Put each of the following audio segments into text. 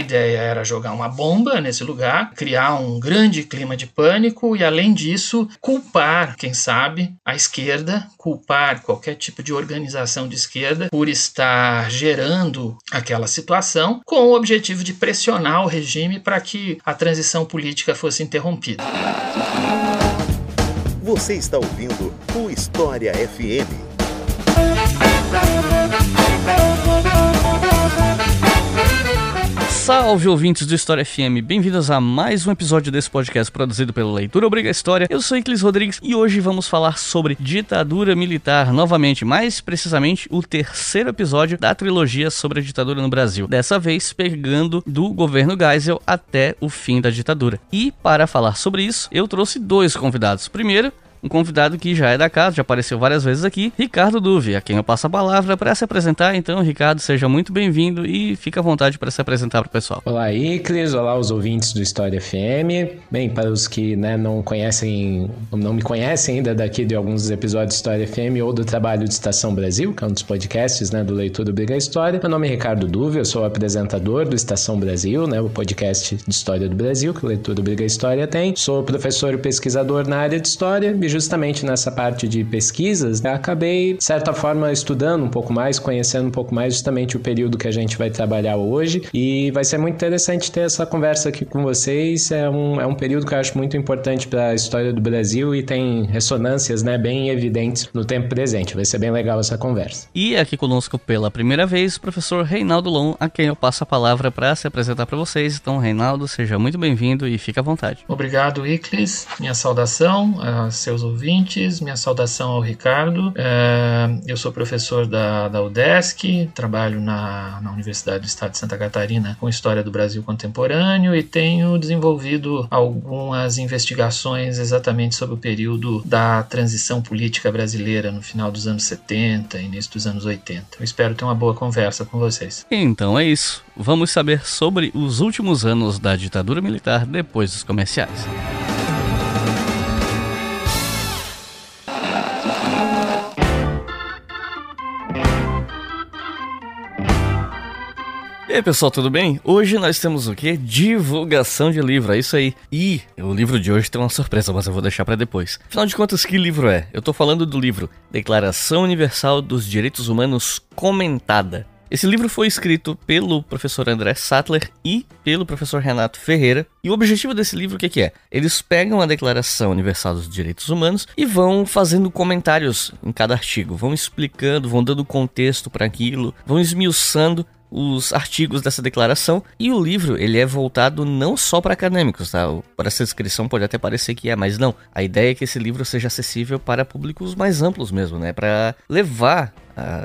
ideia era jogar uma bomba nesse lugar, criar um grande clima de pânico e, além disso, culpar, quem sabe, a esquerda, culpar qualquer tipo de organização de esquerda por estar gerando aquela situação com o objetivo de pressionar o regime para que a transição política fosse interrompida. Você está ouvindo o História FM. Salve ouvintes do História FM, bem-vindos a mais um episódio desse podcast produzido pela Leitura Obriga História. Eu sou Iclis Rodrigues e hoje vamos falar sobre ditadura militar novamente, mais precisamente o terceiro episódio da trilogia sobre a ditadura no Brasil. Dessa vez pegando do governo Geisel até o fim da ditadura. E para falar sobre isso, eu trouxe dois convidados. Primeiro, um convidado que já é da casa, já apareceu várias vezes aqui, Ricardo Duve, a quem eu passo a palavra para se apresentar. Então, Ricardo, seja muito bem-vindo e fica à vontade para se apresentar para o pessoal. Olá, Iclis, olá os ouvintes do História FM. Bem, para os que né, não conhecem, não me conhecem ainda daqui de alguns episódios do História FM ou do trabalho de Estação Brasil, que é um dos podcasts né, do Leitura Briga História. Meu nome é Ricardo Duve, eu sou apresentador do Estação Brasil, né, o podcast de História do Brasil, que o Leitura Briga História tem. Sou professor e pesquisador na área de História e justamente nessa parte de pesquisas, acabei, de certa forma, estudando um pouco mais, conhecendo um pouco mais justamente o período que a gente vai trabalhar hoje. E vai ser muito interessante ter essa conversa aqui com vocês. É um, é um período que eu acho muito importante para a história do Brasil e tem ressonâncias né, bem evidentes no tempo presente. Vai ser bem legal essa conversa. E aqui conosco pela primeira vez, o professor Reinaldo Lon, a quem eu passo a palavra para se apresentar para vocês. Então, Reinaldo, seja muito bem-vindo e fique à vontade. Obrigado, Iclis. Minha saudação a seus ouvintes, minha saudação ao Ricardo. É, eu sou professor da, da UDESC, trabalho na, na Universidade do Estado de Santa Catarina com História do Brasil Contemporâneo e tenho desenvolvido algumas investigações exatamente sobre o período da transição política brasileira no final dos anos 70, início dos anos 80. Eu espero ter uma boa conversa com vocês. Então é isso. Vamos saber sobre os últimos anos da ditadura militar depois dos comerciais. E aí pessoal, tudo bem? Hoje nós temos o que? Divulgação de livro, é isso aí. E o livro de hoje tem uma surpresa, mas eu vou deixar para depois. Afinal de contas, que livro é? Eu tô falando do livro Declaração Universal dos Direitos Humanos Comentada. Esse livro foi escrito pelo professor André Sattler e pelo professor Renato Ferreira. E o objetivo desse livro o que, que é? Eles pegam a Declaração Universal dos Direitos Humanos e vão fazendo comentários em cada artigo, vão explicando, vão dando contexto para aquilo, vão esmiuçando os artigos dessa declaração e o livro ele é voltado não só para acadêmicos, tá? Para essa descrição pode até parecer que é, mas não. A ideia é que esse livro seja acessível para públicos mais amplos mesmo, né? Para levar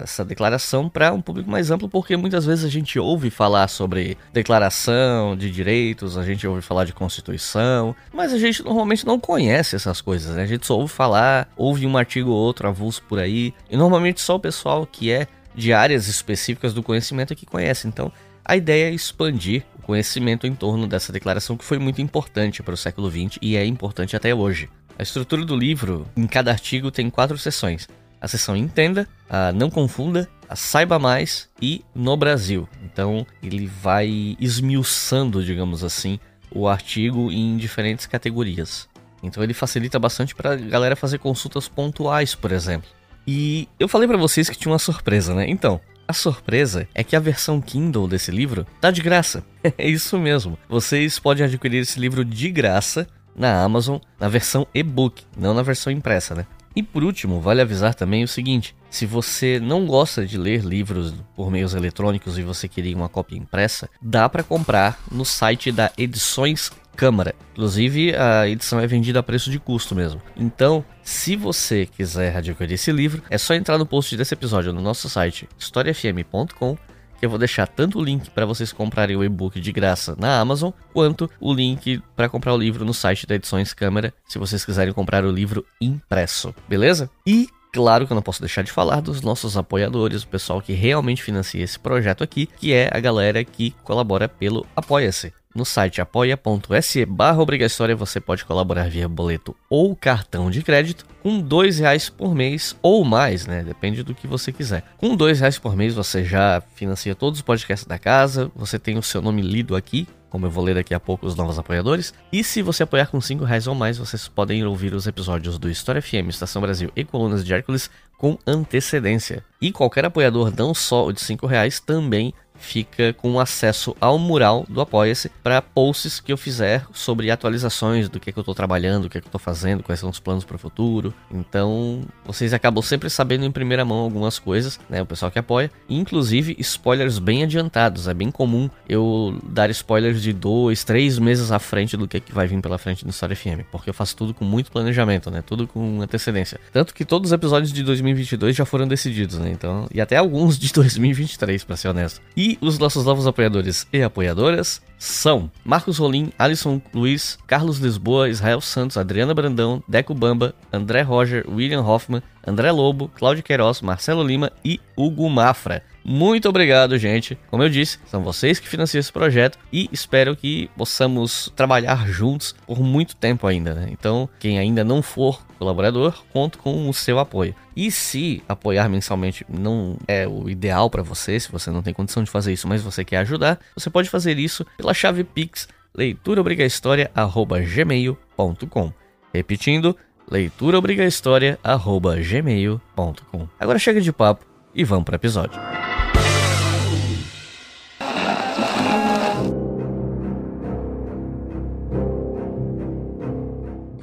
essa declaração para um público mais amplo, porque muitas vezes a gente ouve falar sobre declaração de direitos, a gente ouve falar de constituição, mas a gente normalmente não conhece essas coisas, né? A gente só ouve falar, ouve um artigo ou outro avulso por aí, e normalmente só o pessoal que é de áreas específicas do conhecimento que conhece. Então, a ideia é expandir o conhecimento em torno dessa declaração que foi muito importante para o século XX e é importante até hoje. A estrutura do livro, em cada artigo, tem quatro seções. A seção Entenda, a Não Confunda, a Saiba Mais e No Brasil. Então, ele vai esmiuçando, digamos assim, o artigo em diferentes categorias. Então, ele facilita bastante para a galera fazer consultas pontuais, por exemplo. E eu falei para vocês que tinha uma surpresa, né? Então, a surpresa é que a versão Kindle desse livro tá de graça. é isso mesmo. Vocês podem adquirir esse livro de graça na Amazon na versão e-book, não na versão impressa, né? E por último, vale avisar também o seguinte: se você não gosta de ler livros por meios eletrônicos e você queria uma cópia impressa, dá para comprar no site da Edições Câmara. Inclusive, a edição é vendida a preço de custo mesmo. Então, se você quiser adquirir esse livro, é só entrar no post desse episódio no nosso site historiafm.com que eu vou deixar tanto o link para vocês comprarem o e-book de graça na Amazon, quanto o link para comprar o livro no site da Edições Câmara, se vocês quiserem comprar o livro impresso, beleza? E Claro que eu não posso deixar de falar dos nossos apoiadores, o pessoal que realmente financia esse projeto aqui, que é a galera que colabora pelo Apoia-se. No site apoia.se barra você pode colaborar via boleto ou cartão de crédito com dois reais por mês ou mais, né? Depende do que você quiser. Com dois reais por mês você já financia todos os podcasts da casa, você tem o seu nome lido aqui como eu vou ler daqui a pouco os novos apoiadores. E se você apoiar com 5 reais ou mais, vocês podem ouvir os episódios do História FM, Estação Brasil e Colunas de Hércules com antecedência. E qualquer apoiador, não só o de 5 reais, também fica com acesso ao mural do Apoia-se para posts que eu fizer sobre atualizações do que, é que eu estou trabalhando, o que, é que eu estou fazendo, quais são os planos para o futuro. Então, vocês acabam sempre sabendo em primeira mão algumas coisas, né? O pessoal que apoia, inclusive spoilers bem adiantados. É bem comum eu dar spoilers de dois, três meses à frente do que, é que vai vir pela frente no História FM, porque eu faço tudo com muito planejamento, né? Tudo com antecedência. Tanto que todos os episódios de 2022 já foram decididos, né? Então, e até alguns de 2023, para ser honesto. E e os nossos novos apoiadores e apoiadoras são Marcos Rolim, Alisson Luiz, Carlos Lisboa, Israel Santos, Adriana Brandão, Deco Bamba, André Roger, William Hoffman, André Lobo, Cláudio Queiroz, Marcelo Lima e Hugo Mafra. Muito obrigado, gente. Como eu disse, são vocês que financiam esse projeto e espero que possamos trabalhar juntos por muito tempo ainda. Né? Então, quem ainda não for colaborador, conto com o seu apoio. E se apoiar mensalmente não é o ideal para você, se você não tem condição de fazer isso, mas você quer ajudar, você pode fazer isso pela chave Pix leituraobrigahistoria@gmail.com. Repetindo, leituraobrigahistoria@gmail.com. Agora chega de papo e vamos para episódio.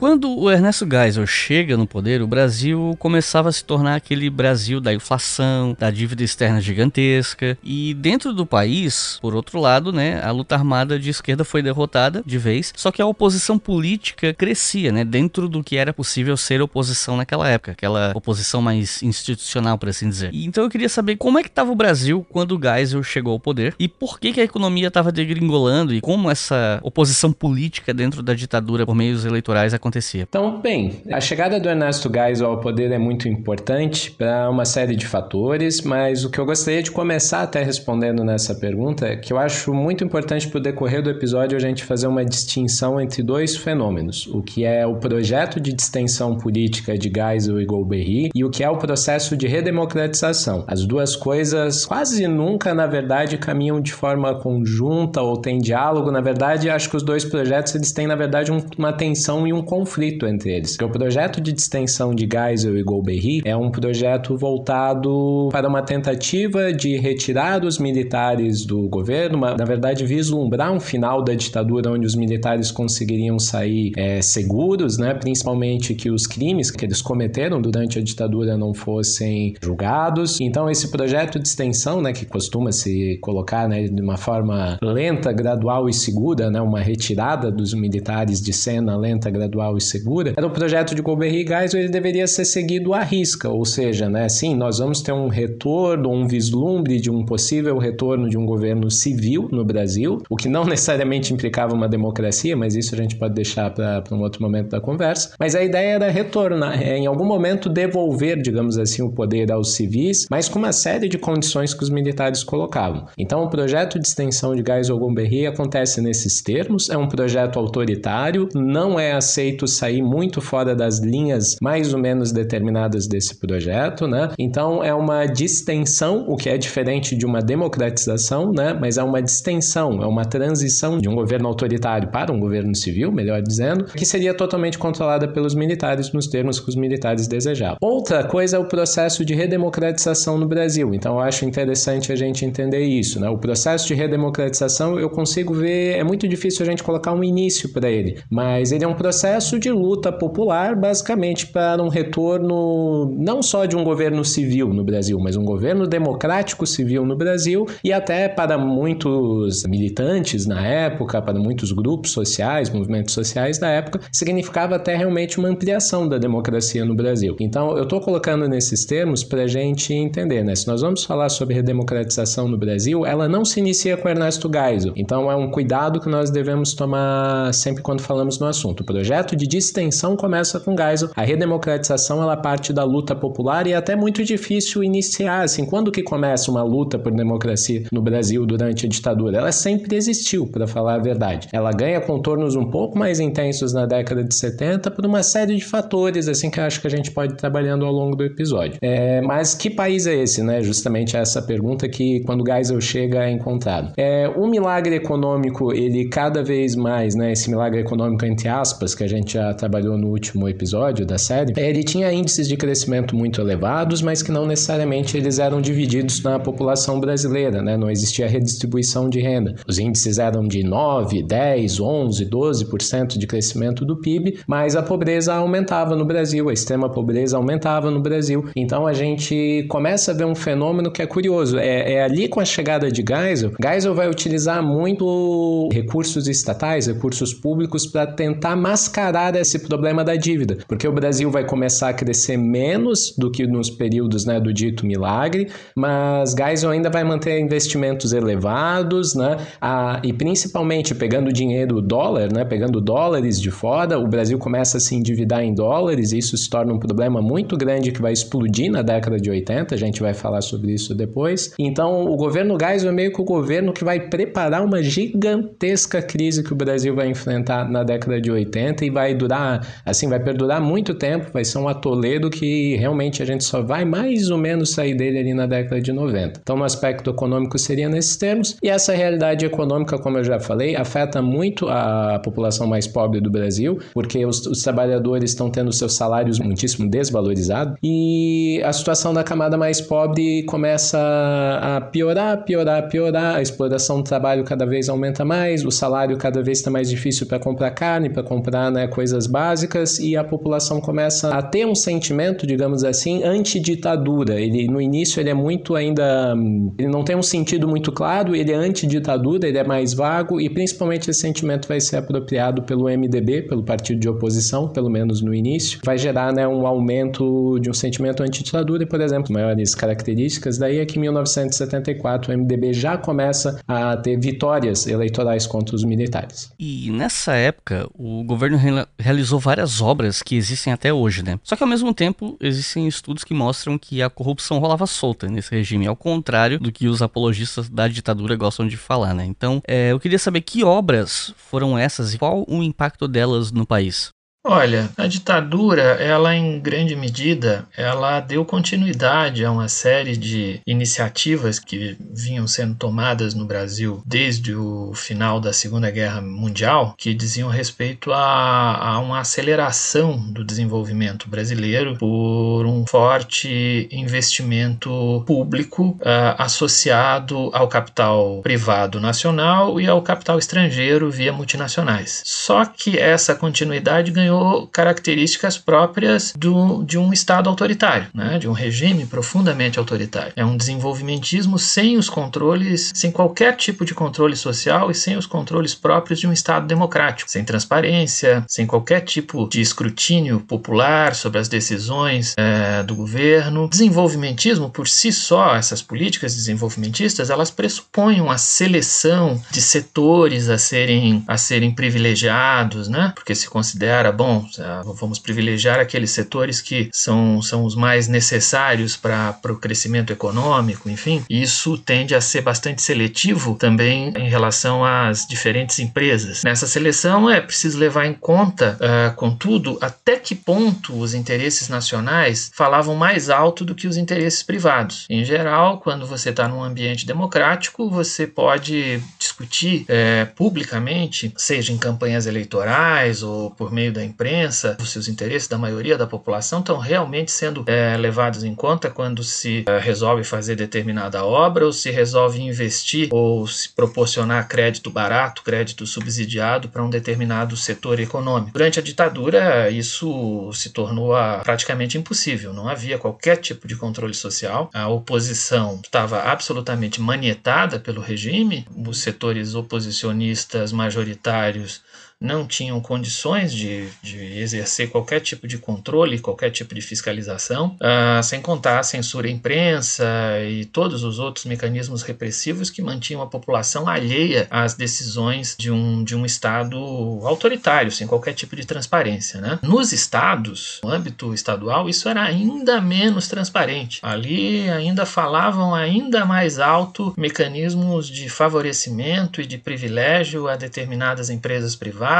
Quando o Ernesto Geisel chega no poder, o Brasil começava a se tornar aquele Brasil da inflação, da dívida externa gigantesca. E dentro do país, por outro lado, né, a luta armada de esquerda foi derrotada de vez, só que a oposição política crescia, né, dentro do que era possível ser oposição naquela época, aquela oposição mais institucional, por assim dizer. E, então eu queria saber como é que estava o Brasil quando o Geisel chegou ao poder e por que, que a economia estava degringolando e como essa oposição política dentro da ditadura por meios eleitorais aconteceu acontecia. Então, bem, a chegada do Ernesto Geisel ao poder é muito importante para uma série de fatores, mas o que eu gostaria de começar até respondendo nessa pergunta é que eu acho muito importante para o decorrer do episódio a gente fazer uma distinção entre dois fenômenos, o que é o projeto de distensão política de Geisel e Golbery e o que é o processo de redemocratização. As duas coisas quase nunca, na verdade, caminham de forma conjunta ou têm diálogo. Na verdade, acho que os dois projetos eles têm, na verdade, um, uma tensão e um conflito entre eles. Porque o projeto de distensão de Geisel e Golbery é um projeto voltado para uma tentativa de retirar os militares do governo, uma, na verdade, vislumbrar um final da ditadura onde os militares conseguiriam sair é, seguros, né? principalmente que os crimes que eles cometeram durante a ditadura não fossem julgados. Então, esse projeto de extensão, né, que costuma se colocar né, de uma forma lenta, gradual e segura, né, uma retirada dos militares de cena lenta, gradual e segura, era o projeto de Golbery e ele deveria ser seguido à risca, ou seja, né, sim, nós vamos ter um retorno, um vislumbre de um possível retorno de um governo civil no Brasil, o que não necessariamente implicava uma democracia, mas isso a gente pode deixar para um outro momento da conversa. Mas a ideia era retornar, é, em algum momento devolver, digamos assim, o poder aos civis, mas com uma série de condições que os militares colocavam. Então, o projeto de extensão de Geisel-Golbery acontece nesses termos, é um projeto autoritário, não é aceito sair muito fora das linhas mais ou menos determinadas desse projeto, né? Então é uma distensão, o que é diferente de uma democratização, né? Mas é uma distensão, é uma transição de um governo autoritário para um governo civil, melhor dizendo, que seria totalmente controlada pelos militares nos termos que os militares desejavam. Outra coisa é o processo de redemocratização no Brasil. Então eu acho interessante a gente entender isso, né? O processo de redemocratização eu consigo ver, é muito difícil a gente colocar um início para ele, mas ele é um processo processo de luta popular, basicamente para um retorno não só de um governo civil no Brasil, mas um governo democrático civil no Brasil e até para muitos militantes na época, para muitos grupos sociais, movimentos sociais da época, significava até realmente uma ampliação da democracia no Brasil. Então, eu estou colocando nesses termos para a gente entender, né? Se nós vamos falar sobre redemocratização no Brasil, ela não se inicia com Ernesto Geisel. Então, é um cuidado que nós devemos tomar sempre quando falamos no assunto. O projeto de distensão começa com Geisel. A redemocratização ela parte da luta popular e é até muito difícil iniciar assim. Quando que começa uma luta por democracia no Brasil durante a ditadura? Ela sempre existiu, para falar a verdade. Ela ganha contornos um pouco mais intensos na década de 70 por uma série de fatores assim que acho que a gente pode ir trabalhando ao longo do episódio. É, mas que país é esse, né? Justamente essa pergunta que quando Geisel chega é encontrado. É, o milagre econômico, ele cada vez mais, né? Esse milagre econômico entre aspas que a gente já trabalhou no último episódio da série, ele tinha índices de crescimento muito elevados, mas que não necessariamente eles eram divididos na população brasileira, né? Não existia redistribuição de renda. Os índices eram de 9, 10, 11, 12% de crescimento do PIB, mas a pobreza aumentava no Brasil, a extrema pobreza aumentava no Brasil. Então a gente começa a ver um fenômeno que é curioso. É, é ali com a chegada de Geisel, Geisel vai utilizar muito recursos estatais, recursos públicos para tentar mascarar esse problema da dívida, porque o Brasil vai começar a crescer menos do que nos períodos né, do dito milagre, mas Geisel ainda vai manter investimentos elevados, né, a, e principalmente pegando dinheiro dólar, né, pegando dólares de fora, o Brasil começa a se endividar em dólares, e isso se torna um problema muito grande que vai explodir na década de 80, a gente vai falar sobre isso depois. Então, o governo Geisel é meio que o governo que vai preparar uma gigantesca crise que o Brasil vai enfrentar na década de 80 e vai durar, assim, vai perdurar muito tempo, vai ser um atoledo que realmente a gente só vai mais ou menos sair dele ali na década de 90. Então, no aspecto econômico seria nesses termos, e essa realidade econômica, como eu já falei, afeta muito a população mais pobre do Brasil, porque os, os trabalhadores estão tendo seus salários muitíssimo desvalorizados, e a situação da camada mais pobre começa a piorar, piorar, piorar, a exploração do trabalho cada vez aumenta mais, o salário cada vez está mais difícil para comprar carne, para comprar né, coisas básicas, e a população começa a ter um sentimento, digamos assim, anti-ditadura. Ele, no início, ele é muito ainda. Ele não tem um sentido muito claro, ele é anti-ditadura, ele é mais vago, e principalmente esse sentimento vai ser apropriado pelo MDB, pelo partido de oposição, pelo menos no início. Vai gerar né, um aumento de um sentimento anti-ditadura, e, por exemplo, maiores características. Daí é que em 1974 o MDB já começa a ter vitórias eleitorais contra os militares. E nessa época, o governo realizou várias obras que existem até hoje, né? Só que ao mesmo tempo, existem estudos que mostram que a corrupção rolava solta nesse regime, ao contrário do que os apologistas da ditadura gostam de falar, né? Então, é, eu queria saber que obras foram essas e qual o impacto delas no país. Olha, a ditadura, ela em grande medida, ela deu continuidade a uma série de iniciativas que vinham sendo tomadas no Brasil desde o final da Segunda Guerra Mundial, que diziam respeito a, a uma aceleração do desenvolvimento brasileiro por um forte investimento público uh, associado ao capital privado nacional e ao capital estrangeiro via multinacionais. Só que essa continuidade ganhou características próprias do, de um Estado autoritário, né? de um regime profundamente autoritário. É um desenvolvimentismo sem os controles, sem qualquer tipo de controle social e sem os controles próprios de um Estado democrático, sem transparência, sem qualquer tipo de escrutínio popular sobre as decisões é, do governo. Desenvolvimentismo, por si só, essas políticas desenvolvimentistas, elas pressupõem uma seleção de setores a serem, a serem privilegiados, né? porque se considera bom, vamos privilegiar aqueles setores que são, são os mais necessários para o crescimento econômico, enfim, isso tende a ser bastante seletivo também em relação às diferentes empresas. Nessa seleção é preciso levar em conta, uh, contudo, até que ponto os interesses nacionais falavam mais alto do que os interesses privados. Em geral, quando você está num ambiente democrático, você pode discutir é, publicamente, seja em campanhas eleitorais ou por meio da imprensa, os seus interesses da maioria da população estão realmente sendo é, levados em conta quando se é, resolve fazer determinada obra ou se resolve investir ou se proporcionar crédito barato, crédito subsidiado para um determinado setor econômico. Durante a ditadura, isso se tornou a, praticamente impossível. Não havia qualquer tipo de controle social. A oposição estava absolutamente manietada pelo regime. Os setores oposicionistas majoritários não tinham condições de, de exercer qualquer tipo de controle, qualquer tipo de fiscalização, uh, sem contar a censura à imprensa e todos os outros mecanismos repressivos que mantinham a população alheia às decisões de um, de um Estado autoritário, sem qualquer tipo de transparência. Né? Nos estados, no âmbito estadual, isso era ainda menos transparente. Ali ainda falavam ainda mais alto mecanismos de favorecimento e de privilégio a determinadas empresas privadas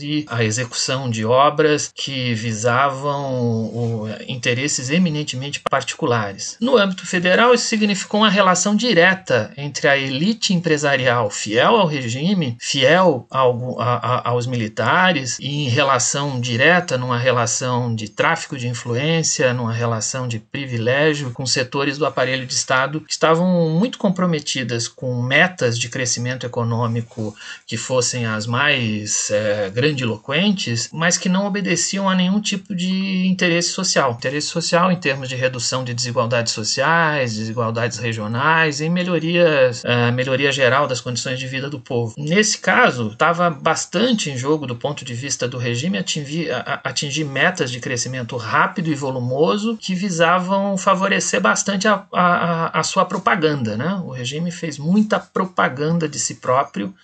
e a execução de obras que visavam interesses eminentemente particulares. No âmbito federal, isso significou uma relação direta entre a elite empresarial fiel ao regime, fiel ao, a, a, aos militares e em relação direta, numa relação de tráfico de influência, numa relação de privilégio com setores do aparelho de Estado que estavam muito comprometidas com metas de crescimento econômico que fossem as mais é, grandiloquentes, mas que não obedeciam a nenhum tipo de interesse social. Interesse social em termos de redução de desigualdades sociais, desigualdades regionais e melhorias, é, melhoria geral das condições de vida do povo. Nesse caso, estava bastante em jogo do ponto de vista do regime atingir, atingir metas de crescimento rápido e volumoso que visavam favorecer bastante a, a, a sua propaganda. Né? O regime fez muita propaganda de si próprio,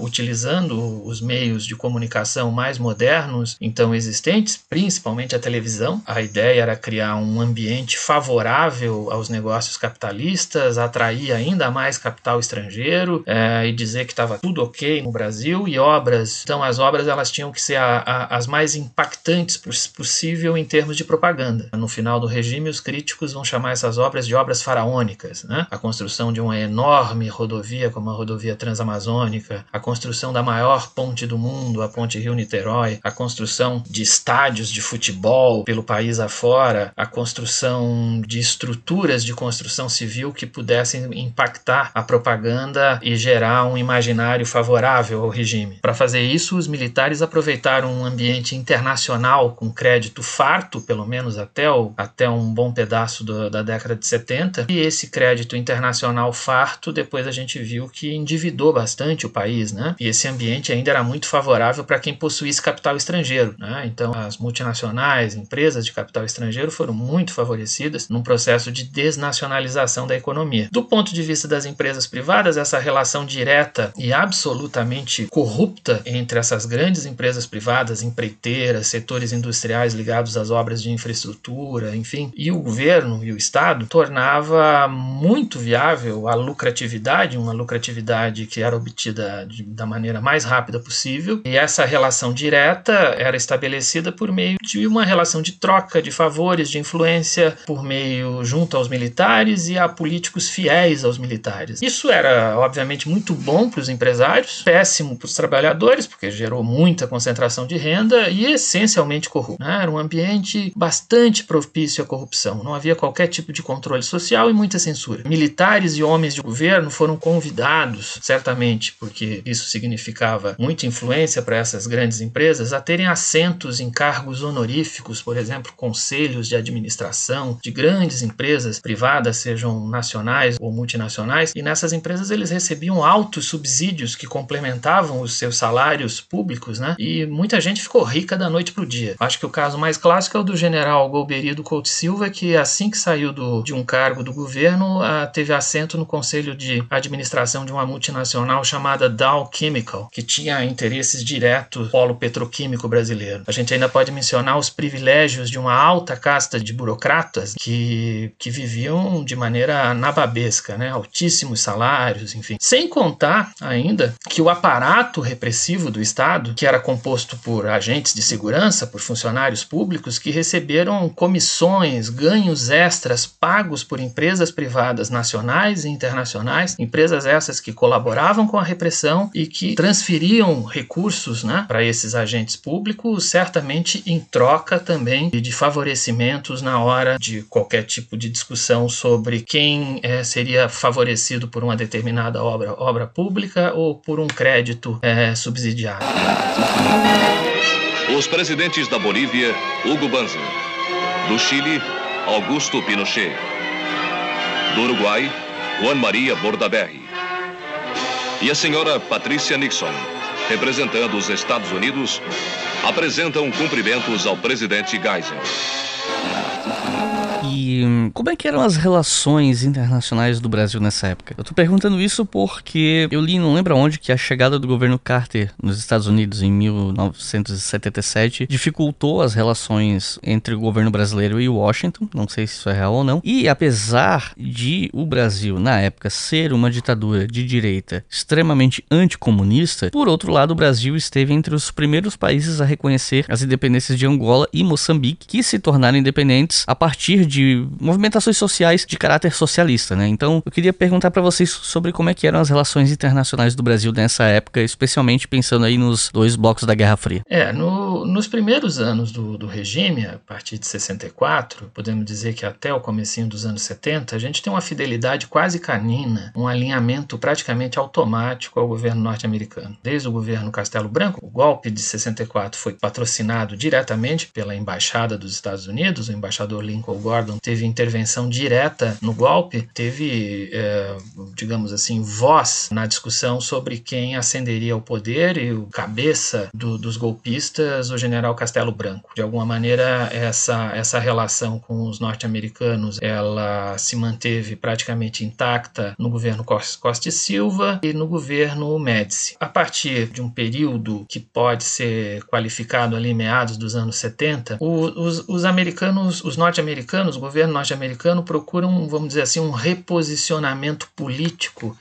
utilizando os meios de comunicação mais modernos então existentes, principalmente a televisão. A ideia era criar um ambiente favorável aos negócios capitalistas, atrair ainda mais capital estrangeiro uh, e dizer que estava tudo ok no Brasil e obras. Então as obras elas tinham que ser a, a, as mais impactantes possível em termos de propaganda. No final do regime, os críticos vão chamar essas obras de obras faraônicas, né? A construção de uma enorme rodovia como a rodovia transamazônica, a construção da maior ponte do mundo, a ponte Rio-Niterói, a construção de estádios de futebol pelo país afora, a construção de estruturas de construção civil que pudessem impactar a propaganda e gerar um imaginário favorável ao regime. Para fazer isso, os militares aproveitaram um ambiente internacional com crédito farto, pelo menos até, o, até um bom pedaço do, da década de 70, e esse crédito internacional farto, depois a gente viu que endividou bastante o país, né? E esse ambiente ainda era muito favorável para quem possuísse capital estrangeiro, né? Então as multinacionais, empresas de capital estrangeiro foram muito favorecidas num processo de desnacionalização da economia. Do ponto de vista das empresas privadas, essa relação direta e absolutamente corrupta entre essas grandes empresas privadas, empreiteiras, setores industriais ligados às obras de infraestrutura, enfim, e o governo e o Estado tornava muito viável a lucratividade, uma lucratividade que era obtida de, da maneira mais rápida possível, e essa relação direta era estabelecida por meio de uma relação de troca de favores, de influência, por meio junto aos militares e a políticos fiéis aos militares. Isso era, obviamente, muito bom para os empresários, péssimo para os trabalhadores, porque gerou muita concentração de renda e essencialmente corrupto. Né? Era um ambiente bastante propício à corrupção. Não havia qualquer tipo de controle social e muita censura. Militares e homens de governo foram convidados, certamente, porque isso significava muita influência para essas grandes empresas, a terem assentos em cargos honoríficos, por exemplo, conselhos de administração de grandes empresas privadas, sejam nacionais ou multinacionais, e nessas empresas eles recebiam altos subsídios que complementavam os seus salários públicos, né? E muita gente ficou rica da noite para o dia. Acho que o caso mais clássico é o do general Golbery do Couto Silva, que assim que saiu do, de um cargo do governo, uh, teve assento no conselho de administração de uma multinacional chamada Dow Chemical, que tinha interesses diretos no polo petroquímico brasileiro. A gente ainda pode mencionar os privilégios de uma alta casta de burocratas que, que viviam de maneira nababesca, né? altíssimos salários, enfim. Sem contar ainda que o aparato repressivo do Estado, que era composto por agentes de segurança, por funcionários públicos que receberam comissões, ganhos extras pagos por empresas privadas nacionais e internacionais, empresas essas que colaboravam com a repressão e que transferiam recursos né, para esses agentes públicos, certamente em troca também de favorecimentos na hora de qualquer tipo de discussão sobre quem é, seria favorecido por uma determinada obra, obra pública ou por um crédito é, subsidiado. Os presidentes da Bolívia, Hugo Banzer. Do Chile, Augusto Pinochet. Do Uruguai, Juan Maria Bordaberry. E a senhora Patrícia Nixon, representando os Estados Unidos, apresentam cumprimentos ao presidente Geisel. E como é que eram as relações internacionais do Brasil nessa época? Eu tô perguntando isso porque eu li, não lembro onde, que a chegada do governo Carter nos Estados Unidos em 1977 dificultou as relações entre o governo brasileiro e Washington. Não sei se isso é real ou não. E apesar de o Brasil, na época, ser uma ditadura de direita extremamente anticomunista, por outro lado, o Brasil esteve entre os primeiros países a reconhecer as independências de Angola e Moçambique, que se tornaram independentes a partir de movimentações sociais de caráter socialista, né? Então, eu queria perguntar para vocês sobre como é que eram as relações internacionais do Brasil nessa época, especialmente pensando aí nos dois blocos da Guerra Fria. É, no, nos primeiros anos do, do regime, a partir de 64, podemos dizer que até o comecinho dos anos 70, a gente tem uma fidelidade quase canina, um alinhamento praticamente automático ao governo norte-americano. Desde o governo Castelo Branco, o golpe de 64 foi patrocinado diretamente pela embaixada dos Estados Unidos, o embaixador Lincoln Gordon teve intervenção direta no golpe, teve, é, digamos assim, voz na discussão sobre quem ascenderia ao poder e o cabeça do, dos golpistas, o general Castelo Branco. De alguma maneira, essa, essa relação com os norte-americanos ela se manteve praticamente intacta no governo Costa e Silva e no governo Médici. A partir de um período que pode ser qualificado ali meados dos anos 70, os, os americanos, os norte-americanos, o governo norte-americano procura um, vamos dizer assim, um reposicionamento político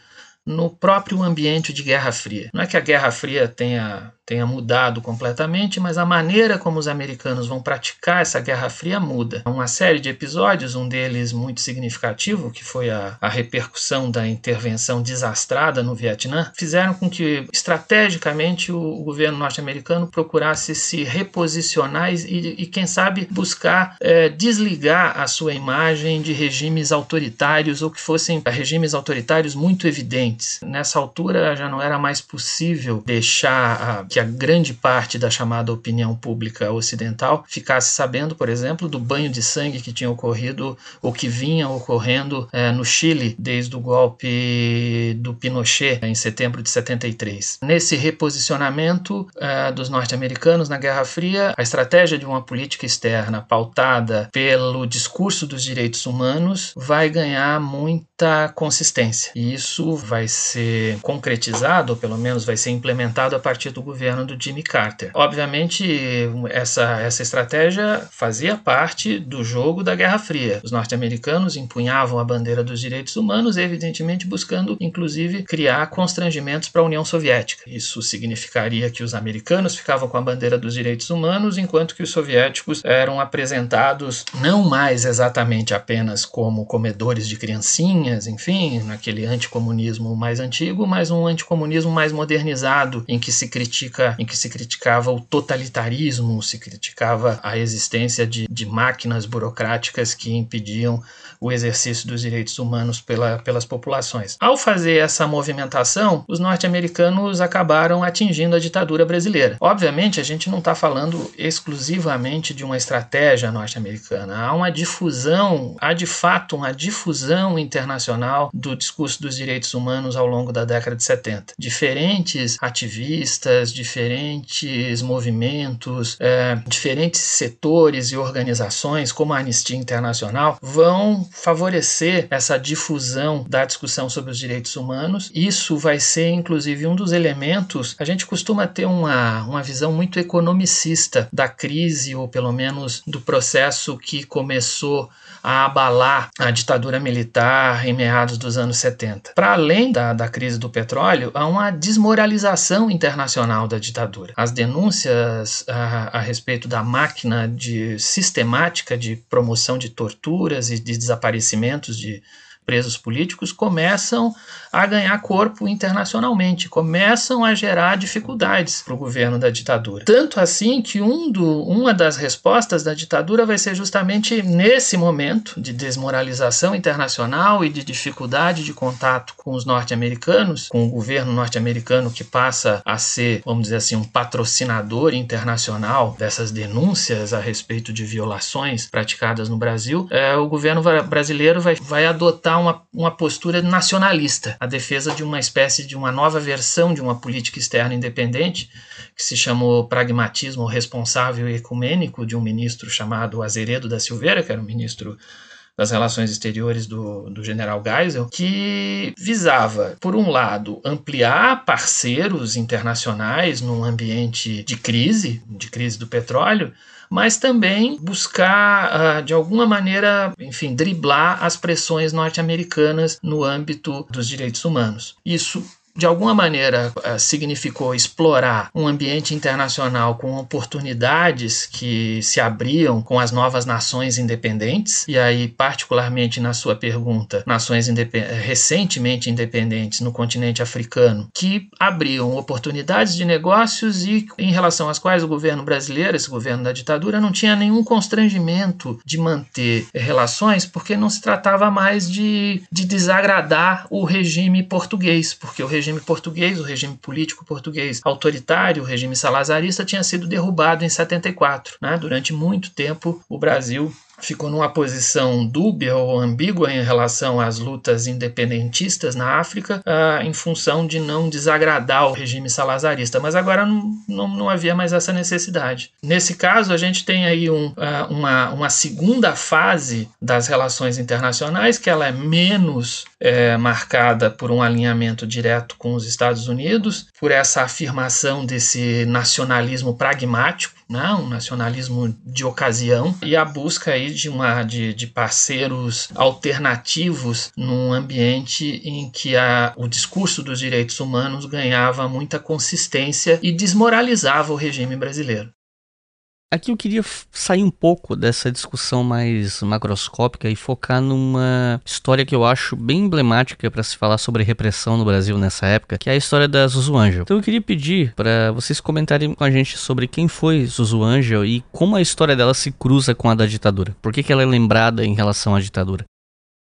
no próprio ambiente de Guerra Fria. Não é que a Guerra Fria tenha tenha mudado completamente, mas a maneira como os americanos vão praticar essa Guerra Fria muda. Uma série de episódios, um deles muito significativo, que foi a, a repercussão da intervenção desastrada no Vietnã, fizeram com que, estrategicamente, o, o governo norte-americano procurasse se reposicionar e, e quem sabe, buscar é, desligar a sua imagem de regimes autoritários ou que fossem regimes autoritários muito evidentes. Nessa altura já não era mais possível deixar a que a grande parte da chamada opinião pública ocidental ficasse sabendo, por exemplo, do banho de sangue que tinha ocorrido ou que vinha ocorrendo é, no Chile desde o golpe do Pinochet em setembro de 73. Nesse reposicionamento é, dos norte-americanos na Guerra Fria, a estratégia de uma política externa pautada pelo discurso dos direitos humanos vai ganhar muita consistência. E isso vai ser concretizado, ou pelo menos vai ser implementado a partir do governo governo do Jimmy Carter. Obviamente, essa, essa estratégia fazia parte do jogo da Guerra Fria. Os norte-americanos empunhavam a bandeira dos direitos humanos, evidentemente buscando, inclusive, criar constrangimentos para a União Soviética. Isso significaria que os americanos ficavam com a bandeira dos direitos humanos, enquanto que os soviéticos eram apresentados não mais exatamente apenas como comedores de criancinhas, enfim, naquele anticomunismo mais antigo, mas um anticomunismo mais modernizado, em que se critica em que se criticava o totalitarismo, se criticava a existência de, de máquinas burocráticas que impediam o exercício dos direitos humanos pela, pelas populações. Ao fazer essa movimentação, os norte-americanos acabaram atingindo a ditadura brasileira. Obviamente, a gente não está falando exclusivamente de uma estratégia norte-americana. Há uma difusão, há de fato uma difusão internacional do discurso dos direitos humanos ao longo da década de 70. Diferentes ativistas, diferentes movimentos, é, diferentes setores e organizações, como a Anistia Internacional, vão favorecer essa difusão da discussão sobre os direitos humanos. Isso vai ser, inclusive, um dos elementos. A gente costuma ter uma, uma visão muito economicista da crise, ou pelo menos do processo que começou a abalar a ditadura militar em meados dos anos 70. Para além da, da crise do petróleo, há uma desmoralização internacional da ditadura. As denúncias a, a respeito da máquina de sistemática de promoção de torturas e de desaparecimentos de presos políticos começam a ganhar corpo internacionalmente, começam a gerar dificuldades para o governo da ditadura. Tanto assim que um do, uma das respostas da ditadura vai ser justamente nesse momento de desmoralização internacional e de dificuldade de contato com os norte-americanos, com o governo norte-americano que passa a ser, vamos dizer assim, um patrocinador internacional dessas denúncias a respeito de violações praticadas no Brasil, é, o governo brasileiro vai, vai adotar uma, uma postura nacionalista, a defesa de uma espécie de uma nova versão de uma política externa independente, que se chamou pragmatismo responsável e ecumênico, de um ministro chamado Azeredo da Silveira, que era um ministro das Relações Exteriores do, do general Geisel, que visava, por um lado, ampliar parceiros internacionais num ambiente de crise, de crise do petróleo, mas também buscar, ah, de alguma maneira, enfim, driblar as pressões norte-americanas no âmbito dos direitos humanos. Isso de alguma maneira eh, significou explorar um ambiente internacional com oportunidades que se abriam com as novas nações independentes, e aí, particularmente na sua pergunta, nações independ recentemente independentes no continente africano, que abriam oportunidades de negócios e em relação às quais o governo brasileiro, esse governo da ditadura, não tinha nenhum constrangimento de manter relações, porque não se tratava mais de, de desagradar o regime português, porque o regime regime português, o regime político português autoritário, o regime salazarista, tinha sido derrubado em 74. Né? Durante muito tempo, o Brasil ficou numa posição dúbia ou ambígua em relação às lutas independentistas na África, uh, em função de não desagradar o regime salazarista. Mas agora não, não, não havia mais essa necessidade. Nesse caso, a gente tem aí um, uh, uma, uma segunda fase das relações internacionais, que ela é menos é, marcada por um alinhamento direto com os Estados Unidos, por essa afirmação desse nacionalismo pragmático né, um nacionalismo de ocasião e a busca aí de, uma, de, de parceiros alternativos num ambiente em que a, o discurso dos direitos humanos ganhava muita consistência e desmoralizava o regime brasileiro. Aqui eu queria sair um pouco dessa discussão mais macroscópica e focar numa história que eu acho bem emblemática para se falar sobre repressão no Brasil nessa época, que é a história da Zuzu Angel. Então eu queria pedir para vocês comentarem com a gente sobre quem foi Zuzu Angel e como a história dela se cruza com a da ditadura. Por que, que ela é lembrada em relação à ditadura?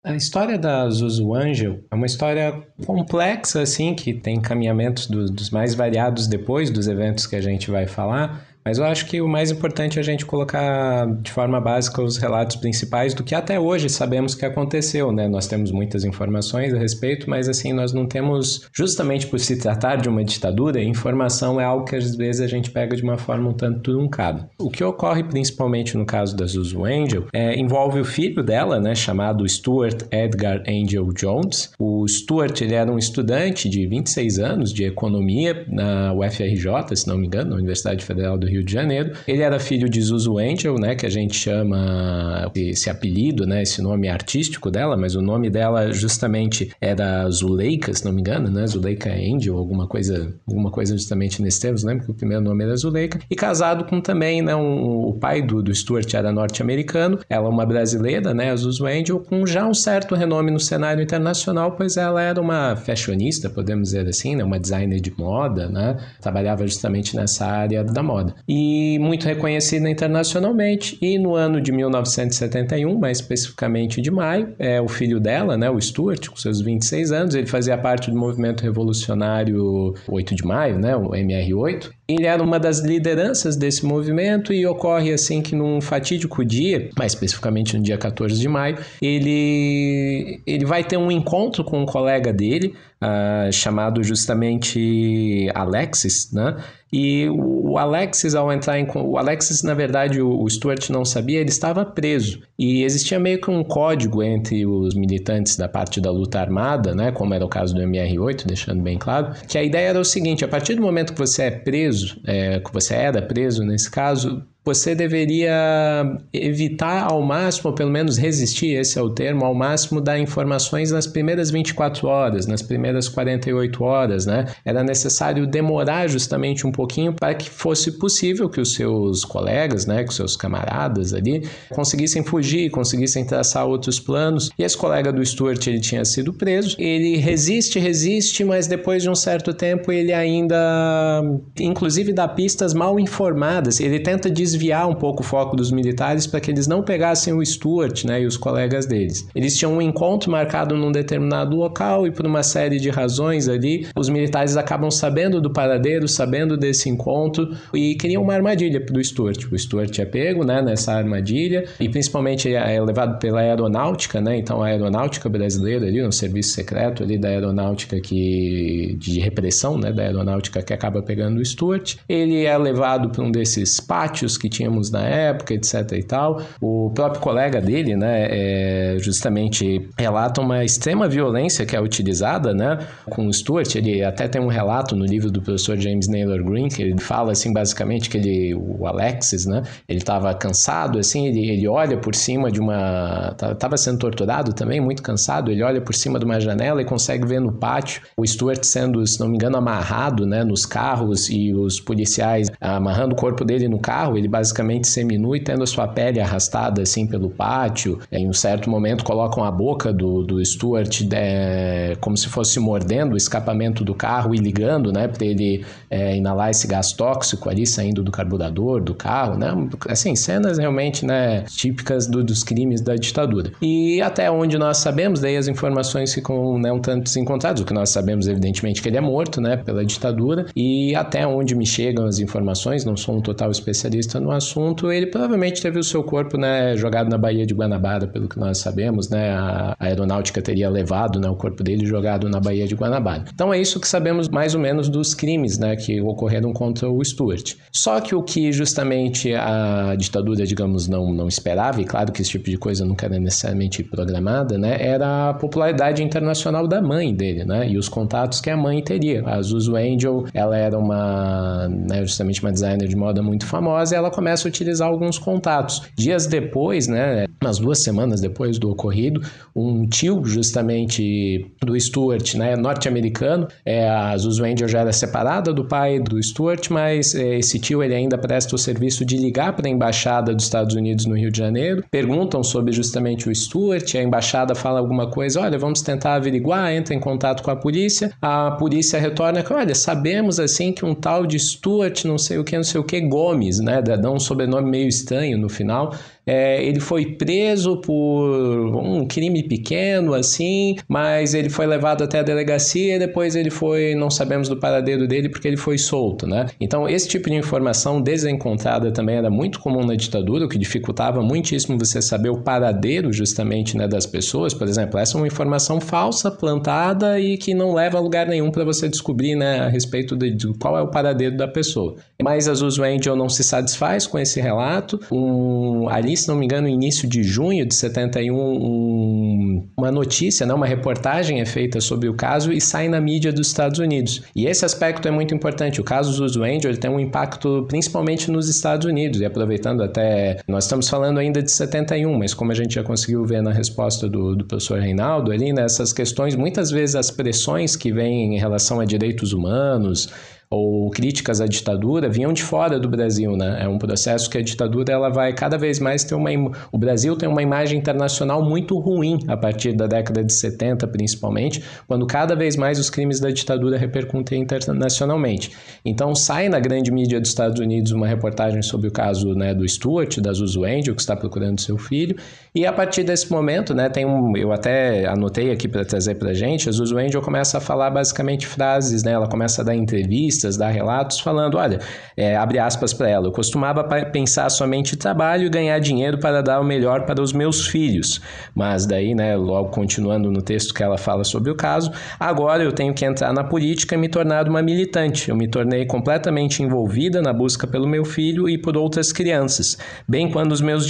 A história da Zuzu Angel é uma história complexa, assim, que tem encaminhamentos do, dos mais variados depois dos eventos que a gente vai falar, mas eu acho que o mais importante é a gente colocar de forma básica os relatos principais do que até hoje sabemos que aconteceu, né? Nós temos muitas informações a respeito, mas assim, nós não temos, justamente por se tratar de uma ditadura, informação é algo que às vezes a gente pega de uma forma um tanto truncada. O que ocorre principalmente no caso da Zuzu Angel é, envolve o filho dela, né, chamado Stuart Edgar Angel Jones. O Stuart, ele era um estudante de 26 anos de economia na UFRJ, se não me engano, na Universidade Federal do Rio Rio de Janeiro. Ele era filho de Zuzu Angel, né, que a gente chama esse apelido, né, esse nome artístico dela, mas o nome dela justamente era Zuleika, se não me engano, né, Zuleika Angel, alguma coisa, alguma coisa justamente nesse termo, lembra que o primeiro nome era Zuleika. E casado com também, né, um, o pai do, do Stuart era norte-americano, ela uma brasileira, né, Zuzu Angel, com já um certo renome no cenário internacional, pois ela era uma fashionista, podemos dizer assim, né, uma designer de moda, né, trabalhava justamente nessa área da moda e muito reconhecida internacionalmente. E no ano de 1971, mais especificamente de maio, é o filho dela, né, o Stuart, com seus 26 anos, ele fazia parte do movimento revolucionário 8 de maio, né, o MR8. Ele era uma das lideranças desse movimento e ocorre assim que num fatídico dia, mais especificamente no dia 14 de maio, ele, ele vai ter um encontro com um colega dele, uh, chamado justamente Alexis, né? E o Alexis, ao entrar em. O Alexis, na verdade, o Stuart não sabia, ele estava preso. E existia meio que um código entre os militantes da parte da luta armada, né? Como era o caso do MR8, deixando bem claro, que a ideia era o seguinte: a partir do momento que você é preso, é, que você era preso nesse caso, você deveria evitar ao máximo, ou pelo menos resistir, esse é o termo, ao máximo dar informações nas primeiras 24 horas, nas primeiras 48 horas, né? Era necessário demorar justamente um pouquinho para que fosse possível que os seus colegas, né, que os seus camaradas ali, conseguissem fugir, conseguissem traçar outros planos. E esse colega do Stuart, ele tinha sido preso, ele resiste, resiste, mas depois de um certo tempo ele ainda, inclusive dá pistas mal informadas, ele tenta desviar desviar um pouco o foco dos militares para que eles não pegassem o Stuart né, e os colegas deles. Eles tinham um encontro marcado num determinado local e por uma série de razões ali, os militares acabam sabendo do paradeiro, sabendo desse encontro e criam uma armadilha para o Stuart. O Stuart é pego né, nessa armadilha e principalmente é levado pela aeronáutica, né? Então a aeronáutica brasileira ali, um serviço secreto ali da aeronáutica que de repressão, né, da aeronáutica que acaba pegando o Stuart. Ele é levado para um desses pátios que tínhamos na época, etc e tal. O próprio colega dele, né, é, justamente relata uma extrema violência que é utilizada, né, com o Stuart. Ele até tem um relato no livro do professor James Naylor Green que ele fala assim basicamente que ele, o Alexis, né, ele estava cansado, assim, ele, ele olha por cima de uma, estava sendo torturado também, muito cansado. Ele olha por cima de uma janela e consegue ver no pátio o Stuart sendo, se não me engano, amarrado, né, nos carros e os policiais amarrando o corpo dele no carro. Ele basicamente seminua e tendo a sua pele arrastada assim pelo pátio. Em um certo momento colocam a boca do, do Stuart é, como se fosse mordendo o escapamento do carro e ligando, né, para ele é, inalar esse gás tóxico ali saindo do carburador do carro, né? Assim, cenas realmente, né, típicas do, dos crimes da ditadura. E até onde nós sabemos, daí as informações ficam né, um tanto desencontradas. O que nós sabemos, evidentemente, que ele é morto, né, pela ditadura. E até onde me chegam as informações, não sou um total especialista no assunto, ele provavelmente teve o seu corpo, né, jogado na Baía de Guanabara, pelo que nós sabemos, né, a, aeronáutica teria levado, né, o corpo dele jogado na Baía de Guanabara. Então é isso que sabemos mais ou menos dos crimes, né, que ocorreram contra o Stuart. Só que o que justamente a ditadura, digamos, não, não esperava, e claro que esse tipo de coisa nunca era necessariamente programada, né, era a popularidade internacional da mãe dele, né, e os contatos que a mãe teria. A Zuzu Angel, ela era uma, né, justamente uma designer de moda muito famosa, ela começa a utilizar alguns contatos. Dias depois, né, umas duas semanas depois do ocorrido, um tio justamente do Stuart, né, norte-americano, é, a Zuzu Angel já era separada do pai do Stuart, mas é, esse tio ele ainda presta o serviço de ligar para a embaixada dos Estados Unidos no Rio de Janeiro, perguntam sobre justamente o Stuart, a embaixada fala alguma coisa, olha, vamos tentar averiguar, entra em contato com a polícia, a polícia retorna que, olha, sabemos assim que um tal de Stuart, não sei o que, não sei o que, Gomes, né, dá um sobrenome meio estranho no final, é, ele foi preso por um crime pequeno, assim, mas ele foi levado até a delegacia e depois ele foi, não sabemos do paradeiro dele porque ele foi solto, né? Então, esse tipo de informação desencontrada também era muito comum na ditadura, o que dificultava muitíssimo você saber o paradeiro justamente né, das pessoas. Por exemplo, essa é uma informação falsa, plantada e que não leva a lugar nenhum para você descobrir né, a respeito de, de, qual é o paradeiro da pessoa. Mas a Zuzu Angel não se satisfaz com esse relato. Um, ali se não me engano, no início de junho de 71, um, uma notícia, né, uma reportagem é feita sobre o caso e sai na mídia dos Estados Unidos. E esse aspecto é muito importante. O caso Angel ele tem um impacto principalmente nos Estados Unidos. E aproveitando até, nós estamos falando ainda de 71, mas como a gente já conseguiu ver na resposta do, do professor Reinaldo ali, nessas né, questões, muitas vezes as pressões que vêm em relação a direitos humanos, ou críticas à ditadura vinham de fora do Brasil, né? É um processo que a ditadura ela vai cada vez mais ter uma o Brasil tem uma imagem internacional muito ruim a partir da década de 70, principalmente, quando cada vez mais os crimes da ditadura repercutem internacionalmente. Então sai na grande mídia dos Estados Unidos uma reportagem sobre o caso, né, do Stuart, da Zuzu Angel, que está procurando seu filho, e a partir desse momento, né, tem um, eu até anotei aqui para trazer para gente, a Zuzu Angel começa a falar basicamente frases, né? Ela começa a dar entrevistas entrevistas, relatos falando, olha, é, abre aspas para ela, eu costumava pensar somente trabalho e ganhar dinheiro para dar o melhor para os meus filhos. Mas daí, né, logo continuando no texto que ela fala sobre o caso, agora eu tenho que entrar na política e me tornar uma militante. Eu me tornei completamente envolvida na busca pelo meu filho e por outras crianças, bem quando os meus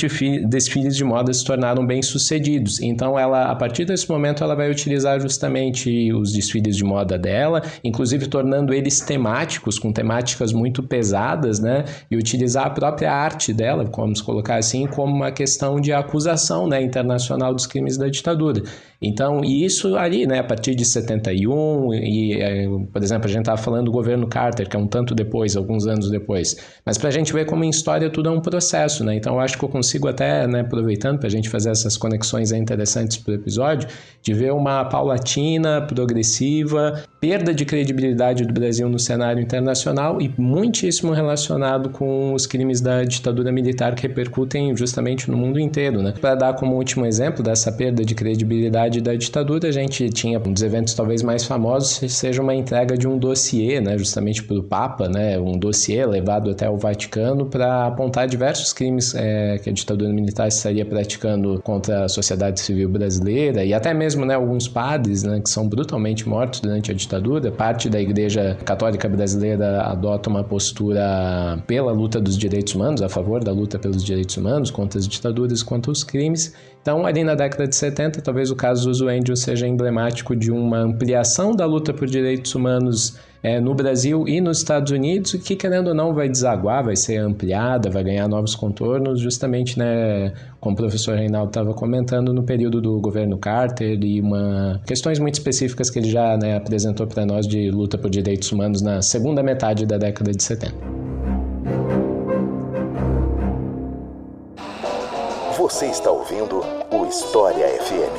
desfiles de moda se tornaram bem-sucedidos. Então ela, a partir desse momento, ela vai utilizar justamente os desfiles de moda dela, inclusive tornando eles temáticos com temáticas muito pesadas, né? E utilizar a própria arte dela, vamos colocar assim, como uma questão de acusação né, internacional dos crimes da ditadura. Então, isso ali, né, a partir de 71, e, é, por exemplo, a gente estava falando do governo Carter, que é um tanto depois, alguns anos depois. Mas para a gente ver como em história tudo é um processo, né? Então, eu acho que eu consigo até, né, aproveitando para a gente fazer essas conexões interessantes para o episódio, de ver uma paulatina, progressiva, perda de credibilidade do Brasil no cenário cenário internacional e muitíssimo relacionado com os crimes da ditadura militar que repercutem justamente no mundo inteiro. Né? Para dar como último exemplo dessa perda de credibilidade da ditadura, a gente tinha um dos eventos talvez mais famosos seja uma entrega de um dossiê, né, justamente para o Papa, né, um dossiê levado até o Vaticano para apontar diversos crimes é, que a ditadura militar estaria praticando contra a sociedade civil brasileira e até mesmo né, alguns padres né, que são brutalmente mortos durante a ditadura. Parte da Igreja Católica Brasileira adota uma postura pela luta dos direitos humanos, a favor da luta pelos direitos humanos, contra as ditaduras, contra os crimes. Então, ali na década de 70, talvez o caso Angel seja emblemático de uma ampliação da luta por direitos humanos é, no Brasil e nos Estados Unidos, que querendo ou não vai desaguar, vai ser ampliada, vai ganhar novos contornos, justamente, né, como o professor Reinaldo estava comentando, no período do governo Carter e uma questões muito específicas que ele já né, apresentou para nós de luta por direitos humanos na segunda metade da década de 70. Você está ouvindo o História FM.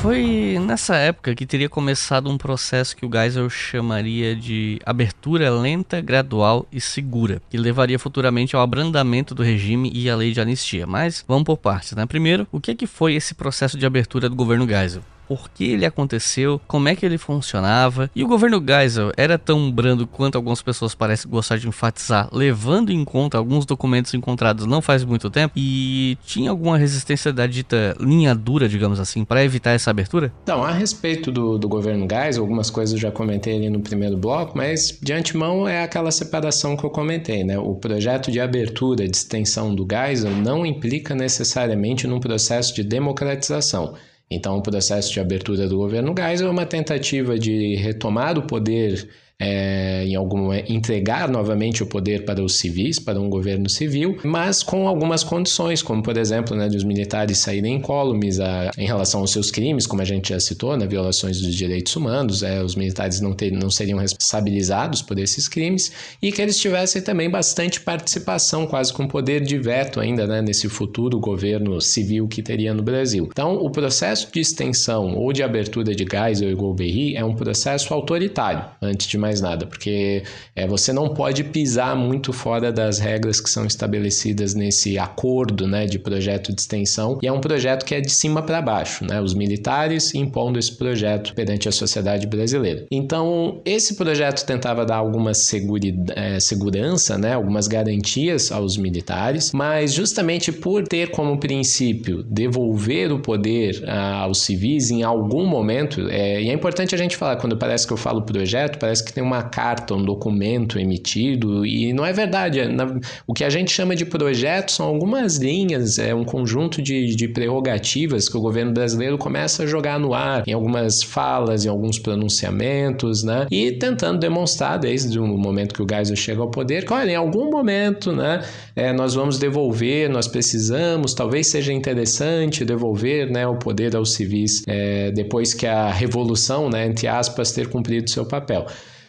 Foi nessa época que teria começado um processo que o Geisel chamaria de abertura lenta, gradual e segura, que levaria futuramente ao abrandamento do regime e à lei de anistia. Mas vamos por partes, né? Primeiro, o que, é que foi esse processo de abertura do governo Geisel? Por que ele aconteceu, como é que ele funcionava. E o governo Geisel era tão brando quanto algumas pessoas parecem gostar de enfatizar, levando em conta alguns documentos encontrados não faz muito tempo, e tinha alguma resistência da dita linha dura, digamos assim, para evitar essa abertura? Então, a respeito do, do governo Geisel, algumas coisas eu já comentei ali no primeiro bloco, mas de antemão é aquela separação que eu comentei, né? O projeto de abertura, de extensão do Geisel não implica necessariamente num processo de democratização. Então, o processo de abertura do governo Geisel é uma tentativa de retomar o poder é, em algum entregar novamente o poder para os civis, para um governo civil, mas com algumas condições, como por exemplo, né, de os militares saírem incólumes em relação aos seus crimes, como a gente já citou, né, violações dos direitos humanos, é, os militares não, ter, não seriam responsabilizados por esses crimes e que eles tivessem também bastante participação, quase com poder de veto ainda né, nesse futuro governo civil que teria no Brasil. Então, o processo de extensão ou de abertura de Geisel e Golbery é um processo autoritário, antes de mais nada, porque é, você não pode pisar muito fora das regras que são estabelecidas nesse acordo né, de projeto de extensão, e é um projeto que é de cima para baixo, né, os militares impondo esse projeto perante a sociedade brasileira. Então, esse projeto tentava dar alguma é, segurança, né, algumas garantias aos militares, mas justamente por ter como princípio devolver o poder aos civis em algum momento, é, e é importante a gente falar, quando parece que eu falo projeto, parece que tem uma carta, um documento emitido, e não é verdade. É, o que a gente chama de projeto são algumas linhas, é um conjunto de, de prerrogativas que o governo brasileiro começa a jogar no ar, em algumas falas, em alguns pronunciamentos, né? E tentando demonstrar, desde o momento que o Geisel chega ao poder, que, olha, em algum momento, né, é, nós vamos devolver, nós precisamos, talvez seja interessante devolver né, o poder aos civis é, depois que a revolução, né, entre aspas, ter cumprido seu papel.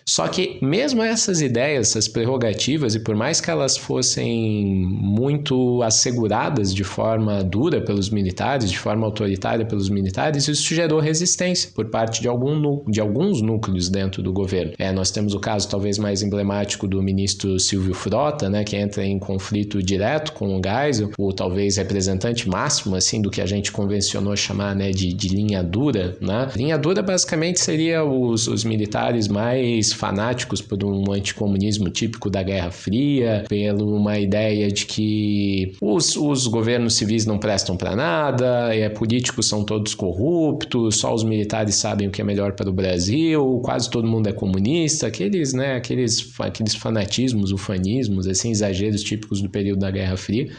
Só que mesmo essas ideias, essas prerrogativas, e por mais que elas fossem muito asseguradas de forma dura pelos militares, de forma autoritária pelos militares, isso gerou resistência por parte de, algum, de alguns núcleos dentro do governo. É, nós temos o caso talvez mais emblemático do ministro Silvio Frota, né, que entra em conflito direto com o Geisel, o talvez representante máximo assim do que a gente convencionou chamar né, de, de linha dura. Né? Linha dura basicamente seria os, os militares mais fanáticos por um anticomunismo típico da Guerra Fria, pela uma ideia de que os, os governos civis não prestam para nada, é, políticos são todos corruptos, só os militares sabem o que é melhor para o Brasil, quase todo mundo é comunista, aqueles, né, aqueles, aqueles fanatismos, ufanismos, assim, exageros típicos do período da Guerra Fria.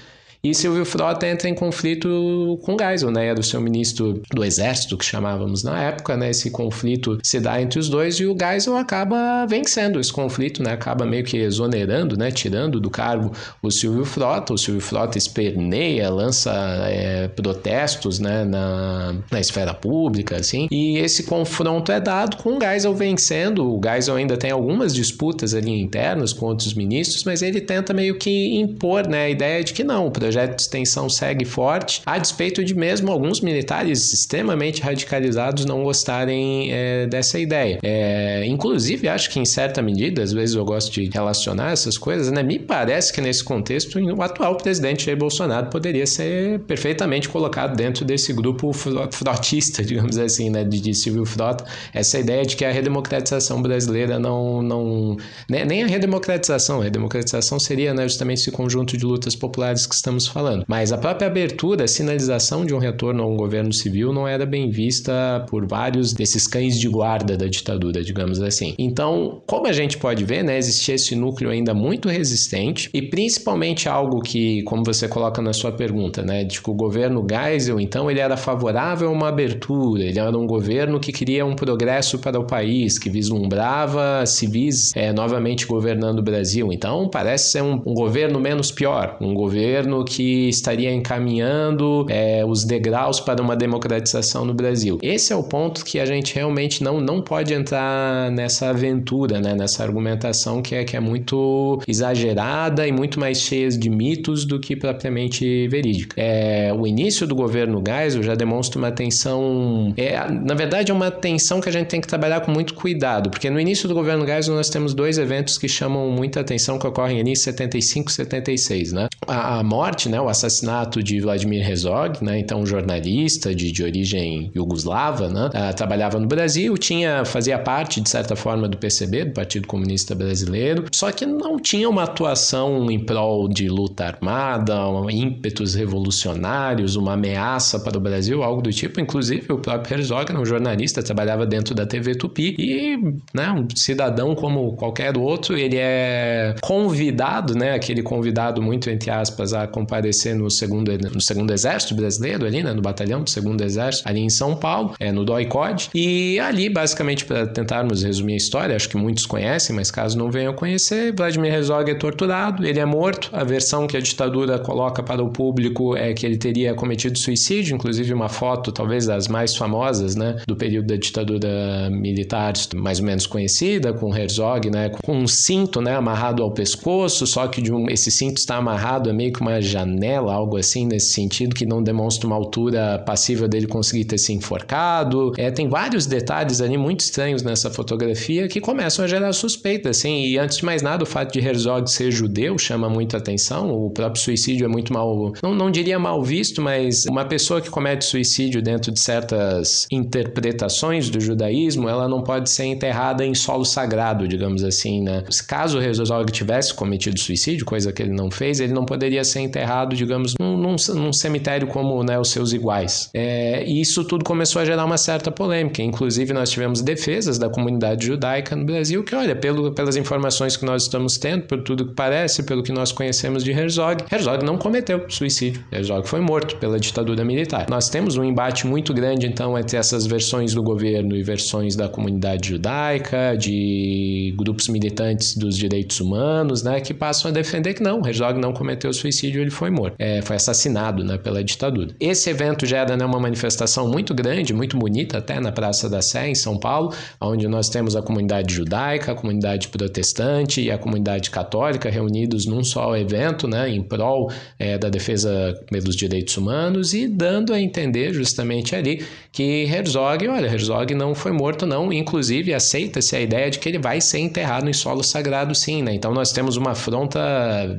E Silvio Frota entra em conflito com Geisel, né? Era o seu ministro do exército, que chamávamos na época, né? Esse conflito se dá entre os dois e o Geisel acaba vencendo esse conflito, né? Acaba meio que exonerando, né? Tirando do cargo o Silvio Frota. O Silvio Frota esperneia, lança é, protestos, né? Na, na esfera pública, assim. E esse confronto é dado com o Geisel vencendo. O Geisel ainda tem algumas disputas ali internas com outros ministros, mas ele tenta meio que impor, né? A ideia de que não, o projeto projeto de extensão segue forte, a despeito de mesmo alguns militares extremamente radicalizados não gostarem é, dessa ideia. É, inclusive, acho que em certa medida, às vezes eu gosto de relacionar essas coisas, né? Me parece que nesse contexto o atual presidente Jair Bolsonaro poderia ser perfeitamente colocado dentro desse grupo frotista, digamos assim, né? De, de Silvio Frota. Essa ideia de que a redemocratização brasileira não. não né? nem a redemocratização, a redemocratização seria né, justamente esse conjunto de lutas populares que estamos falando. Mas a própria abertura, a sinalização de um retorno a um governo civil não era bem vista por vários desses cães de guarda da ditadura, digamos assim. Então, como a gente pode ver, né, existia esse núcleo ainda muito resistente e principalmente algo que, como você coloca na sua pergunta, né, de que o governo Geisel, então, ele era favorável a uma abertura, ele era um governo que queria um progresso para o país, que vislumbrava civis é, novamente governando o Brasil. Então, parece ser um, um governo menos pior, um governo que estaria encaminhando é, os degraus para uma democratização no Brasil. Esse é o ponto que a gente realmente não, não pode entrar nessa aventura, né, nessa argumentação que é, que é muito exagerada e muito mais cheia de mitos do que propriamente verídica. É, o início do governo Geisel já demonstra uma tensão. É, na verdade, é uma tensão que a gente tem que trabalhar com muito cuidado, porque no início do governo Geisel nós temos dois eventos que chamam muita atenção que ocorrem ali em 75 e 76, né? A, a morte, né, o assassinato de Vladimir Herzog, né, então um jornalista de, de origem iugoslava, né, uh, trabalhava no Brasil, tinha fazia parte de certa forma do PCB, do Partido Comunista Brasileiro, só que não tinha uma atuação em prol de luta armada, um, ímpetos revolucionários, uma ameaça para o Brasil, algo do tipo. Inclusive o próprio Herzog, um jornalista, trabalhava dentro da TV Tupi e, né, um cidadão como qualquer outro, ele é convidado, né, aquele convidado muito entre aspas a comparecer no segundo no segundo exército brasileiro ali, né, no batalhão do segundo exército ali em São Paulo, é no DOI-COD, e ali basicamente para tentarmos resumir a história, acho que muitos conhecem, mas caso não venham conhecer, Vladimir Herzog é torturado, ele é morto, a versão que a ditadura coloca para o público é que ele teria cometido suicídio, inclusive uma foto talvez das mais famosas, né, do período da ditadura militar, mais ou menos conhecida, com Herzog, né, com um cinto, né, amarrado ao pescoço, só que um, esse cinto está amarrado a meio que uma janela, algo assim nesse sentido, que não demonstra uma altura passível dele conseguir ter se enforcado. É, tem vários detalhes ali muito estranhos nessa fotografia que começam a gerar suspeita, assim, e antes de mais nada, o fato de Herzog ser judeu chama muita atenção, o próprio suicídio é muito mal, não, não diria mal visto, mas uma pessoa que comete suicídio dentro de certas interpretações do judaísmo, ela não pode ser enterrada em solo sagrado, digamos assim, né? Caso Herzog tivesse cometido suicídio, coisa que ele não fez, ele não poderia ser enterrado, digamos, num, num, num cemitério como né, os seus iguais. É, e isso tudo começou a gerar uma certa polêmica. Inclusive, nós tivemos defesas da comunidade judaica no Brasil que, olha, pelo, pelas informações que nós estamos tendo, por tudo que parece, pelo que nós conhecemos de Herzog, Herzog não cometeu suicídio. Herzog foi morto pela ditadura militar. Nós temos um embate muito grande, então, entre essas versões do governo e versões da comunidade judaica, de grupos militantes dos direitos humanos, né, que passam a defender que não, Herzog não cometeu suicídio, ele foi morto, é, foi assassinado, né, pela ditadura. Esse evento gera né, uma manifestação muito grande, muito bonita, até na Praça da Sé, em São Paulo, onde nós temos a comunidade judaica, a comunidade protestante e a comunidade católica reunidos num só evento, né, em prol é, da defesa pelos direitos humanos e dando a entender justamente ali que Herzog, olha, Herzog não foi morto não, inclusive aceita-se a ideia de que ele vai ser enterrado em solo sagrado sim, né? Então nós temos uma afronta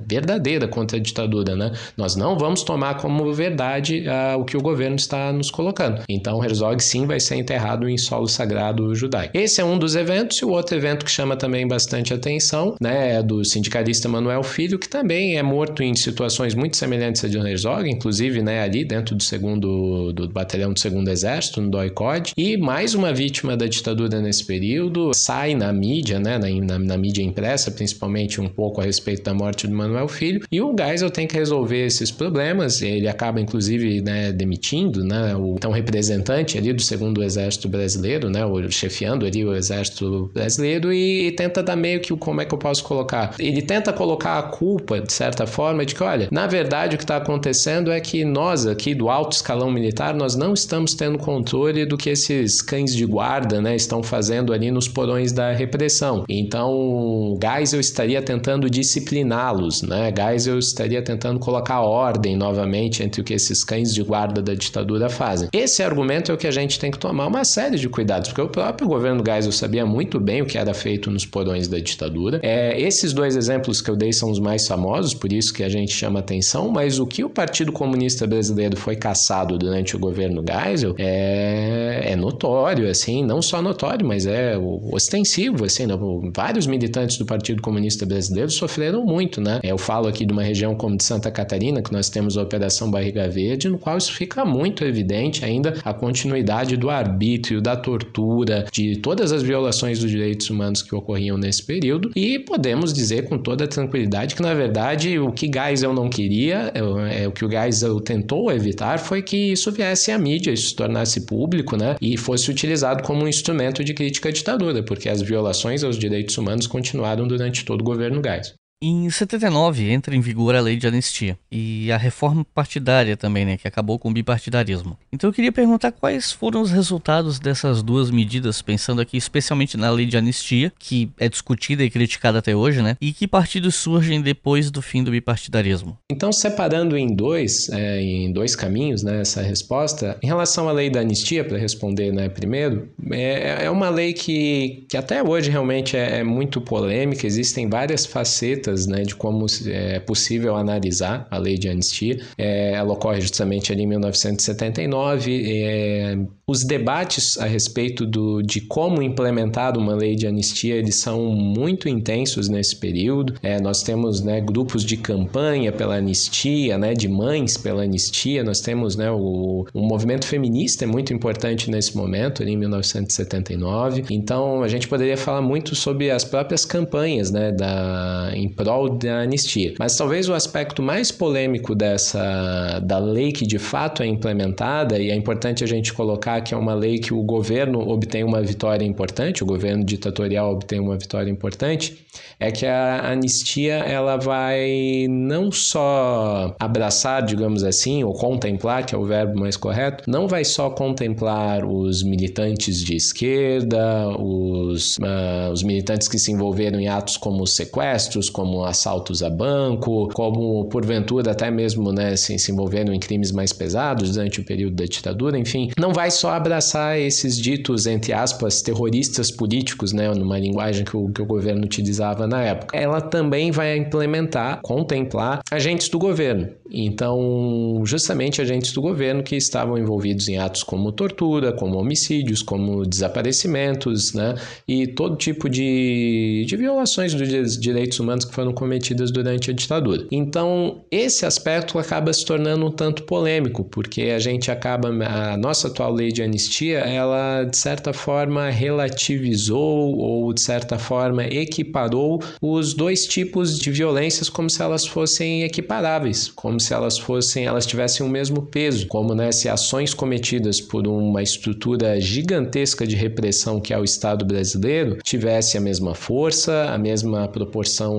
verdadeira contra a ditadura, né? Nós não vamos tomar como verdade uh, o que o governo está nos colocando. Então Herzog sim vai ser enterrado em solo sagrado judaico. Esse é um dos eventos e o outro evento que chama também bastante atenção, né, é do sindicalista Manuel Filho, que também é morto em situações muito semelhantes a de Herzog, inclusive, né, ali dentro do segundo do batalhão do segundo exército, no DOI-COD, e mais uma vítima da ditadura nesse período sai na mídia, né, na, na, na mídia impressa, principalmente um pouco a respeito da morte do Manuel Filho, e o Geisel tem que resolver esses problemas, ele acaba inclusive, né, demitindo, né, o então representante ali do segundo exército brasileiro, né, o, chefiando ali o exército brasileiro e, e tenta dar meio que como é que eu posso colocar? Ele tenta colocar a culpa de certa forma de que, olha, na verdade o que está acontecendo é que nós aqui do alto escalão militar nós não estamos tendo controle do que esses cães de guarda, né, estão fazendo ali nos porões da repressão. Então Geisel estaria tentando discipliná-los, né? Geisel estaria tentando tentando colocar ordem novamente entre o que esses cães de guarda da ditadura fazem. Esse argumento é o que a gente tem que tomar uma série de cuidados, porque o próprio governo Geisel sabia muito bem o que era feito nos porões da ditadura. É, esses dois exemplos que eu dei são os mais famosos, por isso que a gente chama atenção, mas o que o Partido Comunista Brasileiro foi caçado durante o governo Geisel é, é notório, assim, não só notório, mas é ostensivo, assim, né? vários militantes do Partido Comunista Brasileiro sofreram muito, né? Eu falo aqui de uma região como de Santa Catarina, que nós temos a Operação Barriga Verde, no qual isso fica muito evidente ainda a continuidade do arbítrio, da tortura, de todas as violações dos direitos humanos que ocorriam nesse período, e podemos dizer com toda tranquilidade que, na verdade, o que Geisel não queria, é, é, o que o Geisel tentou evitar, foi que isso viesse à mídia, isso se tornasse público, né, e fosse utilizado como um instrumento de crítica à ditadura, porque as violações aos direitos humanos continuaram durante todo o governo Geisel. Em 79 entra em vigor a lei de anistia e a reforma partidária também, né, que acabou com o bipartidarismo. Então eu queria perguntar quais foram os resultados dessas duas medidas, pensando aqui especialmente na lei de anistia, que é discutida e criticada até hoje, né, e que partidos surgem depois do fim do bipartidarismo. Então separando em dois, é, em dois caminhos, né, essa resposta, em relação à lei da anistia, para responder, né, primeiro, é, é uma lei que, que até hoje realmente é, é muito polêmica, existem várias facetas né, de como é possível analisar a lei de anistia. É, ela ocorre justamente ali em 1979. É, os debates a respeito do, de como implementar uma lei de anistia eles são muito intensos nesse período. É, nós temos né, grupos de campanha pela anistia, né, de mães pela anistia. Nós temos né, o, o movimento feminista é muito importante nesse momento, ali em 1979. Então a gente poderia falar muito sobre as próprias campanhas né, da, em prol da anistia. Mas talvez o aspecto mais polêmico dessa da lei que de fato é implementada e é importante a gente colocar que é uma lei que o governo obtém uma vitória importante, o governo ditatorial obtém uma vitória importante, é que a anistia ela vai não só abraçar, digamos assim, ou contemplar, que é o verbo mais correto, não vai só contemplar os militantes de esquerda, os, uh, os militantes que se envolveram em atos como sequestros, como como assaltos a banco, como porventura até mesmo né, se, se envolvendo em crimes mais pesados durante o período da ditadura, enfim, não vai só abraçar esses ditos, entre aspas, terroristas políticos, né, numa linguagem que o, que o governo utilizava na época. Ela também vai implementar, contemplar agentes do governo. Então, justamente agentes do governo que estavam envolvidos em atos como tortura, como homicídios, como desaparecimentos, né, e todo tipo de, de violações dos direitos humanos que foram cometidas durante a ditadura. Então, esse aspecto acaba se tornando um tanto polêmico, porque a gente acaba a nossa atual lei de anistia, ela de certa forma relativizou ou de certa forma equiparou os dois tipos de violências como se elas fossem equiparáveis, como se elas fossem, elas tivessem o mesmo peso, como né, se ações cometidas por uma estrutura gigantesca de repressão que é o Estado brasileiro tivesse a mesma força, a mesma proporção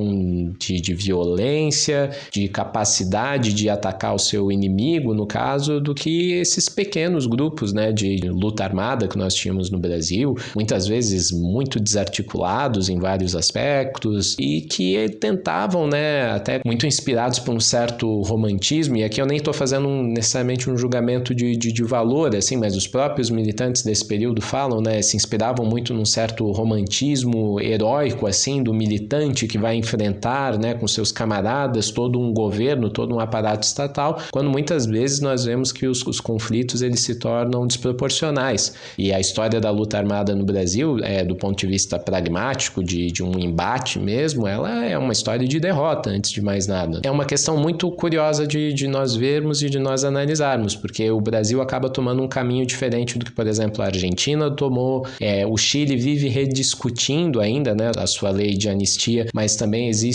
de, de violência, de capacidade de atacar o seu inimigo, no caso, do que esses pequenos grupos né, de luta armada que nós tínhamos no Brasil, muitas vezes muito desarticulados em vários aspectos e que tentavam, né, até muito inspirados por um certo romantismo, e aqui eu nem estou fazendo um, necessariamente um julgamento de, de, de, valor, assim, mas os próprios militantes desse período falam, né, se inspiravam muito num certo romantismo heróico, assim, do militante que vai enfrentar né, com seus camaradas todo um governo, todo um aparato estatal, quando muitas vezes nós vemos que os, os conflitos eles se tornam desproporcionais. E a história da luta armada no Brasil, é, do ponto de vista pragmático, de, de um embate mesmo, ela é uma história de derrota, antes de mais nada. É uma questão muito curiosa de, de nós vermos e de nós analisarmos, porque o Brasil acaba tomando um caminho diferente do que, por exemplo, a Argentina tomou. É, o Chile vive rediscutindo ainda né, a sua lei de anistia, mas também existe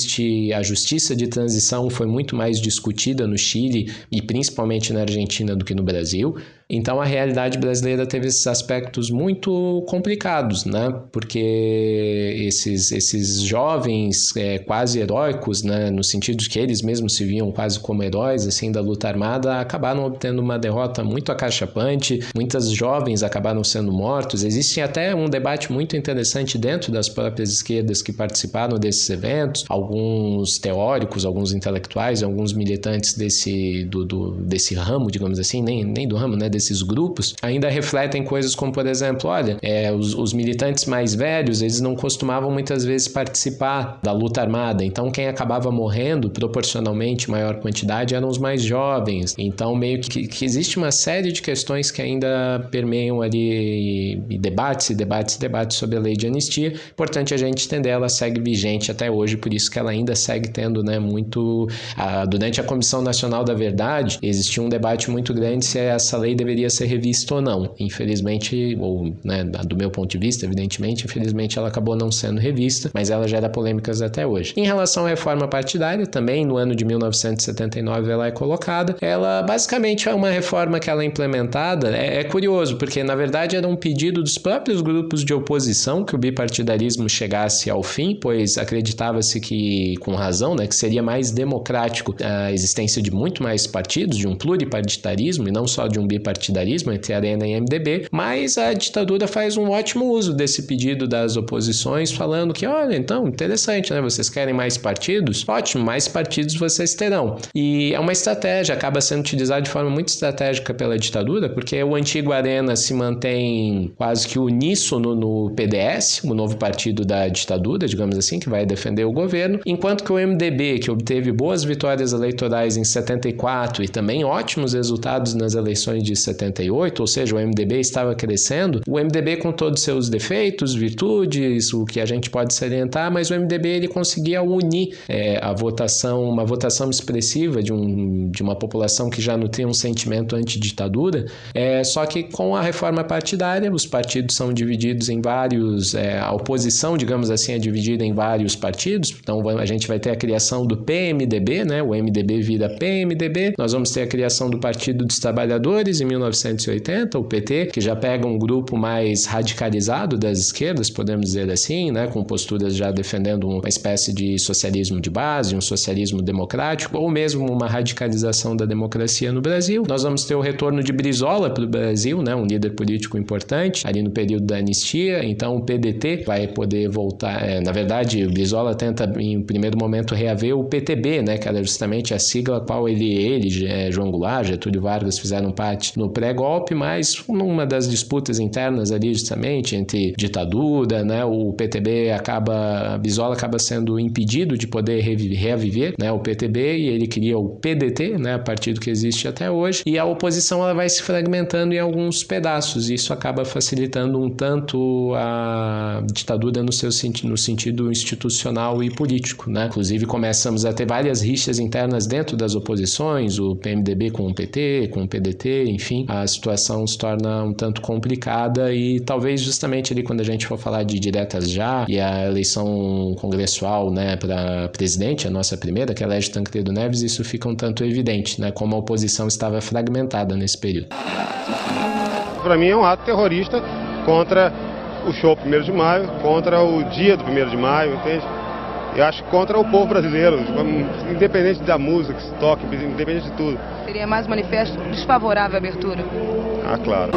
a justiça de transição foi muito mais discutida no Chile e principalmente na Argentina do que no Brasil. Então a realidade brasileira teve esses aspectos muito complicados, né? Porque esses, esses jovens é, quase heróicos, né? No sentido de que eles mesmos se viam quase como heróis assim da luta armada, acabaram obtendo uma derrota muito acachapante. Muitas jovens acabaram sendo mortos. Existe até um debate muito interessante dentro das próprias esquerdas que participaram desses eventos. Alguns teóricos, alguns intelectuais, alguns militantes desse do, do desse ramo, digamos assim, nem, nem do ramo, né? Desses grupos ainda refletem coisas como, por exemplo, olha, é, os, os militantes mais velhos, eles não costumavam muitas vezes participar da luta armada, então quem acabava morrendo proporcionalmente maior quantidade eram os mais jovens. Então, meio que, que existe uma série de questões que ainda permeiam ali e debates e debates e debates sobre a lei de anistia. Importante a gente entender, ela segue vigente até hoje, por isso que ela ainda segue tendo né, muito. A, durante a Comissão Nacional da Verdade, existia um debate muito grande se essa lei deveria ser revista ou não. Infelizmente, ou né, do meu ponto de vista, evidentemente, infelizmente ela acabou não sendo revista, mas ela gera polêmicas até hoje. Em relação à reforma partidária, também no ano de 1979 ela é colocada. Ela basicamente é uma reforma que ela é implementada. É, é curioso, porque na verdade era um pedido dos próprios grupos de oposição que o bipartidarismo chegasse ao fim, pois acreditava-se que, com razão, né, que seria mais democrático a existência de muito mais partidos, de um pluripartidarismo e não só de um bipartidarismo entre Arena e MDB, mas a ditadura faz um ótimo uso desse pedido das oposições, falando que, olha, então, interessante, né? Vocês querem mais partidos? Ótimo, mais partidos vocês terão. E é uma estratégia, acaba sendo utilizada de forma muito estratégica pela ditadura, porque o antigo Arena se mantém quase que uníssono no PDS, o novo partido da ditadura, digamos assim, que vai defender o governo, enquanto que o MDB, que obteve boas vitórias eleitorais em 74 e também ótimos resultados nas eleições de 78, ou seja, o MDB estava crescendo, o MDB com todos os seus defeitos, virtudes, o que a gente pode salientar, mas o MDB ele conseguia unir é, a votação, uma votação expressiva de, um, de uma população que já nutria um sentimento anti-ditadura, é, só que com a reforma partidária, os partidos são divididos em vários, é, a oposição, digamos assim, é dividida em vários partidos, então a gente vai ter a criação do PMDB, né, o MDB vira PMDB, nós vamos ter a criação do Partido dos Trabalhadores em 1980, o PT, que já pega um grupo mais radicalizado das esquerdas, podemos dizer assim, né, com posturas já defendendo uma espécie de socialismo de base, um socialismo democrático, ou mesmo uma radicalização da democracia no Brasil. Nós vamos ter o retorno de Brizola para o Brasil, né, um líder político importante, ali no período da anistia, então o PDT vai poder voltar. É, na verdade, o Brizola tenta, em primeiro momento, reaver o PTB, né, que era justamente a sigla a qual ele, ele é, João Goulart, Getúlio Vargas fizeram parte no pré-golpe, mas numa das disputas internas ali, justamente, entre ditadura, né, o PTB acaba, Brizola acaba sendo impedido de poder reaviver né, o PTB e ele cria o PDT, né, partido que existe até hoje, e a oposição ela vai se fragmentando em alguns pedaços, e isso acaba facilitando um tanto a ditadura no seu no sentido institucional e político, né? Inclusive começamos a ter várias rixas internas dentro das oposições, o PMDB com o PT, com o PDT, enfim, a situação se torna um tanto complicada e talvez justamente ali quando a gente for falar de diretas já e a eleição congressual, né, para presidente, a nossa primeira, que elege Tancredo Neves, isso fica um tanto evidente, né, como a oposição estava fragmentada nesse período. Para mim é um ato terrorista contra o show 1 de maio, contra o dia do 1 de maio, entende? Eu acho contra o povo brasileiro, independente da música que se toque, independente de tudo. Seria mais manifesto desfavorável à abertura? Ah, claro.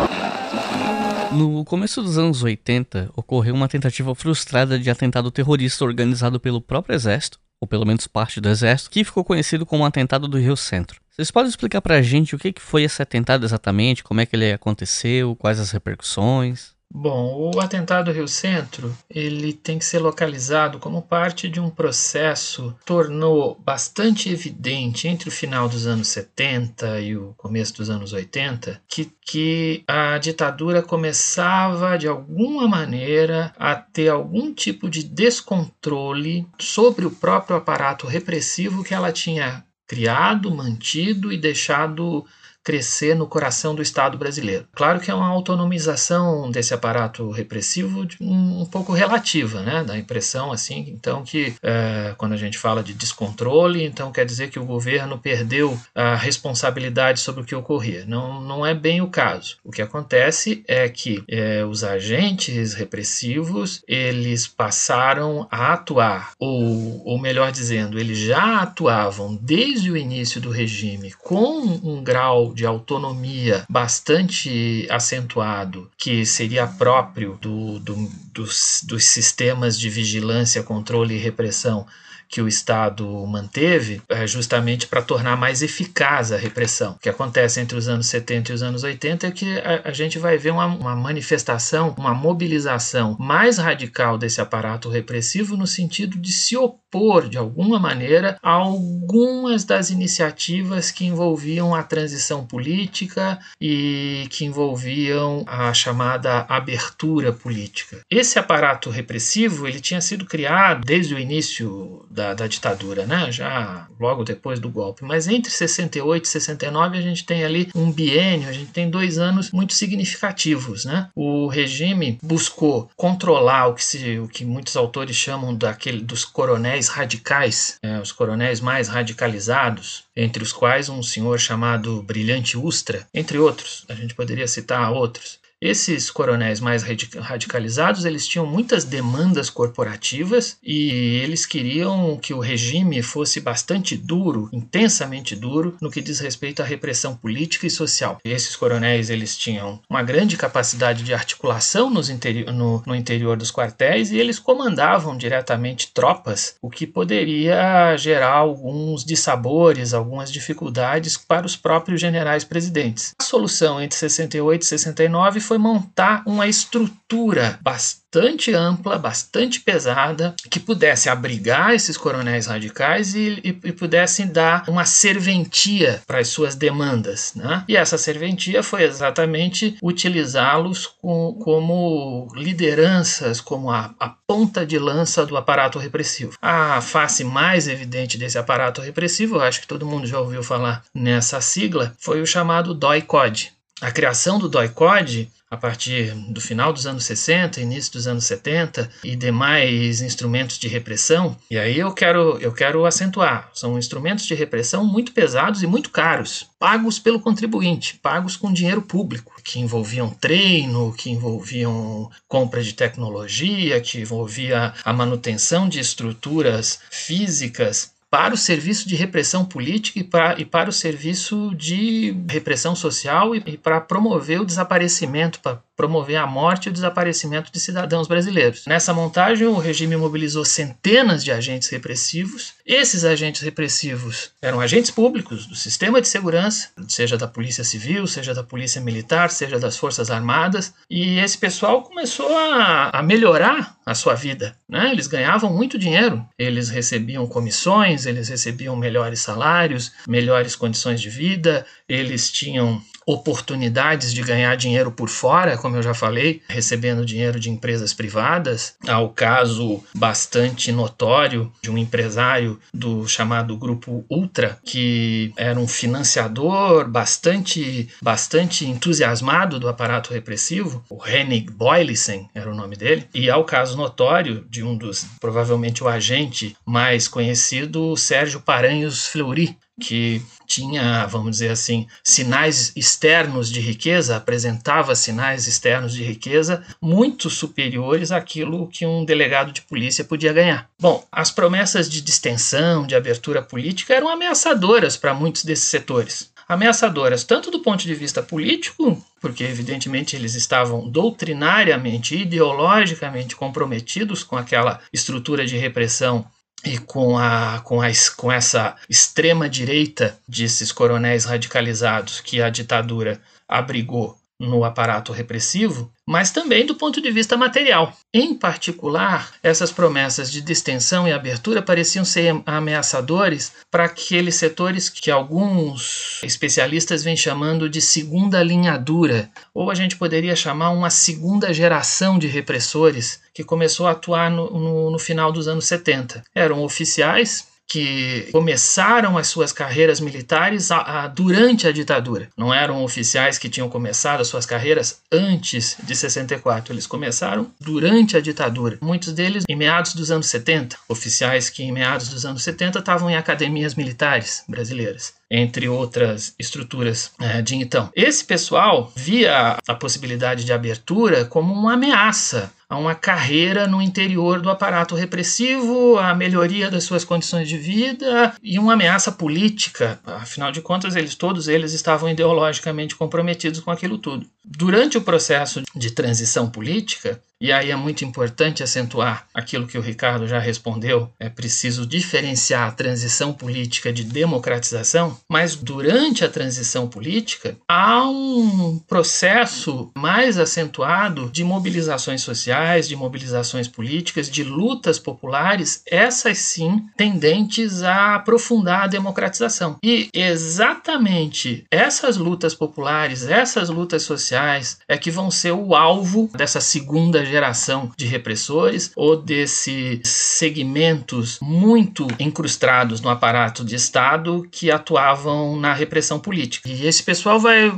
No começo dos anos 80, ocorreu uma tentativa frustrada de atentado terrorista organizado pelo próprio exército, ou pelo menos parte do exército, que ficou conhecido como o atentado do Rio Centro. Vocês podem explicar pra gente o que foi esse atentado exatamente, como é que ele aconteceu, quais as repercussões? Bom, o atentado Rio Centro, ele tem que ser localizado como parte de um processo que tornou bastante evidente entre o final dos anos 70 e o começo dos anos 80 que, que a ditadura começava de alguma maneira a ter algum tipo de descontrole sobre o próprio aparato repressivo que ela tinha criado, mantido e deixado crescer no coração do Estado brasileiro. Claro que é uma autonomização desse aparato repressivo um, pouco relativa, né? Da impressão assim, então que é, quando a gente fala de descontrole, então quer dizer que o governo perdeu a responsabilidade sobre o que ocorria. Não, não é bem o caso. O que acontece é que é, os agentes repressivos eles passaram a atuar, ou, ou melhor dizendo, eles já atuavam desde o início do regime com um grau de autonomia bastante acentuado, que seria próprio do, do, dos, dos sistemas de vigilância, controle e repressão que o Estado manteve é justamente para tornar mais eficaz a repressão. O que acontece entre os anos 70 e os anos 80 é que a, a gente vai ver uma, uma, manifestação, uma mobilização mais radical desse aparato repressivo no sentido de se opor, de alguma maneira, a algumas das iniciativas que envolviam a transição política e que envolviam a chamada abertura política. Esse aparato repressivo ele tinha sido criado desde o início da, da, ditadura, né? já logo depois do golpe. Mas entre 68 e 69 a gente tem ali um biênio, a gente tem dois anos muito significativos. Né? O regime buscou controlar o que, se, o que muitos autores chamam daquele, dos coronéis radicais, é, os coronéis mais radicalizados, entre os quais um senhor chamado Brilhante Ustra, entre outros. A gente poderia citar outros. Esses coronéis mais radicalizados, eles tinham muitas demandas corporativas e eles queriam que o regime fosse bastante duro, intensamente duro, no que diz respeito à repressão política e social. Esses coronéis, eles tinham uma grande capacidade de articulação interi no, no interior dos quartéis e eles comandavam diretamente tropas, o que poderia gerar alguns dissabores, algumas dificuldades para os próprios generais presidentes. A solução entre 68 e 69 foi montar uma estrutura bastante ampla, bastante pesada, que pudesse abrigar esses coronéis radicais e, e, e pudessem dar uma serventia para as suas demandas. Né? E essa serventia foi exatamente utilizá-los com, como lideranças, como a, a ponta de lança do aparato repressivo. A face mais evidente desse aparato repressivo, acho que todo mundo já ouviu falar nessa sigla, foi o chamado DOI-CODE. A criação do DOI-CODE a partir do final dos anos 60, início dos anos 70 e demais instrumentos de repressão. E aí eu quero, eu quero acentuar, são instrumentos de repressão muito pesados e muito caros, pagos pelo contribuinte, pagos com dinheiro público, que envolviam treino, que envolviam compra de tecnologia, que envolvia a manutenção de estruturas físicas para o serviço de repressão política e para, e para o serviço de repressão social e, e para promover o desaparecimento, para promover a morte e o desaparecimento de cidadãos brasileiros. Nessa montagem, o regime mobilizou centenas de agentes repressivos. Esses agentes repressivos eram agentes públicos do sistema de segurança, seja da Polícia Civil, seja da Polícia Militar, seja das Forças Armadas, e esse pessoal começou a, a melhorar a sua vida. Né? Eles ganhavam muito dinheiro, eles recebiam comissões, eles recebiam melhores salários, melhores condições de vida, eles tinham oportunidades de ganhar dinheiro por fora, como eu já falei, recebendo dinheiro de empresas privadas. Há o caso bastante notório de um empresário do chamado Grupo Ultra, que era um financiador bastante, bastante entusiasmado do aparato repressivo. O Henning Boylissen era o nome dele. E há o caso notório de um dos, provavelmente o agente mais conhecido, Sérgio Paranhos Fleury, que tinha, vamos dizer assim, sinais externos de riqueza, apresentava sinais externos de riqueza muito superiores àquilo que um delegado de polícia podia ganhar. Bom, as promessas de distensão, de abertura política eram ameaçadoras para muitos desses setores. Ameaçadoras tanto do ponto de vista político, porque evidentemente eles estavam doutrinariamente, ideologicamente comprometidos com aquela estrutura de repressão e com, a, com, a, com essa extrema direita desses coronéis radicalizados que a ditadura abrigou no aparato repressivo, mas também do ponto de vista material. Em particular, essas promessas de distensão e abertura pareciam ser ameaçadores para aqueles setores que alguns especialistas vêm chamando de segunda linha dura, ou a gente poderia chamar uma segunda geração de repressores que começou a atuar no, no, no final dos anos 70. Eram oficiais que começaram as suas carreiras militares a, a, durante a ditadura. Não eram oficiais que tinham começado as suas carreiras antes de 64. Eles começaram durante a ditadura. Muitos deles em meados dos anos 70. Oficiais que em meados dos anos 70 estavam em academias militares brasileiras entre outras estruturas é, de então. Esse pessoal via a possibilidade de abertura como uma ameaça a uma carreira no interior do aparato repressivo, a melhoria das suas condições de vida e uma ameaça política. Afinal de contas, eles todos eles estavam ideologicamente comprometidos com aquilo tudo. Durante o processo de transição política, e aí é muito importante acentuar aquilo que o Ricardo já respondeu: é preciso diferenciar a transição política de democratização, mas durante a transição política há um processo mais acentuado de mobilizações sociais, de mobilizações políticas, de lutas populares, essas sim tendentes a aprofundar a democratização. E exatamente essas lutas populares, essas lutas sociais, é que vão ser o alvo dessa segunda geração de repressores ou desses segmentos muito incrustados no aparato de Estado que atuavam na repressão política. E esse pessoal vai,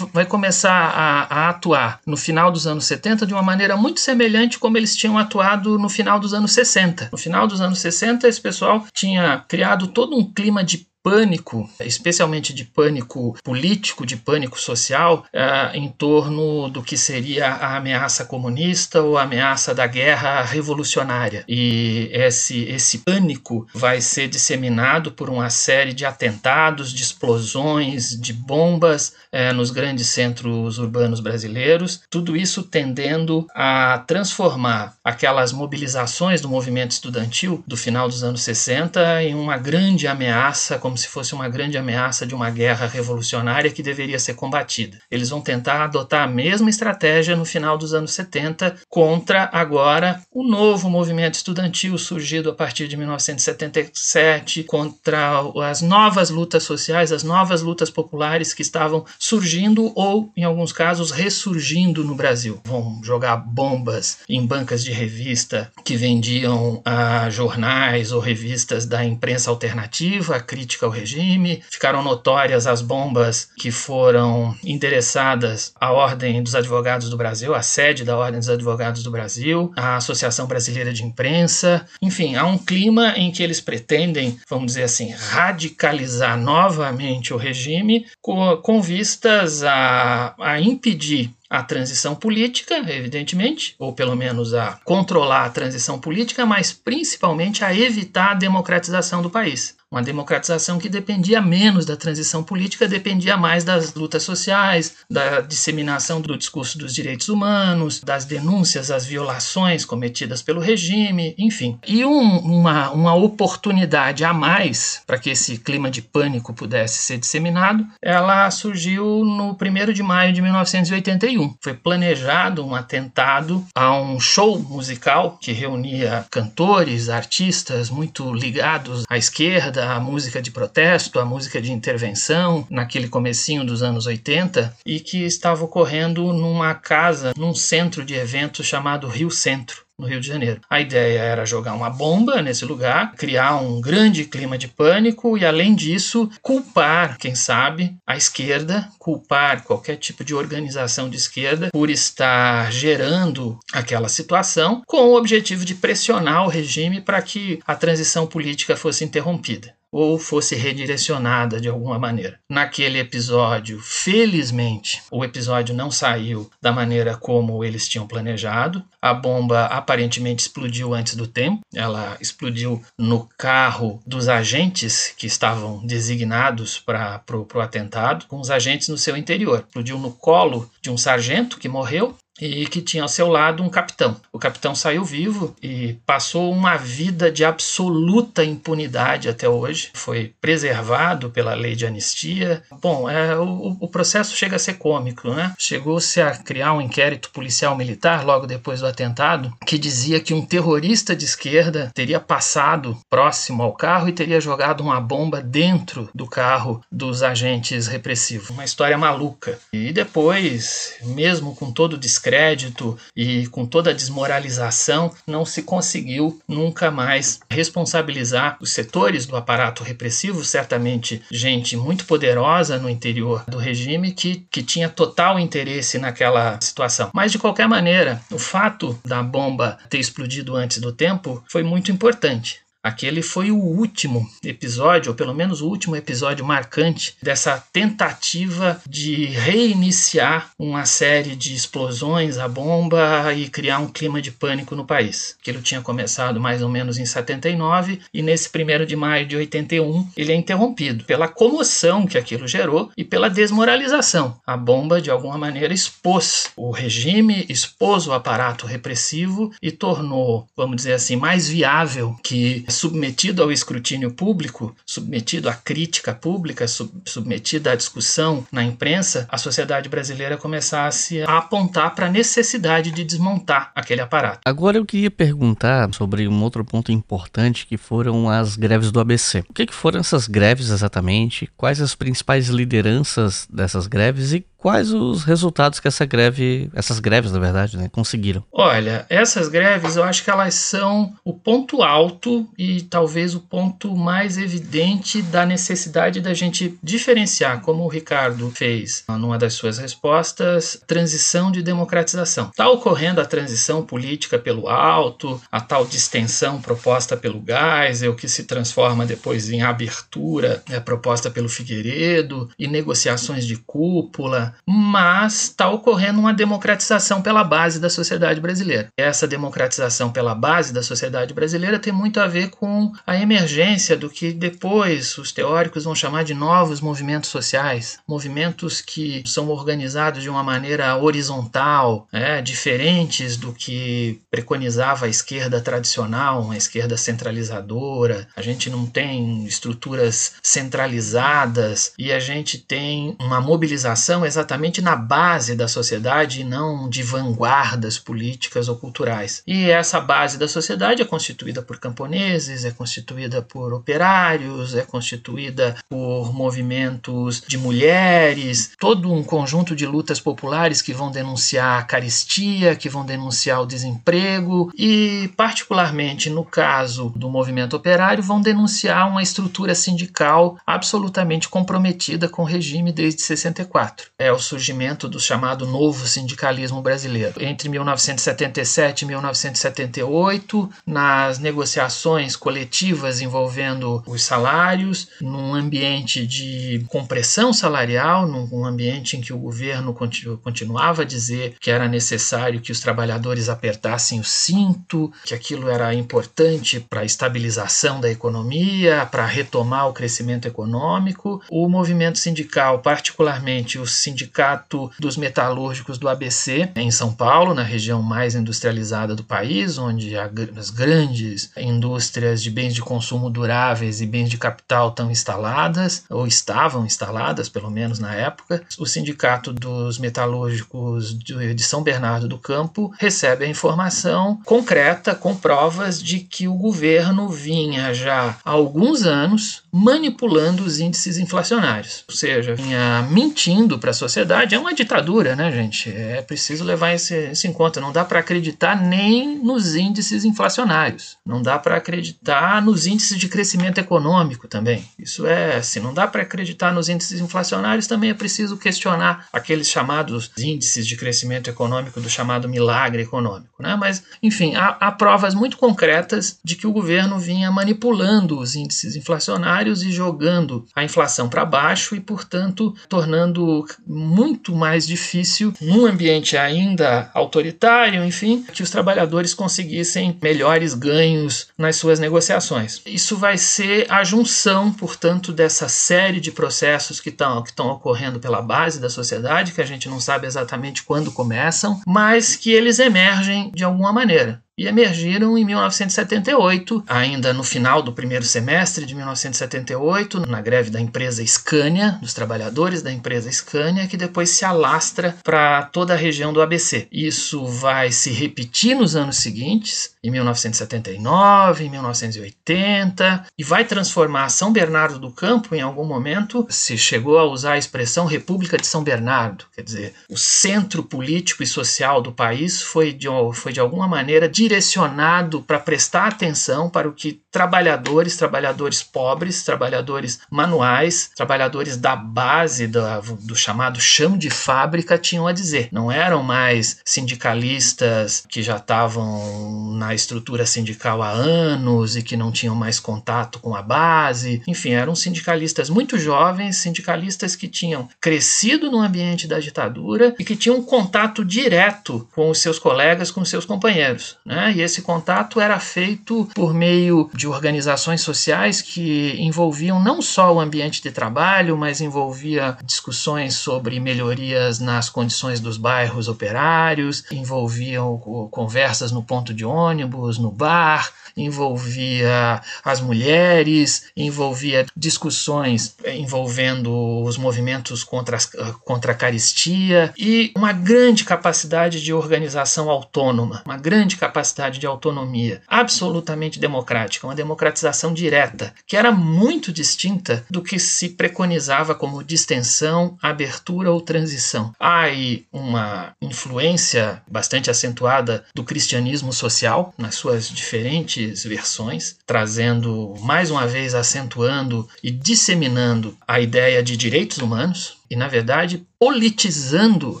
vai começar a, a atuar no final dos anos 70 de uma maneira muito semelhante como eles tinham atuado no final dos anos 60. No final dos anos 60, esse pessoal tinha criado todo um clima de pânico, especialmente de pânico político, de pânico social, uh, em torno do que seria a ameaça comunista ou a ameaça da guerra revolucionária. E esse, esse pânico vai ser disseminado por uma série de atentados, de explosões, de bombas uh, nos grandes centros urbanos brasileiros, tudo isso tendendo a transformar aquelas mobilizações do movimento estudantil do final dos anos 60 em uma grande ameaça, como como se fosse uma grande ameaça de uma guerra revolucionária que deveria ser combatida. Eles vão tentar adotar a mesma estratégia no final dos anos 70 contra agora o novo movimento estudantil surgido a partir de 1977, contra as novas lutas sociais, as novas lutas populares que estavam surgindo ou, em alguns casos, ressurgindo no Brasil. Vão jogar bombas em bancas de revista que vendiam ah, jornais ou revistas da imprensa alternativa, a crítica ao regime, ficaram notórias as bombas que foram endereçadas à Ordem dos Advogados do Brasil, à sede da Ordem dos Advogados do Brasil, à Associação Brasileira de Imprensa. Enfim, há um clima em que eles pretendem, vamos dizer assim, radicalizar novamente o regime com, com vistas a, a impedir a transição política, evidentemente, ou pelo menos a controlar a transição política, mas principalmente a evitar a democratização do país. Uma democratização que dependia menos da transição política, dependia mais das lutas sociais, da disseminação do discurso dos direitos humanos, das denúncias às violações cometidas pelo regime, enfim. E um, uma, uma oportunidade a mais para que esse clima de pânico pudesse ser disseminado, ela surgiu no 1 de maio de 1981. Foi planejado um atentado a um show musical que reunia cantores, artistas muito ligados à esquerda a música de protesto, a música de intervenção, naquele comecinho dos anos 80, e que estava ocorrendo numa casa, num centro de eventos chamado Rio Centro no Rio de Janeiro. A ideia era jogar uma bomba nesse lugar, criar um grande clima de pânico e, além disso, culpar, quem sabe, a esquerda, culpar qualquer tipo de organização de esquerda por estar gerando aquela situação com o objetivo de pressionar o regime para que a transição política fosse interrompida ou fosse redirecionada de alguma maneira. Naquele episódio, felizmente, o episódio não saiu da maneira como eles tinham planejado. A bomba aparentemente explodiu antes do tempo. Ela explodiu no carro dos agentes que estavam designados para o atentado, com os agentes no seu interior. Explodiu no colo de um sargento que morreu e que tinha ao seu lado um capitão. O capitão saiu vivo e passou uma vida de absoluta impunidade até hoje. Foi preservado pela lei de anistia. Bom, é, o, o processo chega a ser cômico, né? Chegou-se a criar um inquérito policial militar logo depois do atentado que dizia que um terrorista de esquerda teria passado próximo ao carro e teria jogado uma bomba dentro do carro dos agentes repressivos. Uma história maluca. E depois, mesmo com todo o descrédito e com toda a desmoralização, não se conseguiu nunca mais responsabilizar os setores do aparato repressivo, certamente gente muito poderosa no interior do regime que, que tinha total interesse naquela situação. Mas de qualquer maneira, o fato da bomba ter explodido antes do tempo foi muito importante. Aquele foi o último episódio, ou pelo menos o último episódio marcante dessa tentativa de reiniciar uma série de explosões à bomba e criar um clima de pânico no país. Aquilo tinha começado mais ou menos em 79 e nesse 1 de maio de 81 ele é interrompido pela comoção que aquilo gerou e pela desmoralização. A bomba, de alguma maneira, expôs o regime, expôs o aparato repressivo e tornou, vamos dizer assim, mais viável que submetido ao escrutínio público, submetido à crítica pública, sub, submetido à discussão na imprensa, a sociedade brasileira começasse a apontar para a necessidade de desmontar aquele aparato. Agora eu queria perguntar sobre um outro ponto importante que foram as greves do ABC. O que, que foram essas greves exatamente? Quais as principais lideranças dessas greves e quais os resultados que essa greve, essas greves, na verdade, né, conseguiram? Olha, essas greves eu acho que elas são o ponto alto e talvez o ponto mais evidente da necessidade da gente diferenciar, como o Ricardo fez numa das suas respostas, transição de democratização. Está ocorrendo a transição política pelo alto, a tal distensão proposta pelo Geisel, que se transforma depois em abertura é, proposta pelo Figueiredo, e negociações de cúpula, mas está ocorrendo uma democratização pela base da sociedade brasileira. Essa democratização pela base da sociedade brasileira tem muito a ver com a emergência do que depois os teóricos vão chamar de novos movimentos sociais, movimentos que são organizados de uma maneira horizontal, é, diferentes do que preconizava a esquerda tradicional, uma esquerda centralizadora. A gente não tem estruturas centralizadas e a gente tem uma mobilização exatamente na base da sociedade e não de vanguardas políticas ou culturais. E essa base da sociedade é constituída por camponeses, é constituída por operários, é constituída por movimentos de mulheres, todo um conjunto de lutas populares que vão denunciar a caristia, que vão denunciar o desemprego e, particularmente no caso do movimento operário, vão denunciar uma estrutura sindical absolutamente comprometida com o regime desde 64 é o surgimento do chamado novo sindicalismo brasileiro. Entre 1977 e 1978, nas negociações coletivas envolvendo os salários, num ambiente de compressão salarial, num ambiente em que o governo continuava a dizer que era necessário que os trabalhadores apertassem o cinto, que aquilo era importante para a estabilização da economia, para retomar o crescimento econômico, o movimento sindical, particularmente os Sindicato dos Metalúrgicos do ABC, em São Paulo, na região mais industrializada do país, onde as grandes indústrias de bens de consumo duráveis e bens de capital estão instaladas, ou estavam instaladas, pelo menos na época. O Sindicato dos Metalúrgicos de São Bernardo do Campo recebe a informação concreta, com provas de que o governo vinha já há alguns anos manipulando os índices inflacionários, ou seja, vinha mentindo para sociedade é uma ditadura, né, gente? É preciso levar esse, isso em conta. Não dá para acreditar nem nos índices inflacionários. Não dá para acreditar nos índices de crescimento econômico também. Isso é, se não dá para acreditar nos índices inflacionários, também é preciso questionar aqueles chamados índices de crescimento econômico do chamado milagre econômico, né? Mas, enfim, há, há provas muito concretas de que o governo vinha manipulando os índices inflacionários e jogando a inflação para baixo e, portanto, tornando muito mais difícil, num ambiente ainda autoritário, enfim, que os trabalhadores conseguissem melhores ganhos nas suas negociações. Isso vai ser a junção, portanto, dessa série de processos que estão que ocorrendo pela base da sociedade, que a gente não sabe exatamente quando começam, mas que eles emergem de alguma maneira. E emergiram em 1978, ainda no final do primeiro semestre de 1978, na greve da empresa Scania, dos trabalhadores da empresa Scania, que depois se alastra para toda a região do ABC. Isso vai se repetir nos anos seguintes, em 1979, em 1980, e vai transformar São Bernardo do Campo, em algum momento, se chegou a usar a expressão República de São Bernardo, quer dizer, o centro político e social do país foi de, foi de alguma maneira direcionado para prestar atenção para o que trabalhadores, trabalhadores pobres, trabalhadores manuais, trabalhadores da base do, do chamado chão de fábrica tinham a dizer. Não eram mais sindicalistas que já estavam na estrutura sindical há anos e que não tinham mais contato com a base. Enfim, eram sindicalistas muito jovens, sindicalistas que tinham crescido no ambiente da ditadura e que tinham contato direto com os seus colegas, com os seus companheiros. Né? E esse contato era feito por meio de organizações sociais que envolviam não só o ambiente de trabalho, mas envolvia discussões sobre melhorias nas condições dos bairros operários, envolviam conversas no ponto de ônibus, no bar, envolvia as mulheres, envolvia discussões envolvendo os movimentos contra, contra a caristia e uma grande capacidade de organização autônoma, uma grande capacidade de autonomia, absolutamente democrática, uma democratização direta, que era muito distinta do que se preconizava como distensão, abertura ou transição. Há aí uma influência bastante acentuada do cristianismo social nas suas diferentes versões, trazendo mais uma vez acentuando e disseminando a ideia de direitos humanos, e, na verdade, politizando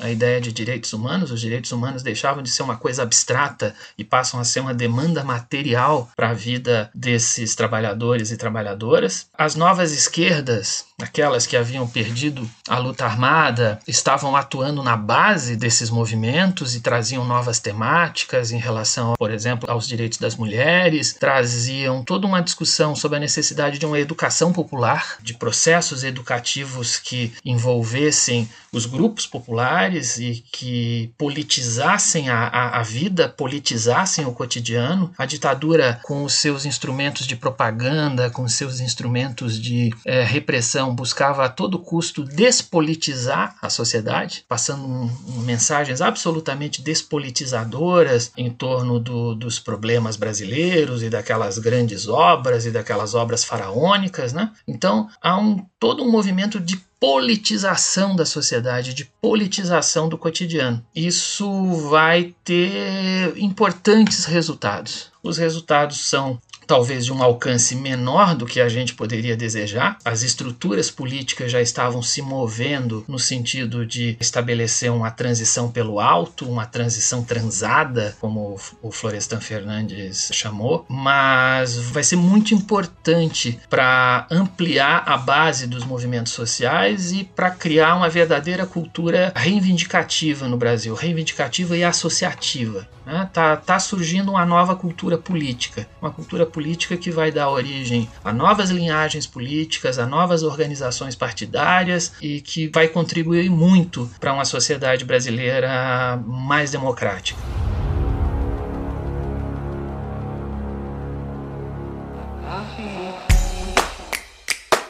a ideia de direitos humanos. Os direitos humanos deixavam de ser uma coisa abstrata e passam a ser uma demanda material para a vida desses trabalhadores e trabalhadoras. As novas esquerdas, aquelas que haviam perdido a luta armada, estavam atuando na base desses movimentos e traziam novas temáticas em relação, por exemplo, aos direitos das mulheres, traziam toda uma discussão sobre a necessidade de uma educação popular, de processos educativos que envolvessem os grupos populares e que politizassem a, a, a, vida, politizassem o cotidiano. A ditadura, com os seus instrumentos de propaganda, com os seus instrumentos de é, repressão, buscava a todo custo despolitizar a sociedade, passando um, um, mensagens absolutamente despolitizadoras em torno do, dos problemas brasileiros e daquelas grandes obras e daquelas obras faraônicas. Né? Então, há um, todo um movimento de politização da sociedade, de politização do cotidiano. Isso vai ter importantes resultados. Os resultados são talvez de um alcance menor do que a gente poderia desejar. As estruturas políticas já estavam se movendo no sentido de estabelecer uma transição pelo alto, uma transição transada, como o Florestan Fernandes chamou, mas vai ser muito importante para ampliar a base dos movimentos sociais e para criar uma verdadeira cultura reivindicativa no Brasil, reivindicativa e associativa. Né? Tá, tá surgindo uma nova cultura política, uma cultura política que vai dar origem a novas linhagens políticas, a novas organizações partidárias e que vai contribuir muito para uma sociedade brasileira mais democrática.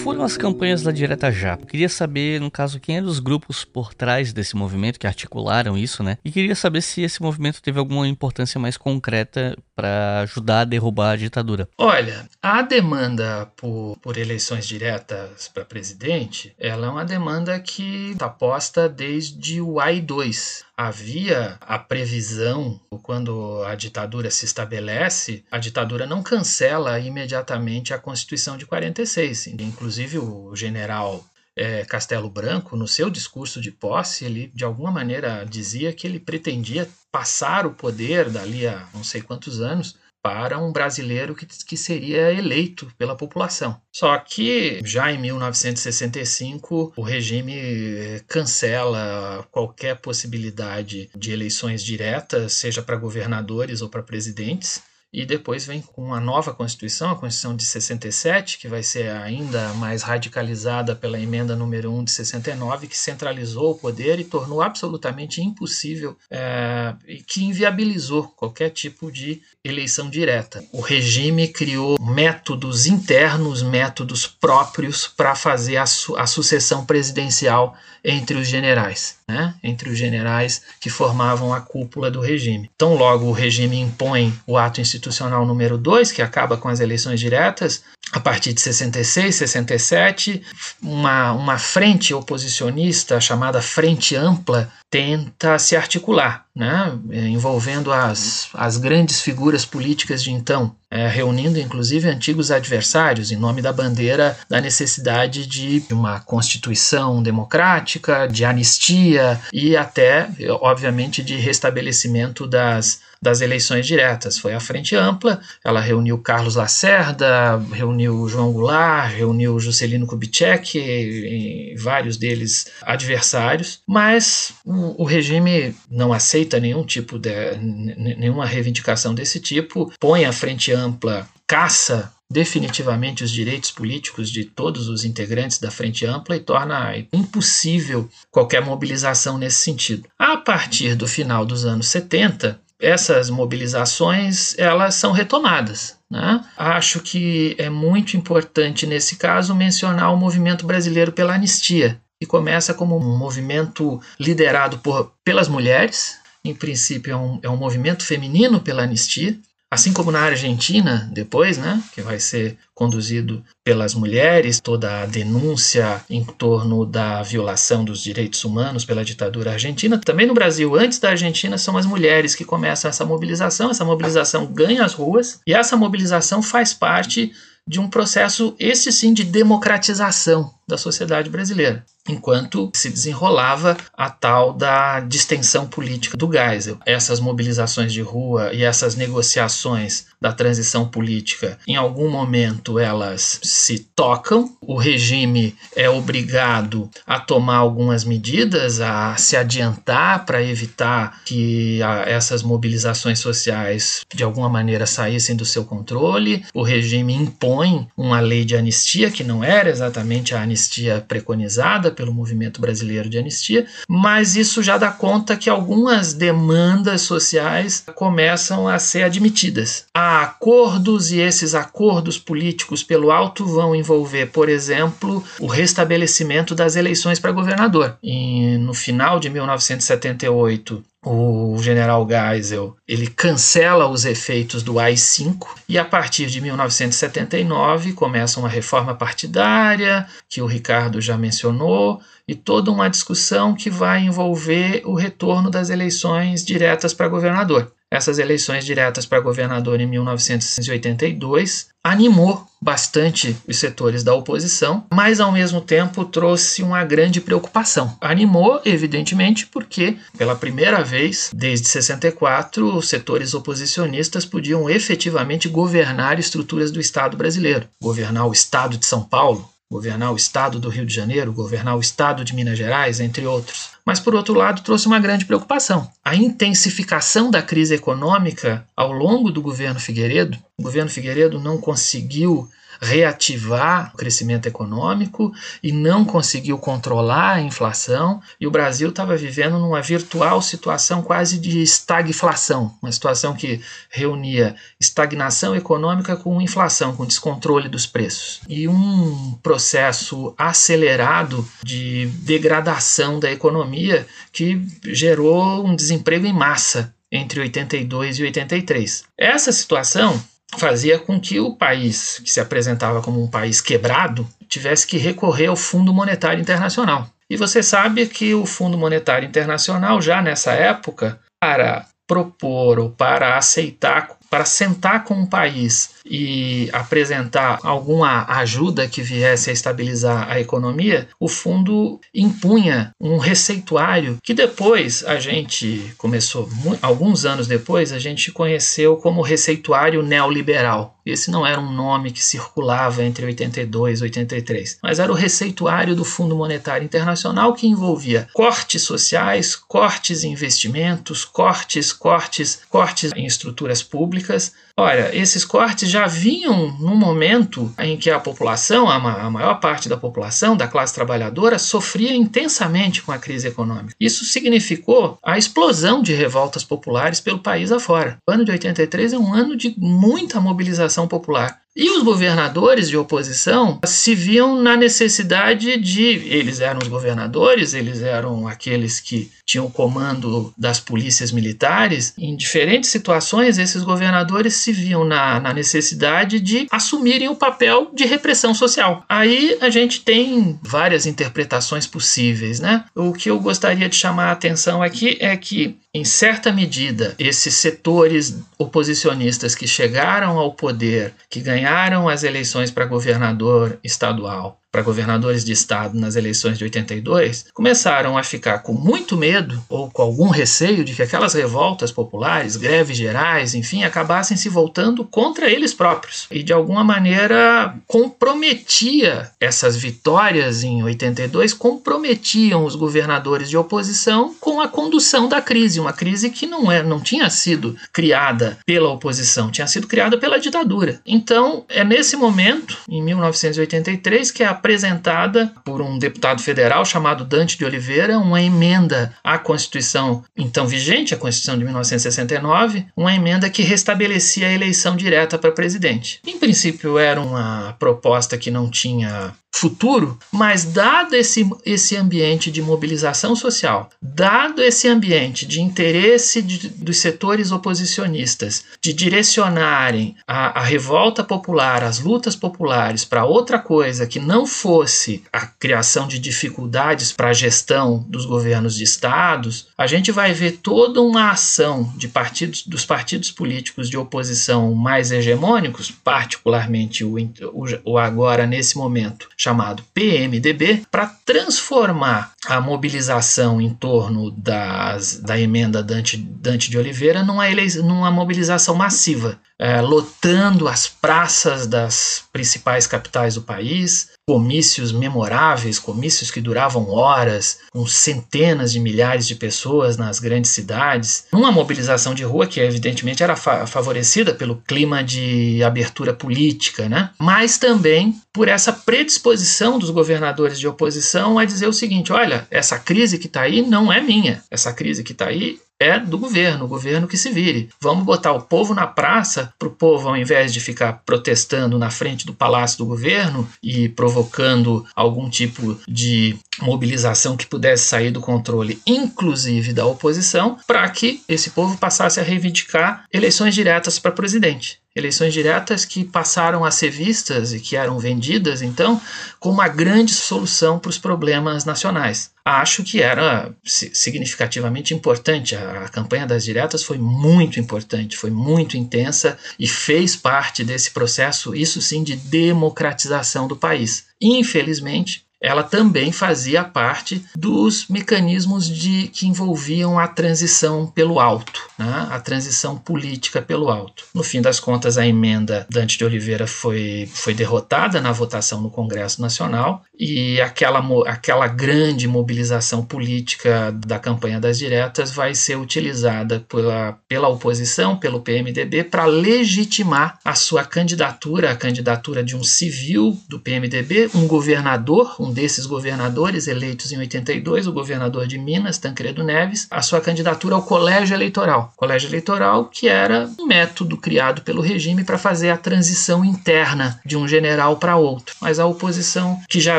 Foram as campanhas da Direta Já? queria saber, no caso, quem eram os grupos por trás desse movimento que articularam isso, né? E queria saber se esse movimento teve alguma importância mais concreta para ajudar a derrubar a ditadura. Olha, a demanda por, por eleições diretas para presidente, ela é uma demanda que está posta desde o AI-2 havia a previsão, quando a ditadura se estabelece, a ditadura não cancela imediatamente a Constituição de 46. Inclusive, o general é, Castelo Branco, no seu discurso de posse, ele de alguma maneira dizia que ele pretendia passar o poder dali a não sei quantos anos para um brasileiro que, que seria eleito pela população. Só que já em 1965 o regime cancela qualquer possibilidade de eleições diretas, seja para governadores ou para presidentes e depois vem com uma nova Constituição, a Constituição de 67, que vai ser ainda mais radicalizada pela emenda número 1 de 69, que centralizou o poder e tornou absolutamente impossível é, e que inviabilizou qualquer tipo de eleição direta. O regime criou métodos internos, métodos próprios para fazer a, su a sucessão presidencial entre os generais, né? entre os generais que formavam a cúpula do regime. Então, logo o regime impõe o ato institucional número 2, que acaba com as eleições diretas, a partir de 66, 67, uma, uma frente oposicionista chamada Frente Ampla tenta se articular, né, envolvendo as, as grandes figuras políticas de então, é, reunindo inclusive antigos adversários em nome da bandeira da necessidade de uma constituição democrática, de anistia e até, obviamente, de restabelecimento das das eleições diretas. Foi a frente ampla, ela reuniu Carlos Lacerda, reuniu João Goulart, reuniu Juscelino Kubitschek, vários deles adversários, mas o, o, regime não aceita nenhum tipo de nenhuma reivindicação desse tipo, põe a frente ampla caça definitivamente os direitos políticos de todos os integrantes da Frente Ampla e torna impossível qualquer mobilização nesse sentido. A partir do final dos anos 70, essas mobilizações elas são retomadas. Né? Acho que é muito importante nesse caso mencionar o movimento brasileiro pela anistia, que começa como um movimento liderado por, pelas mulheres. Em princípio, é um, é um movimento feminino pela anistia, Assim como na Argentina, depois, né, que vai ser conduzido pelas mulheres, toda a denúncia em torno da violação dos direitos humanos pela ditadura argentina. Também no Brasil, antes da Argentina, são as mulheres que começam essa mobilização. Essa mobilização ganha as ruas e essa mobilização faz parte de um processo, esse sim, de democratização da sociedade brasileira, enquanto se desenrolava a tal da distensão política do Geisel. Essas mobilizações de rua e essas negociações da transição política, em algum momento elas se tocam, o regime é obrigado a tomar algumas medidas, a se adiantar para evitar que essas mobilizações sociais de alguma maneira saíssem do seu controle. O regime impõe uma lei de anistia que não era exatamente a anistia anistia preconizada pelo movimento brasileiro de anistia, mas isso já dá conta que algumas demandas sociais começam a ser admitidas. Há acordos e esses acordos políticos pelo alto vão envolver, por exemplo, o restabelecimento das eleições para governador. E no final de 1978, o general Geisel ele cancela os efeitos do AI-5 e a partir de 1979 começa uma reforma partidária que o Ricardo já mencionou e toda uma discussão que vai envolver o retorno das eleições diretas para governador essas eleições diretas para governador em 1982 animou bastante os setores da oposição, mas ao mesmo tempo trouxe uma grande preocupação. Animou, evidentemente, porque pela primeira vez desde 64 os setores oposicionistas podiam efetivamente governar estruturas do Estado brasileiro, governar o Estado de São Paulo, governar o estado do Rio de Janeiro, governar o estado de Minas Gerais, entre outros. Mas, por outro lado, trouxe uma grande preocupação. A intensificação da crise econômica ao longo do governo Figueiredo. O governo Figueiredo não conseguiu reativar o crescimento econômico e não conseguiu controlar a inflação, e o Brasil estava vivendo numa virtual situação quase de estagflação, uma situação que reunia estagnação econômica com inflação, com descontrole dos preços, e um processo acelerado de degradação da economia que gerou um desemprego em massa entre 82 e 83. Essa situação fazia com que o país, que se apresentava como um país quebrado, tivesse que recorrer ao Fundo Monetário Internacional. E você sabe que o Fundo Monetário Internacional, já nessa época, para propor ou para aceitar para sentar com o país e apresentar alguma ajuda que viesse a estabilizar a economia, o fundo impunha um receituário que depois a gente começou, alguns anos depois, a gente conheceu como receituário neoliberal. Esse não era um nome que circulava entre 82 e 83, mas era o receituário do Fundo Monetário Internacional que envolvia cortes sociais, cortes em investimentos, cortes, cortes, cortes em estruturas públicas. because Olha, esses cortes já vinham no momento em que a população, a maior parte da população, da classe trabalhadora, sofria intensamente com a crise econômica. Isso significou a explosão de revoltas populares pelo país afora. O ano de 83 é um ano de muita mobilização popular. E os governadores de oposição se viam na necessidade de. Eles eram os governadores, eles eram aqueles que tinham o comando das polícias militares. Em diferentes situações, esses governadores se viam na, na necessidade de assumirem o papel de repressão social. Aí a gente tem várias interpretações possíveis, né? O que eu gostaria de chamar a atenção aqui é que em certa medida, esses setores oposicionistas que chegaram ao poder, que ganharam as eleições para governador estadual, para governadores de estado nas eleições de 82 começaram a ficar com muito medo ou com algum receio de que aquelas revoltas populares, greves gerais, enfim, acabassem se voltando contra eles próprios. E de alguma maneira comprometia essas vitórias em 82 comprometiam os governadores de oposição com a condução da crise, uma crise que não é, não tinha sido criada pela oposição, tinha sido criada pela ditadura. Então, é nesse momento, em 1983, que a apresentada por um deputado federal chamado Dante de Oliveira uma emenda à Constituição então vigente, a Constituição de 1969, uma emenda que restabelecia a eleição direta para presidente. Em princípio, era uma proposta que não tinha futuro, mas dado esse, esse ambiente de mobilização social, dado esse ambiente de interesse de, dos setores oposicionistas de direcionarem a, a revolta popular, as lutas populares para outra coisa que não fosse a criação de dificuldades para a gestão dos governos de estados, a gente vai ver toda uma ação de partidos dos partidos políticos de oposição mais hegemônicos, particularmente o, o, o agora nesse momento chamado PMDB, para transformar a mobilização em torno das, da emenda Dante, Dante de Oliveira numa, numa mobilização massiva é, lotando as praças das principais capitais do país, comícios memoráveis, comícios que duravam horas, com centenas de milhares de pessoas nas grandes cidades, uma mobilização de rua que evidentemente era fa favorecida pelo clima de abertura política, né? mas também por essa predisposição dos governadores de oposição a dizer o seguinte: olha, essa crise que está aí não é minha, essa crise que está aí é do governo, o governo que se vire. Vamos botar o povo na praça para o povo, ao invés de ficar protestando na frente do palácio do governo e provocando algum tipo de mobilização que pudesse sair do controle, inclusive da oposição, para que esse povo passasse a reivindicar eleições diretas para presidente eleições diretas que passaram a ser vistas e que eram vendidas, então, como uma grande solução para os problemas nacionais. Acho que era significativamente importante. A campanha das diretas foi muito importante, foi muito intensa e fez parte desse processo, isso sim, de democratização do país. Infelizmente, ela também fazia parte dos mecanismos de que envolviam a transição pelo alto, né? a transição política pelo alto. No fim das contas, a emenda Dante de Oliveira foi, foi derrotada na votação no Congresso Nacional e aquela, aquela grande mobilização política da campanha das diretas vai ser utilizada pela, pela oposição, pelo PMDB, para legitimar a sua candidatura, a candidatura de um civil do PMDB, um governador, um desses governadores eleitos em 82, o governador de Minas, Tancredo Neves, a sua candidatura ao colégio eleitoral. Colégio eleitoral que era um método criado pelo regime para fazer a transição interna de um general para outro. Mas a oposição, que já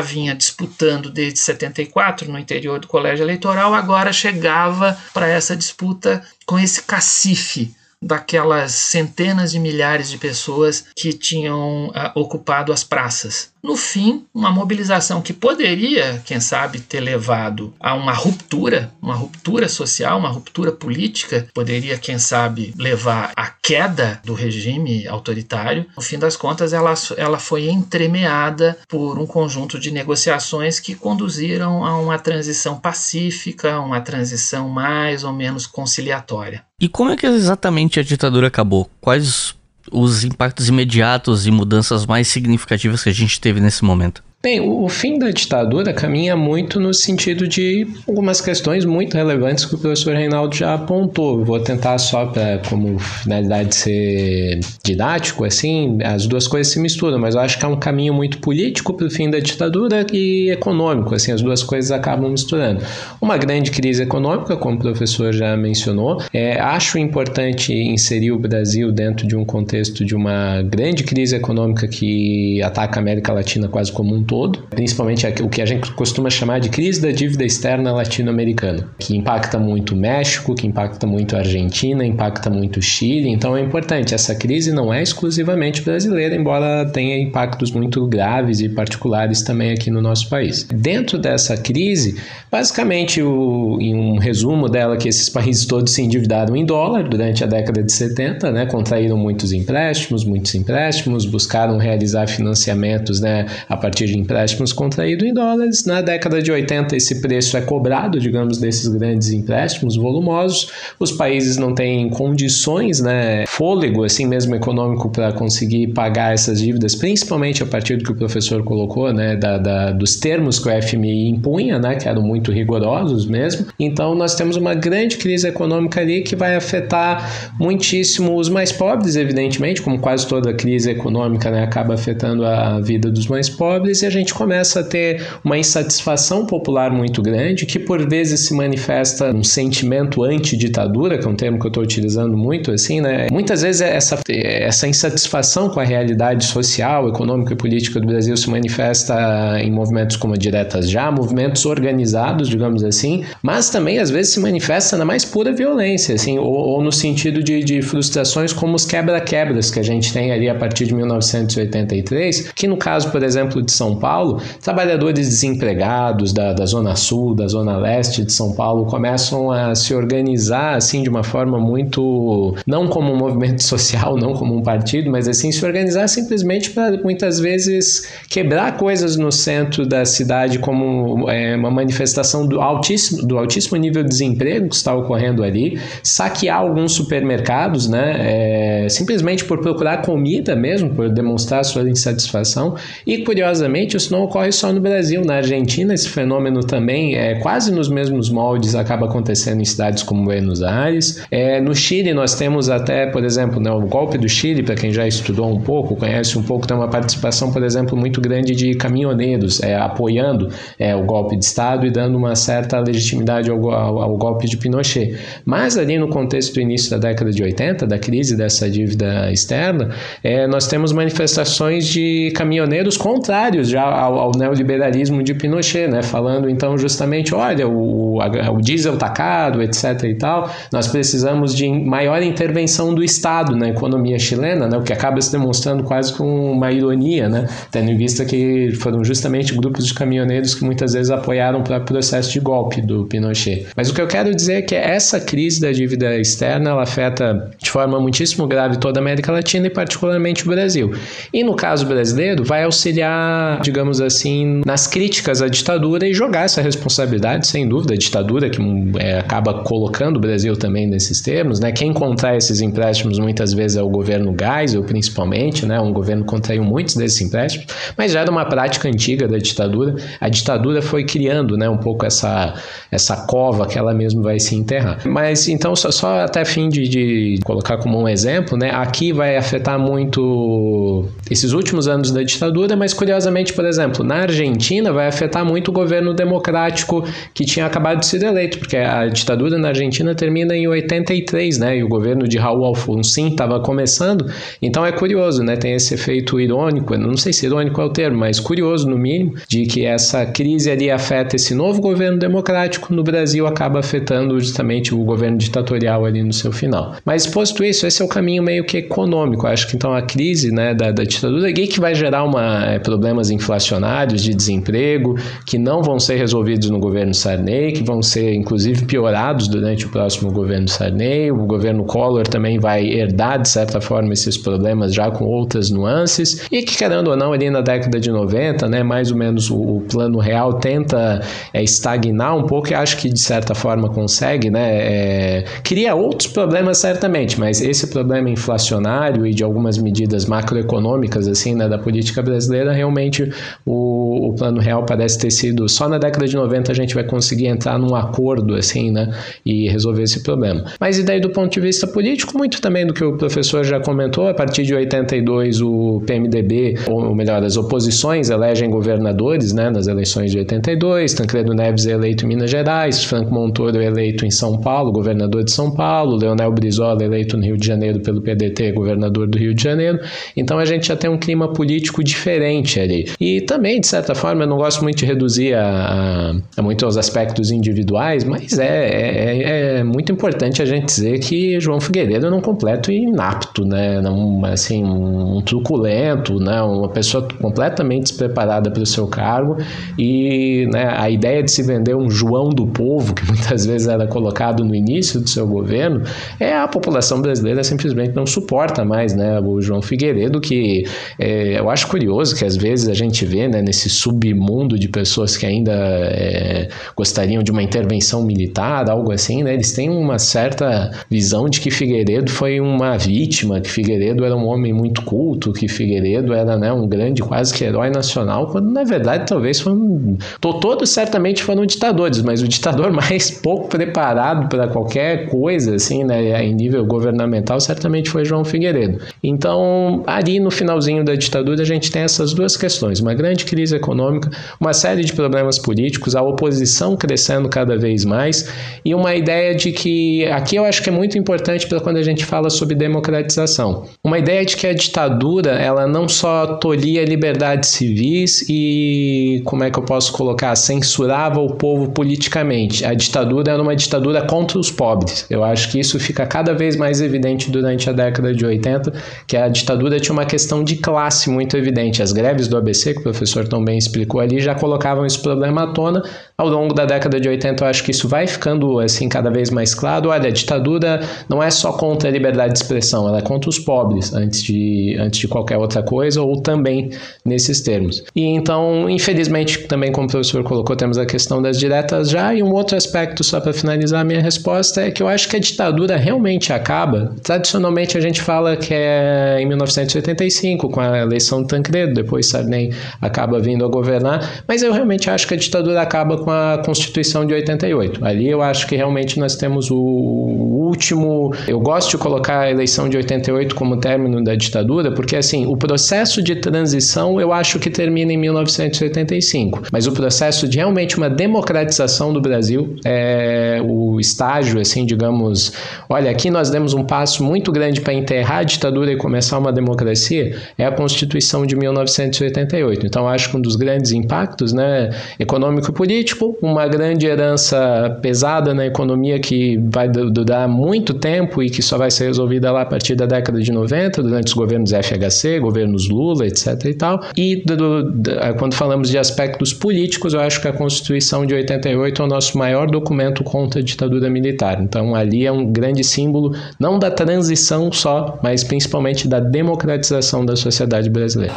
vinha disputando desde 74 no interior do colégio eleitoral, agora chegava para essa disputa com esse cacife daquelas centenas de milhares de pessoas que tinham uh, ocupado as praças. No fim, uma mobilização que poderia, quem sabe, ter levado a uma ruptura, uma ruptura social, uma ruptura política, poderia, quem sabe, levar à queda do regime autoritário. No fim das contas, ela, ela foi entremeada por um conjunto de negociações que conduziram a uma transição pacífica, uma transição mais ou menos conciliatória. E como é que exatamente a ditadura acabou? Quais os impactos imediatos e mudanças mais significativas que a gente teve nesse momento? Bem, o, fim da ditadura caminha muito no sentido de algumas questões muito relevantes que o professor Reinaldo já apontou. Vou tentar só para, como finalidade ser didático, assim, as duas coisas se misturam, mas eu acho que é um caminho muito político para o fim da ditadura e econômico, assim, as duas coisas acabam misturando. Uma grande crise econômica, como o professor já mencionou, é, acho importante inserir o Brasil dentro de um contexto de uma grande crise econômica que ataca a América Latina quase como um todo, principalmente o que a gente costuma chamar de crise da dívida externa latino-americana, que impacta muito o México, que impacta muito a Argentina, impacta muito o Chile. Então é importante, essa crise não é exclusivamente brasileira, embora tenha impactos muito graves e particulares também aqui no nosso país. Dentro dessa crise, basicamente, o, em um resumo dela, que esses países todos se endividaram em dólar durante a década de 70, né, contraíram muitos empréstimos, muitos empréstimos, buscaram realizar financiamentos né, a partir de empréstimos contraídos em dólares. Na década de 80, esse preço é cobrado, digamos, desses grandes empréstimos volumosos. Os países não têm condições, né, fôlego, assim mesmo econômico, para conseguir pagar essas dívidas, principalmente a partir do que o professor colocou, né, da, da, dos termos que o FMI impunha, né, que eram muito rigorosos mesmo. Então, nós temos uma grande crise econômica ali que vai afetar muitíssimo os mais pobres, evidentemente, como quase toda crise econômica né, acaba afetando a vida dos mais pobres, e a gente começa a ter uma insatisfação popular muito grande, que por vezes se manifesta um sentimento anti-ditadura, que é um termo que eu estou utilizando muito, assim, né? Muitas vezes essa, essa insatisfação com a realidade social, econômica e política do Brasil se manifesta em movimentos como a Diretas Já, movimentos organizados, digamos assim, mas também às vezes se manifesta na mais pura violência, assim, ou, ou no sentido de, de frustrações como os quebra-quebras que a gente tem ali a partir de 1983, que no caso, por exemplo, de São Paulo, trabalhadores desempregados da, da Zona Sul, da Zona Leste de São Paulo começam a se organizar assim de uma forma muito não como um movimento social, não como um partido, mas assim se organizar simplesmente para muitas vezes quebrar coisas no centro da cidade como é, uma manifestação do altíssimo, do altíssimo nível de desemprego que está ocorrendo ali, saquear alguns supermercados, né, é, simplesmente por procurar comida mesmo, por demonstrar sua insatisfação e curiosamente isso não ocorre só no Brasil. Na Argentina, esse fenômeno também é quase nos mesmos moldes, acaba acontecendo em cidades como Buenos Aires. É, no Chile, nós temos até, por exemplo, né, o golpe do Chile, para quem já estudou um pouco, conhece um pouco, tem uma participação, por exemplo, muito grande de caminhoneiros é, apoiando é, o golpe de Estado e dando uma certa legitimidade ao, ao, ao golpe de Pinochet. Mas ali no contexto do início da década de 80, da crise dessa dívida externa, é, nós temos manifestações de caminhoneiros contrários já ao, ao, neoliberalismo de Pinochet, né? Falando então justamente, olha, o, o diesel tá caro, etc. e tal. Nós precisamos de maior intervenção do Estado na economia chilena, né? O que acaba se demonstrando quase com uma ironia, né? Tendo em vista que foram justamente grupos de caminhoneiros que muitas vezes apoiaram o próprio processo de golpe do Pinochet. Mas o que eu quero dizer é que essa crise da dívida externa ela afeta de forma muitíssimo grave toda a América Latina e particularmente o Brasil. E no caso brasileiro, vai auxiliar, digamos assim, nas críticas à ditadura e jogar essa responsabilidade, sem dúvida, a ditadura que é, acaba colocando o Brasil também nesses termos, né? Quem contrai esses empréstimos muitas vezes é o governo Geisel, principalmente, né? Um governo contraiu muitos desses empréstimos, mas já era uma prática antiga da ditadura. A ditadura foi criando, né, um pouco essa, essa cova que ela mesmo vai se enterrar. Mas então, só, só até fim de, de colocar como um exemplo, né? Aqui vai afetar muito esses últimos anos da ditadura, mas curiosamente por exemplo, na Argentina vai afetar muito o governo democrático que tinha acabado de ser eleito, porque a ditadura na Argentina termina em 83, né? E o governo de Raul Alfonsin estava começando. Então é curioso, né? Tem esse efeito irônico, não sei se irônico é o termo, mas curioso no mínimo, de que essa crise ali afeta esse novo governo democrático no Brasil acaba afetando justamente o governo ditatorial ali no seu final. Mas posto isso, esse é o caminho meio que econômico. Acho que então a crise, né, da, da ditadura que vai gerar uma, é, problemas inflacionários de desemprego que não vão ser resolvidos no governo Sarney, que vão ser inclusive piorados durante o próximo governo Sarney. O governo Collor também vai herdar de certa forma esses problemas já com outras nuances e que querendo ou não ali na década de 90, né, mais ou menos o, o plano real tenta é, estagnar um pouco e acho que de certa forma consegue, né, é, cria outros problemas certamente, mas esse problema inflacionário e de algumas medidas macroeconômicas assim, né, da política brasileira, realmente o, o plano real parece ter sido só na década de 90 a gente vai conseguir entrar num acordo assim, né, e resolver esse problema. Mas e daí do ponto de vista político, muito também do que o professor já comentou, a partir de 82 o PMDB, ou melhor, as oposições elegem governadores, né, nas eleições de 82, Tancredo Neves é eleito em Minas Gerais, Franco Montoro é eleito em São Paulo, governador de São Paulo, Leonel Brizola é eleito no Rio de Janeiro pelo PDT, governador do Rio de Janeiro. Então a gente já tem um clima político diferente ali. E também, de certa forma, eu não gosto muito de reduzir a, a, a muito aos aspectos individuais, mas é, é, é, muito importante a gente dizer que João Figueiredo é um completo inapto, né? Não, assim, um truculento, né? uma pessoa completamente despreparada para o seu cargo e né, a ideia de se vender um João do povo, que muitas vezes era colocado no início do seu governo, é a população brasileira simplesmente não suporta mais, né? O João Figueiredo, que é, eu acho curioso que às vezes a gente vê né, nesse submundo de pessoas que ainda é, gostariam de uma intervenção militar, algo assim, né? Eles têm uma certa visão de que Figueiredo foi uma vítima, que Figueiredo era um homem muito culto, que Figueiredo era né, um grande, quase que herói nacional, quando na verdade talvez foram. Todos certamente foram ditadores, mas o ditador mais pouco preparado para qualquer coisa, assim, né, em nível governamental, certamente foi João Figueiredo. Então, ali no finalzinho da ditadura, a gente tem essas duas questões: uma grande crise econômica, uma série de problemas políticos, a oposição crescendo cada vez mais e uma ideia de que aqui eu acho que é muito importante para quando a gente fala sobre democratização. Uma ideia de que a ditadura ela não só tolhia liberdades civis e como é que eu posso colocar censurava o povo politicamente. A ditadura era uma ditadura contra os pobres. Eu acho que isso fica cada vez mais evidente durante a década de 80, que a ditadura tinha uma questão de classe muito evidente. As greves do ABC, que o professor também explicou ali, já colocavam esse problema à tona. Ao longo da década de 80, eu acho que isso vai ficando assim cada vez mais claro. Olha, a ditadura não é só contra a liberdade de expressão, ela é contra os pobres antes de, antes de qualquer outra coisa, ou também nesses termos. E então, infelizmente, também como o professor colocou, temos a questão das diretas já. E um outro aspecto, só para finalizar a minha resposta, é que eu acho que a ditadura realmente acaba. Tradicionalmente, a gente fala que é em 1985, com a eleição do Tancredo, depois Sarney acaba vindo a governar, mas eu realmente acho que a ditadura acaba com a Constituição de 88. Ali eu acho que realmente nós temos o último. Eu gosto de colocar a eleição de 88 como término da ditadura, porque assim, o processo de transição eu acho que termina em 1985, mas o processo de realmente uma democratização do Brasil, é o estágio, assim, digamos, olha, aqui nós demos um passo muito grande para enterrar a ditadura e começar uma democracia, é a Constituição de 1988. Então, acho que um dos grandes impactos, né, econômico e político, uma grande herança pesada na economia que vai durar muito tempo e que só vai ser resolvida lá a partir da década de 90, durante os governos FHC, governos Lula, etc e tal. E do, do, quando falamos de aspectos políticos, eu acho que a Constituição de 88 é o nosso maior documento contra a ditadura militar. Então, ali é um grande símbolo, não da transição só, mas principalmente da democratização da sociedade brasileira.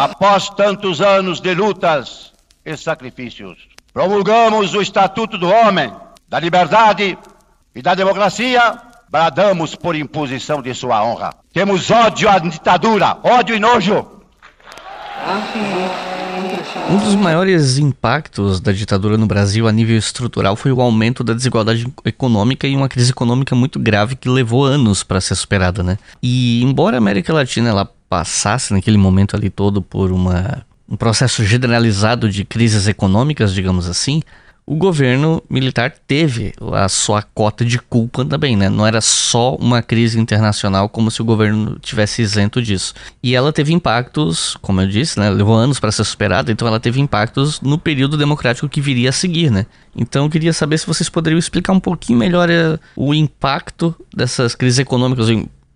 Após tantos anos de lutas e sacrifícios, promulgamos o Estatuto do Homem, da Liberdade e da Democracia, bradamos por imposição de sua honra. Temos ódio à ditadura, ódio e nojo. Um dos maiores impactos da ditadura no Brasil a nível estrutural foi o aumento da desigualdade econômica e uma crise econômica muito grave que levou anos para ser superada, né? E embora a América Latina ela passasse naquele momento ali todo por uma um processo generalizado de crises econômicas, digamos assim, o governo militar teve a sua cota de culpa também, né? Não era só uma crise internacional como se o governo tivesse isento disso. E ela teve impactos, como eu disse, né? Levou anos para ser superada, então ela teve impactos no período democrático que viria a seguir, né? Então eu queria saber se vocês poderiam explicar um pouquinho melhor eh, o impacto dessas crises econômicas,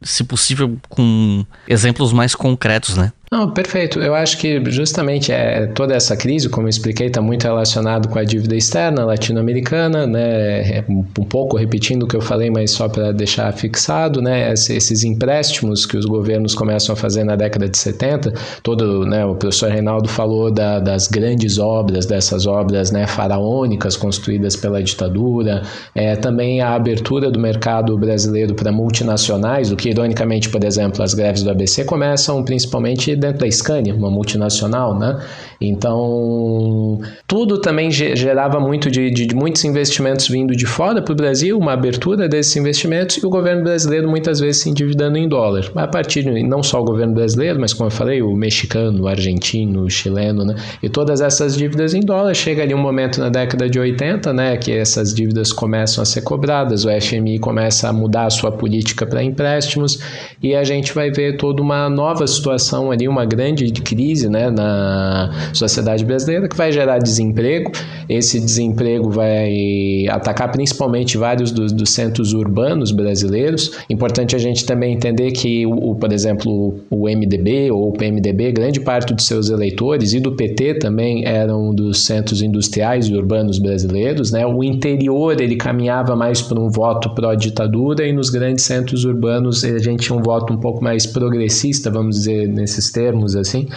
se possível com exemplos mais concretos, né? Não, perfeito. Eu acho que justamente é, toda essa crise, como eu expliquei, está muito relacionado com a dívida externa latino-americana, né? É um pouco repetindo o que eu falei, mas só para deixar fixado, né? Esses empréstimos que os governos começam a fazer na década de 70, todo, né? O professor Reinaldo falou da, das grandes obras, dessas obras, né? Faraônicas construídas pela ditadura, é, também a abertura do mercado brasileiro para multinacionais, o que ironicamente, por exemplo, as greves do ABC começam principalmente dentro da Scania, uma multinacional, né? Então, tudo também gerava muito de, de, de muitos investimentos vindo de fora para o Brasil, uma abertura desses investimentos e o governo brasileiro muitas vezes se endividando em dólar. A partir de, não só o governo brasileiro, mas como eu falei, o mexicano, o argentino, o chileno, né? E todas essas dívidas em dólar. Chega ali um momento na década de 80, né, que essas dívidas começam a ser cobradas, o FMI começa a mudar a sua política para empréstimos e a gente vai ver toda uma nova situação ali, uma grande crise, né, na sociedade brasileira que vai gerar desemprego. Esse desemprego vai atacar principalmente vários dos, dos centros urbanos brasileiros. Importante a gente também entender que, o, o, por exemplo, o MDB ou o PMDB, grande parte dos seus eleitores e do PT também eram dos centros industriais e urbanos brasileiros. Né? O interior ele caminhava mais para um voto pró-ditadura e nos grandes centros urbanos a gente tinha um voto um pouco mais progressista, vamos dizer nesses termos assim.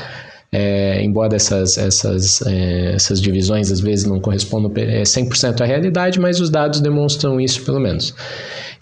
É, embora essas, essas, é, essas divisões às vezes não correspondam 100% à realidade, mas os dados demonstram isso pelo menos.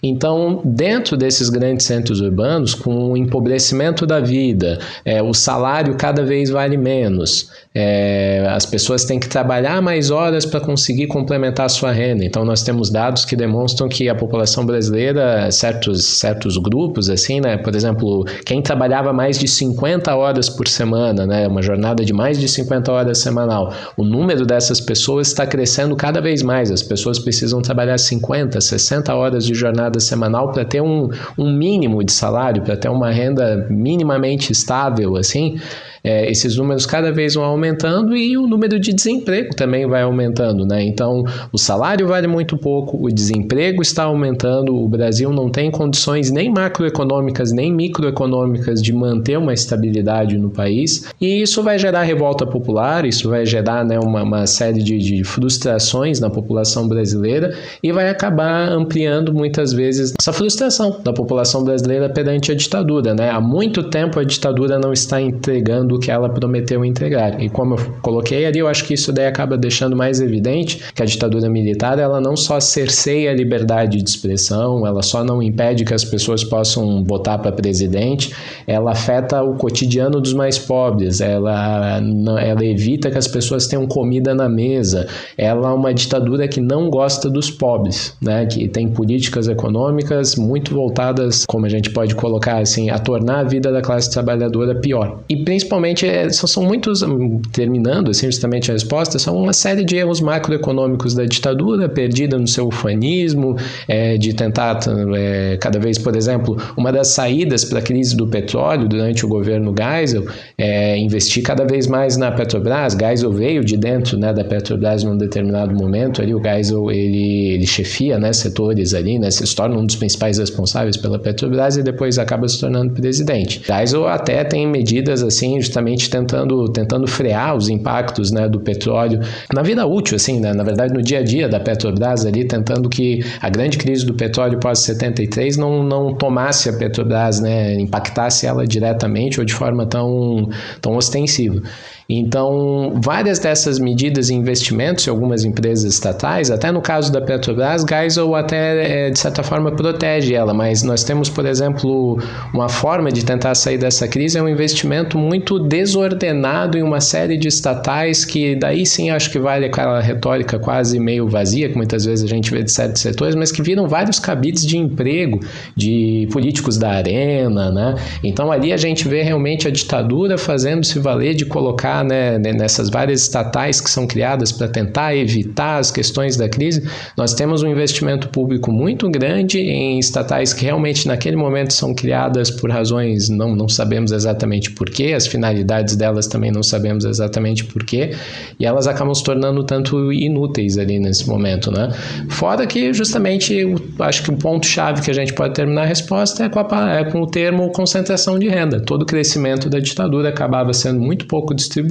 Então, dentro desses grandes centros urbanos, com o empobrecimento da vida, é, o salário cada vez vale menos, é, as pessoas têm que trabalhar mais horas para conseguir complementar a sua renda. Então, nós temos dados que demonstram que a população brasileira, certos, certos grupos, assim, né, por exemplo, quem trabalhava mais de 50 horas por semana, né, uma jornada de mais de 50 horas semanal, o número dessas pessoas está crescendo cada vez mais. As pessoas precisam trabalhar 50, 60 horas de jornada semanal para ter um, um mínimo de salário, para ter uma renda minimamente estável, assim é, esses números cada vez vão aumentando e o número de desemprego também vai aumentando, né? Então, o salário vale muito pouco, o desemprego está aumentando, o Brasil não tem condições nem macroeconômicas nem microeconômicas de manter uma estabilidade no país e isso vai gerar revolta popular, isso vai gerar né, uma, uma série de, de frustrações na população brasileira e vai acabar ampliando muitas vezes essa frustração da população brasileira perante a ditadura, né? Há muito tempo a ditadura não está entregando do que ela prometeu entregar. E como eu coloquei ali, eu acho que isso daí acaba deixando mais evidente que a ditadura militar ela não só cerceia a liberdade de expressão, ela só não impede que as pessoas possam votar para presidente, ela afeta o cotidiano dos mais pobres, ela, ela evita que as pessoas tenham comida na mesa, ela é uma ditadura que não gosta dos pobres, né? que tem políticas econômicas muito voltadas, como a gente pode colocar assim, a tornar a vida da classe trabalhadora pior. E principalmente é, são, são muitos, hum, terminando assim justamente a resposta, são uma série de erros macroeconômicos da ditadura, perdida no seu ufanismo, é, de tentar é, cada vez, por exemplo, uma das saídas para a crise do petróleo durante o governo Geisel é investir cada vez mais na Petrobras. Geisel veio de dentro né, da Petrobras num determinado momento, ali o Geisel ele, ele chefia né, setores ali, né, se torna um dos principais responsáveis pela Petrobras e depois acaba se tornando presidente. Geisel até tem medidas assim justamente tentando, tentando frear os impactos né, do petróleo na vida útil, assim, né? na verdade no dia a dia da Petrobras ali, tentando que a grande crise do petróleo pós-73 não, não tomasse a Petrobras, né, impactasse ela diretamente ou de forma tão, tão ostensiva. Então, várias dessas medidas e investimentos em algumas empresas estatais, até no caso da Petrobras, Geisel até, é, de certa forma, protege ela, mas nós temos, por exemplo, uma forma de tentar sair dessa crise, é um investimento muito desordenado em uma série de estatais que daí sim acho que vale aquela retórica quase meio vazia, que muitas vezes a gente vê de certos setores, mas que viram vários cabides de emprego de políticos da arena, né? Então ali a gente vê realmente a ditadura fazendo se valer de colocar né, nessas várias estatais que são criadas para tentar evitar as questões da crise, nós temos um investimento público muito grande em estatais que realmente naquele momento são criadas por razões não, não sabemos exatamente porquê, as finalidades delas também não sabemos exatamente porquê, e elas acabam se tornando tanto inúteis ali nesse momento. Né? Fora que justamente acho que o ponto-chave que a gente pode terminar a resposta é com, a, é com o termo concentração de renda. Todo o crescimento da ditadura acabava sendo muito pouco distribuído,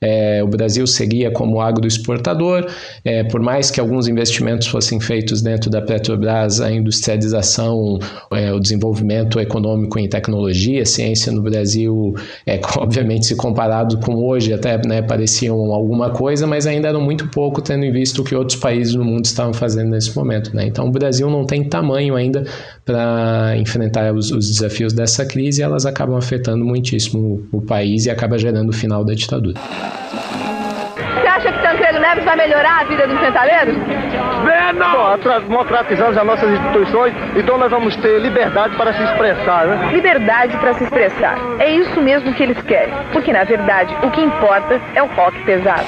é, o Brasil seguia como agroexportador, é, por mais que alguns investimentos fossem feitos dentro da Petrobras, a industrialização, é, o desenvolvimento econômico em tecnologia, ciência no Brasil, é, obviamente se comparado com hoje, até né, pareciam alguma coisa, mas ainda eram muito pouco, tendo em vista o que outros países no mundo estavam fazendo nesse momento. Né? Então o Brasil não tem tamanho ainda para enfrentar os, os, desafios dessa crise e elas acabam afetando muitíssimo o país e acaba gerando o final da ditadura. Você acha que Tancredo Neves vai melhorar a vida dos metaleiros? Bom, democratizamos as nossas instituições, então nós vamos ter liberdade para se expressar, né? Liberdade para se expressar. É isso mesmo que eles querem. Porque, na verdade, o que importa é o rock pesado.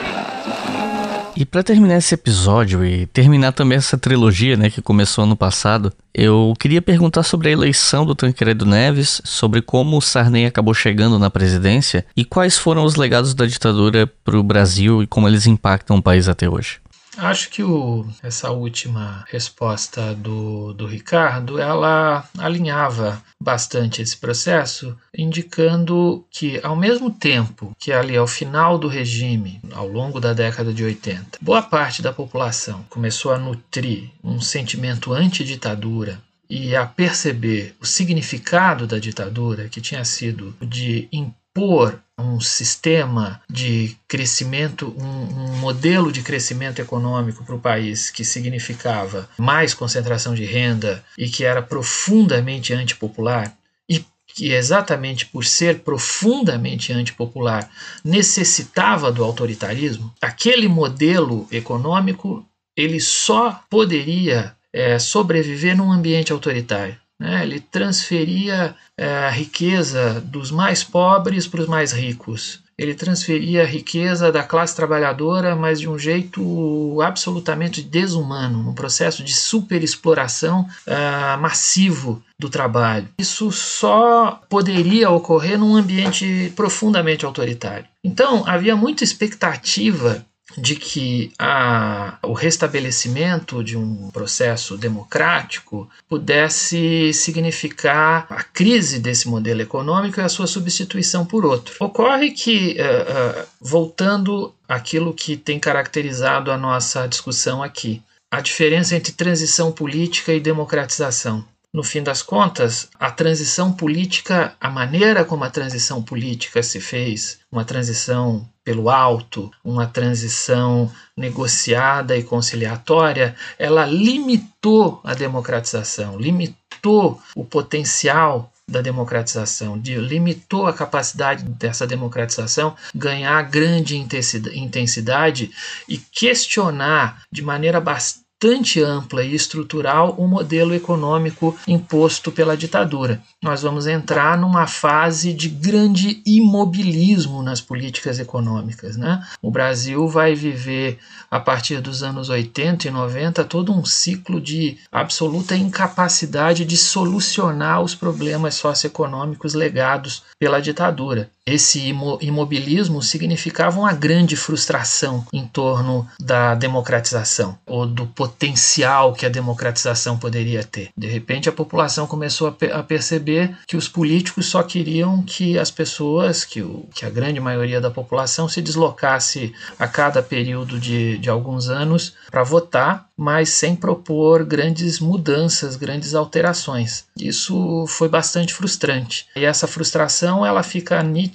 E para terminar esse episódio e terminar também essa trilogia, né, que começou ano passado, eu queria perguntar sobre a eleição do Tancredo Neves, sobre como o Sarney acabou chegando na presidência e quais foram os legados da ditadura para o Brasil e como eles impactam o país até hoje. Acho que o, essa última resposta do, do Ricardo, ela alinhava bastante esse processo, indicando que ao mesmo tempo que ali ao final do regime, ao longo da década de 80, boa parte da população começou a nutrir um sentimento anti-ditadura e a perceber o significado da ditadura, que tinha sido de impor um sistema de crescimento, um, um modelo de crescimento econômico para o país que significava mais concentração de renda e que era profundamente antipopular, e que exatamente por ser profundamente antipopular necessitava do autoritarismo, aquele modelo econômico ele só poderia é, sobreviver num ambiente autoritário. Né? Ele transferia é, a riqueza dos mais pobres para os mais ricos. Ele transferia a riqueza da classe trabalhadora, mas de um jeito absolutamente desumano, num processo de superexploração uh, massivo do trabalho. Isso só poderia ocorrer num ambiente profundamente autoritário. Então, havia muita expectativa de que a, o restabelecimento de um processo democrático pudesse significar a crise desse modelo econômico e a sua substituição por outro. Ocorre que, uh, uh, voltando àquilo que tem caracterizado a nossa discussão aqui, a diferença entre transição política e democratização. No fim das contas, a transição política, a maneira como a transição política se fez, uma transição pelo alto, uma transição negociada e conciliatória, ela limitou a democratização, limitou o potencial da democratização, limitou a capacidade dessa democratização ganhar grande intensidade e questionar de maneira bastante bastante ampla e estrutural o modelo econômico imposto pela ditadura. Nós vamos entrar numa fase de grande imobilismo nas políticas econômicas. Né? O Brasil vai viver, a partir dos anos 80 e 90, todo um ciclo de absoluta incapacidade de solucionar os problemas socioeconômicos legados pela ditadura. Esse imobilismo significava uma grande frustração em torno da democratização ou do potencial que a democratização poderia ter. De repente, a população começou a, a perceber que os políticos só queriam que as pessoas, que, o, que a grande maioria da população, se deslocasse a cada período de, de alguns anos para votar mas sem propor grandes mudanças, grandes alterações. Isso foi bastante frustrante. E essa frustração ela fica nítida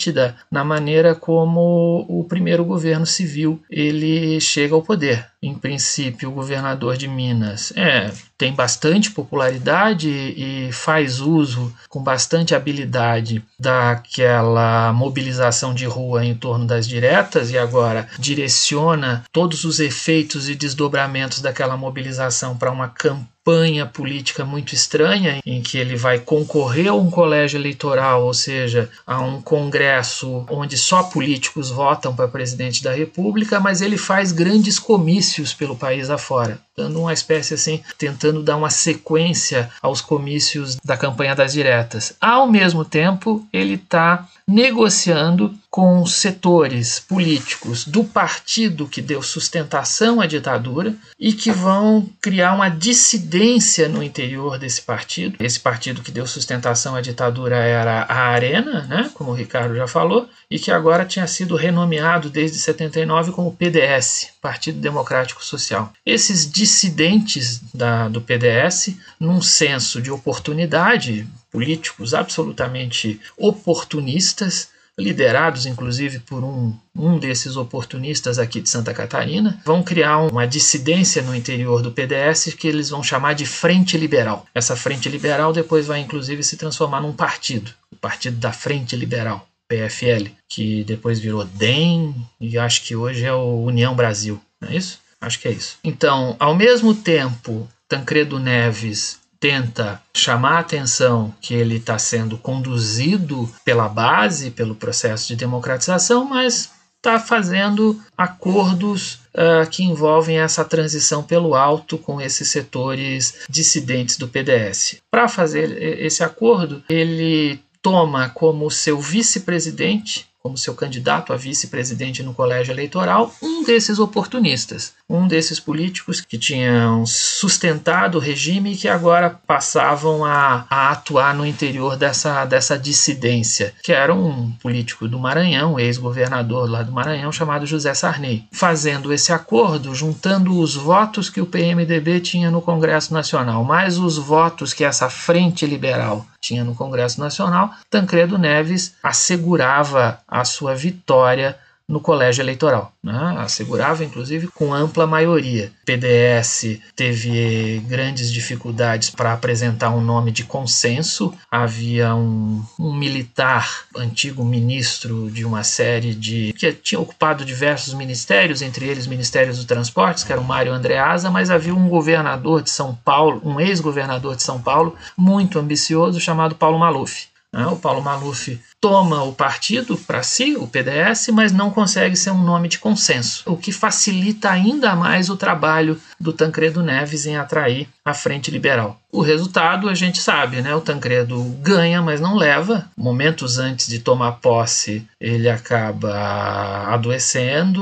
na maneira como o primeiro governo civil ele chega ao poder. Em princípio, o governador de Minas é, tem bastante popularidade e faz uso com bastante habilidade daquela mobilização de rua em torno das diretas e agora direciona todos os efeitos e desdobramentos daquela mobilização para uma campanha política muito estranha, em que ele vai concorrer a um colégio eleitoral, ou seja, a um congresso onde só políticos votam para presidente da República, mas ele faz grandes comícios pelo país afora, dando uma espécie assim, tentando dar uma sequência aos comícios da campanha das diretas. Ao mesmo tempo, ele está negociando com setores políticos do partido que deu sustentação à ditadura e que vão criar uma dissidência no interior desse partido. Esse partido que deu sustentação à ditadura era a Arena, né, como o Ricardo já falou, e que agora tinha sido renomeado desde 79 como PDS, Partido Democrático Social. Esses dissidentes da, do PDS, num senso de oportunidade, políticos absolutamente oportunistas, liderados inclusive por um, um desses oportunistas aqui de Santa Catarina, vão criar uma dissidência no interior do PDS que eles vão chamar de Frente Liberal. Essa Frente Liberal depois vai inclusive se transformar num partido, o Partido da Frente Liberal. PFL, que depois virou DEM e acho que hoje é o União Brasil, não é isso? Acho que é isso. Então, ao mesmo tempo, Tancredo Neves tenta chamar a atenção que ele está sendo conduzido pela base, pelo processo de democratização, mas está fazendo acordos uh, que envolvem essa transição pelo alto com esses setores dissidentes do PDS. Para fazer esse acordo, ele toma como seu vice-presidente como seu candidato a vice-presidente no colégio eleitoral, um desses oportunistas, um desses políticos que tinham sustentado o regime e que agora passavam a, a atuar no interior dessa, dessa dissidência, que era um político do Maranhão, ex-governador lá do Maranhão, chamado José Sarney. Fazendo esse acordo, juntando os votos que o PMDB tinha no Congresso Nacional, mais os votos que essa frente liberal tinha no Congresso Nacional, Tancredo Neves assegurava sua vitória no colégio eleitoral. Né? Assegurava, inclusive, com ampla maioria. PDS teve grandes dificuldades para apresentar um nome de consenso. Havia um, um, militar, antigo ministro de uma série de. que tinha ocupado diversos ministérios, entre eles Ministérios dos Transportes, que era o Mário Andreasa, mas havia um governador de São Paulo, um ex-governador de São Paulo, muito ambicioso, chamado Paulo Maluf. Né? O Paulo Maluf toma o partido para si, o PDS, mas não consegue ser um nome de consenso, o que facilita ainda mais o trabalho do Tancredo Neves em atrair a Frente Liberal. O resultado a gente sabe, né? O Tancredo ganha, mas não leva. Momentos antes de tomar posse, ele acaba adoecendo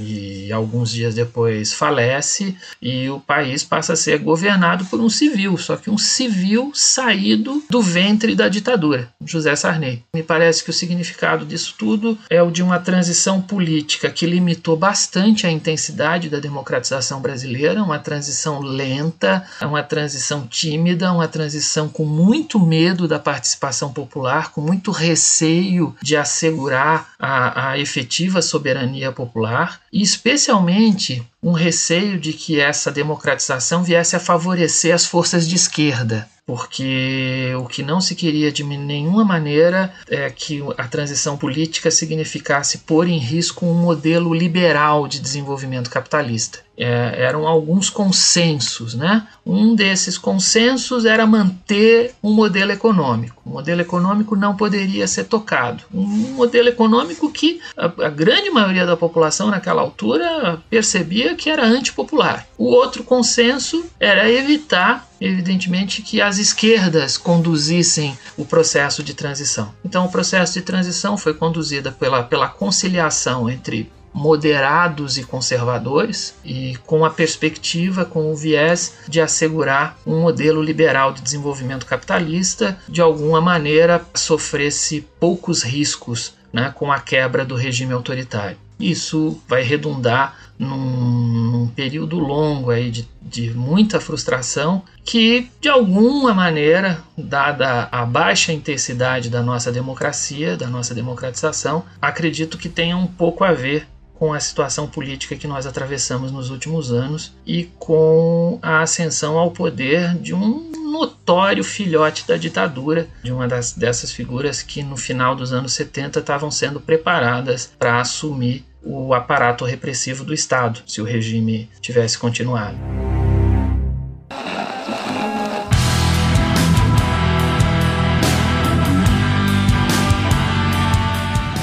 e alguns dias depois falece e o país passa a ser governado por um civil, só que um civil saído do ventre da ditadura, José Sarney. Me parece que o significado disso tudo é o de uma transição política que limitou bastante a intensidade da democratização brasileira, uma transição lenta, uma transição tímida, uma transição com muito medo da participação popular, com muito receio de assegurar a, a efetiva soberania popular e, especialmente, um receio de que essa democratização viesse a favorecer as forças de esquerda, porque o que não se queria de nenhuma maneira é que a transição política significasse pôr em risco um modelo liberal de desenvolvimento capitalista. É, eram alguns consensos, né? Um desses consensos era manter um modelo econômico. O modelo econômico não poderia ser tocado. Um modelo econômico que a, a grande maioria da população naquela altura percebia que era antipopular. O outro consenso era evitar evidentemente que as esquerdas conduzissem o processo de transição. Então, o processo de transição foi conduzido pela, pela conciliação entre moderados e conservadores e com a perspectiva, com o viés de assegurar um modelo liberal de desenvolvimento capitalista, de alguma maneira sofresse poucos riscos né, com a quebra do regime autoritário. Isso vai redundar num, num período longo aí de, de muita frustração que, de alguma maneira, dada a baixa intensidade da nossa democracia, da nossa democratização, acredito que tenha um pouco a ver com a situação política que nós atravessamos nos últimos anos e com a ascensão ao poder de um notório filhote da ditadura, de uma das, dessas figuras que no final dos anos 70 estavam sendo preparadas para assumir o aparato repressivo do Estado, se o regime tivesse continuado.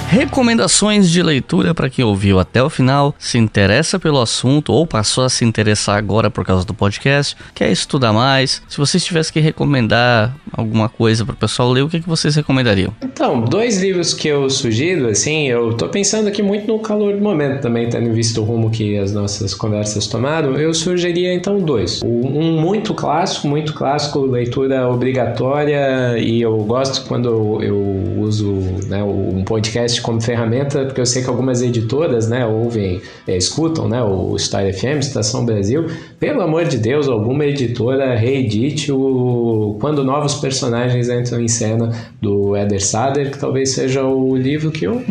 Recomendações de leitura para quem ouviu até o final, se interessa pelo assunto ou passou a se interessar agora por causa do podcast, quer estudar mais. Se vocês tivessem que recomendar alguma coisa para o pessoal ler, o que, que vocês recomendariam? Então, dois livros que eu sugiro, assim, eu tô pensando aqui muito no calor do momento também, tendo visto o rumo que as nossas conversas tomaram, eu sugeriria então dois. Um muito clássico, muito clássico, leitura obrigatória, e eu gosto quando eu uso né, um podcast como ferramenta, porque eu sei que algumas editoras, né, ouvem, é, escutam, né, o Star FM, Estação Brasil. Pelo amor de Deus, alguma editora reedite o Quando Novos Personagens Entram em Cena, do Eder Sader, que talvez seja o livro que eu,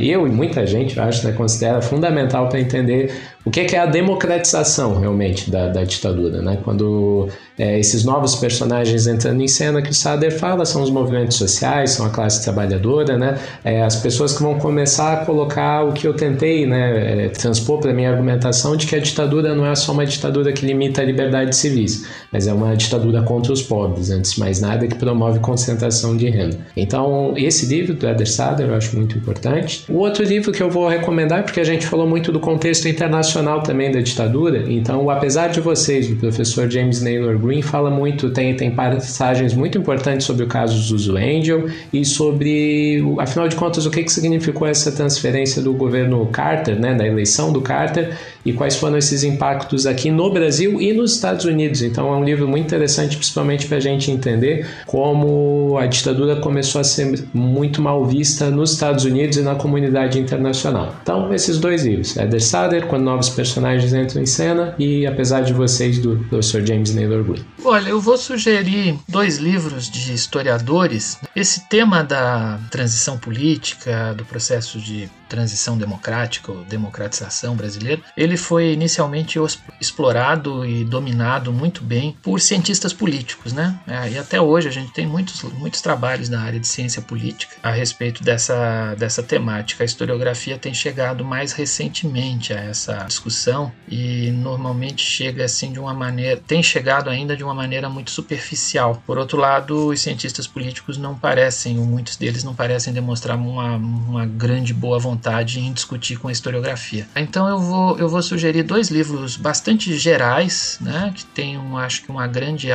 eu e muita gente, acho, né, considera fundamental para entender o que é, que é a democratização realmente da, da ditadura, né? Quando é, esses novos personagens entrando em cena que o Sader fala são os movimentos sociais, são a classe trabalhadora, né? É, as pessoas que vão começar a colocar o que eu tentei, né, é, transpor para minha argumentação de que a ditadura não é só uma ditadura que limita a liberdade civis, mas é uma ditadura contra os pobres, antes de mais nada, que promove concentração de renda. Então, esse livro do Eder Sader eu acho muito importante. O outro livro que eu vou recomendar, porque a gente falou muito do contexto internacional nacional também da ditadura. Então, apesar de vocês, o professor James Naylor Green fala muito, tem, tem passagens muito importantes sobre o caso Zuzu Angel e sobre, afinal de contas, o que, que significou essa transferência do governo Carter, né, da eleição do Carter, e quais foram esses impactos aqui no Brasil e nos Estados Unidos. Então, é um livro muito interessante, principalmente para a gente entender como a ditadura começou a ser muito mal vista nos Estados Unidos e na comunidade internacional. Então, esses dois livros, Eder Sader, Quando Novos Personagens Entram em Cena e Apesar de Vocês, do Professor James Naylor Green. Olha, eu vou sugerir dois livros de historiadores. Esse tema da transição política, do processo de transição democrática ou democratização brasileira, ele foi inicialmente explorado e dominado muito bem por cientistas políticos, né? É, e até hoje a gente tem muitos, muitos trabalhos na área de ciência política a respeito dessa, dessa temática. A historiografia tem chegado mais recentemente a essa discussão e normalmente chega assim de uma maneira, tem chegado ainda de uma maneira muito superficial. Por outro lado, os cientistas políticos não parecem, ou muitos deles não parecem demonstrar uma, uma grande boa vontade vontade em discutir com a historiografia. Então eu vou, eu vou sugerir dois livros bastante gerais, né, que tem, um, acho que uma grande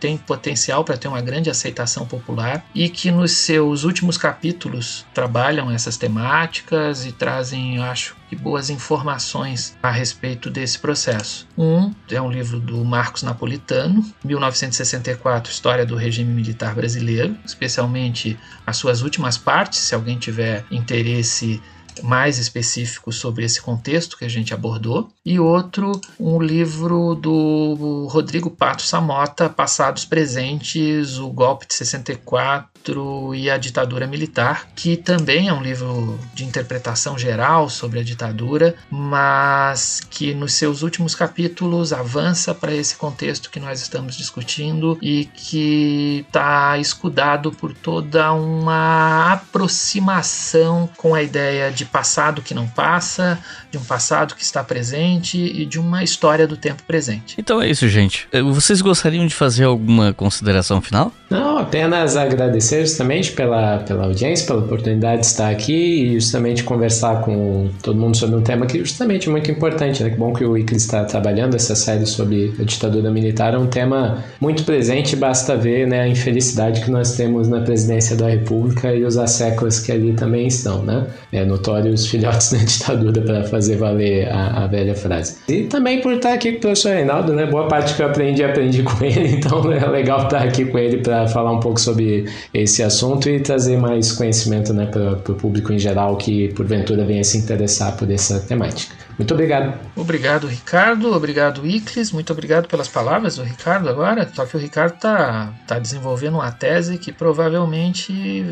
tem potencial para ter uma grande aceitação popular e que nos seus últimos capítulos trabalham essas temáticas e trazem, acho, que boas informações a respeito desse processo. Um é um livro do Marcos Napolitano, 1964, História do Regime Militar Brasileiro, especialmente as suas últimas partes, se alguém tiver interesse mais específico sobre esse contexto que a gente abordou, e outro, um livro do Rodrigo Pato Samota, Passados Presentes, o Golpe de 64 e a Ditadura Militar, que também é um livro de interpretação geral sobre a ditadura, mas que nos seus últimos capítulos avança para esse contexto que nós estamos discutindo e que está escudado por toda uma aproximação com a ideia de passado que não passa, de um passado que está presente e de uma história do tempo presente. Então é isso, gente. Eh, vocês gostariam de fazer alguma consideração final? Não, apenas agradecer justamente pela, pela audiência, pela oportunidade de estar aqui e justamente conversar com todo mundo sobre um tema que justamente é muito importante, né? Que bom que o Iclis está trabalhando essa série sobre a ditadura militar, é um tema muito presente, basta ver né, a infelicidade que nós temos na presidência da República e os asseclas que ali também estão, né? É notório os filhotes da ditadura para fazer valer a, a, velha frase. E também por estar aqui com o professor Reinaldo, né? Boa parte que eu aprendi, aprendi com ele, então é legal estar aqui com ele para falar um pouco sobre esse assunto e trazer mais conhecimento né, para o público em geral que porventura venha se interessar por essa temática. Muito obrigado. Obrigado, Ricardo. Obrigado, Iclis. Muito obrigado pelas palavras do Ricardo agora. Só que o Ricardo está tá desenvolvendo uma tese que provavelmente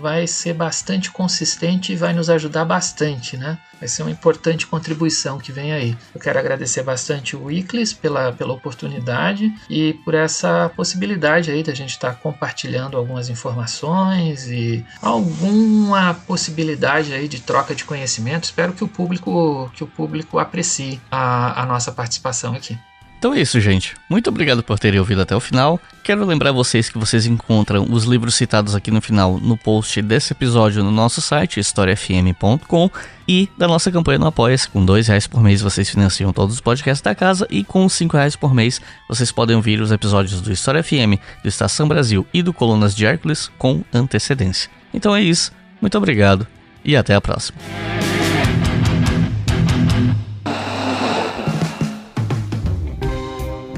vai ser bastante consistente e vai nos ajudar bastante, né? Vai ser uma importante contribuição que vem aí. Eu quero agradecer bastante o Iclis pela, pela oportunidade e por essa possibilidade aí da gente estar tá compartilhando algumas informações e alguma possibilidade aí de troca de conhecimento. Espero que o público que o público aprecie a, a nossa participação aqui. Então é isso, gente. Muito obrigado por terem ouvido até o final. Quero lembrar vocês que vocês encontram os livros citados aqui no final no post desse episódio no nosso site, historiafm.com, e da nossa campanha no Apoia-se. Com dois reais por mês vocês financiam todos os podcasts da casa e com cinco reais por mês vocês podem ouvir os episódios do História FM, do Estação Brasil e do Colunas de Hércules com antecedência. Então é isso. Muito obrigado e até a próxima.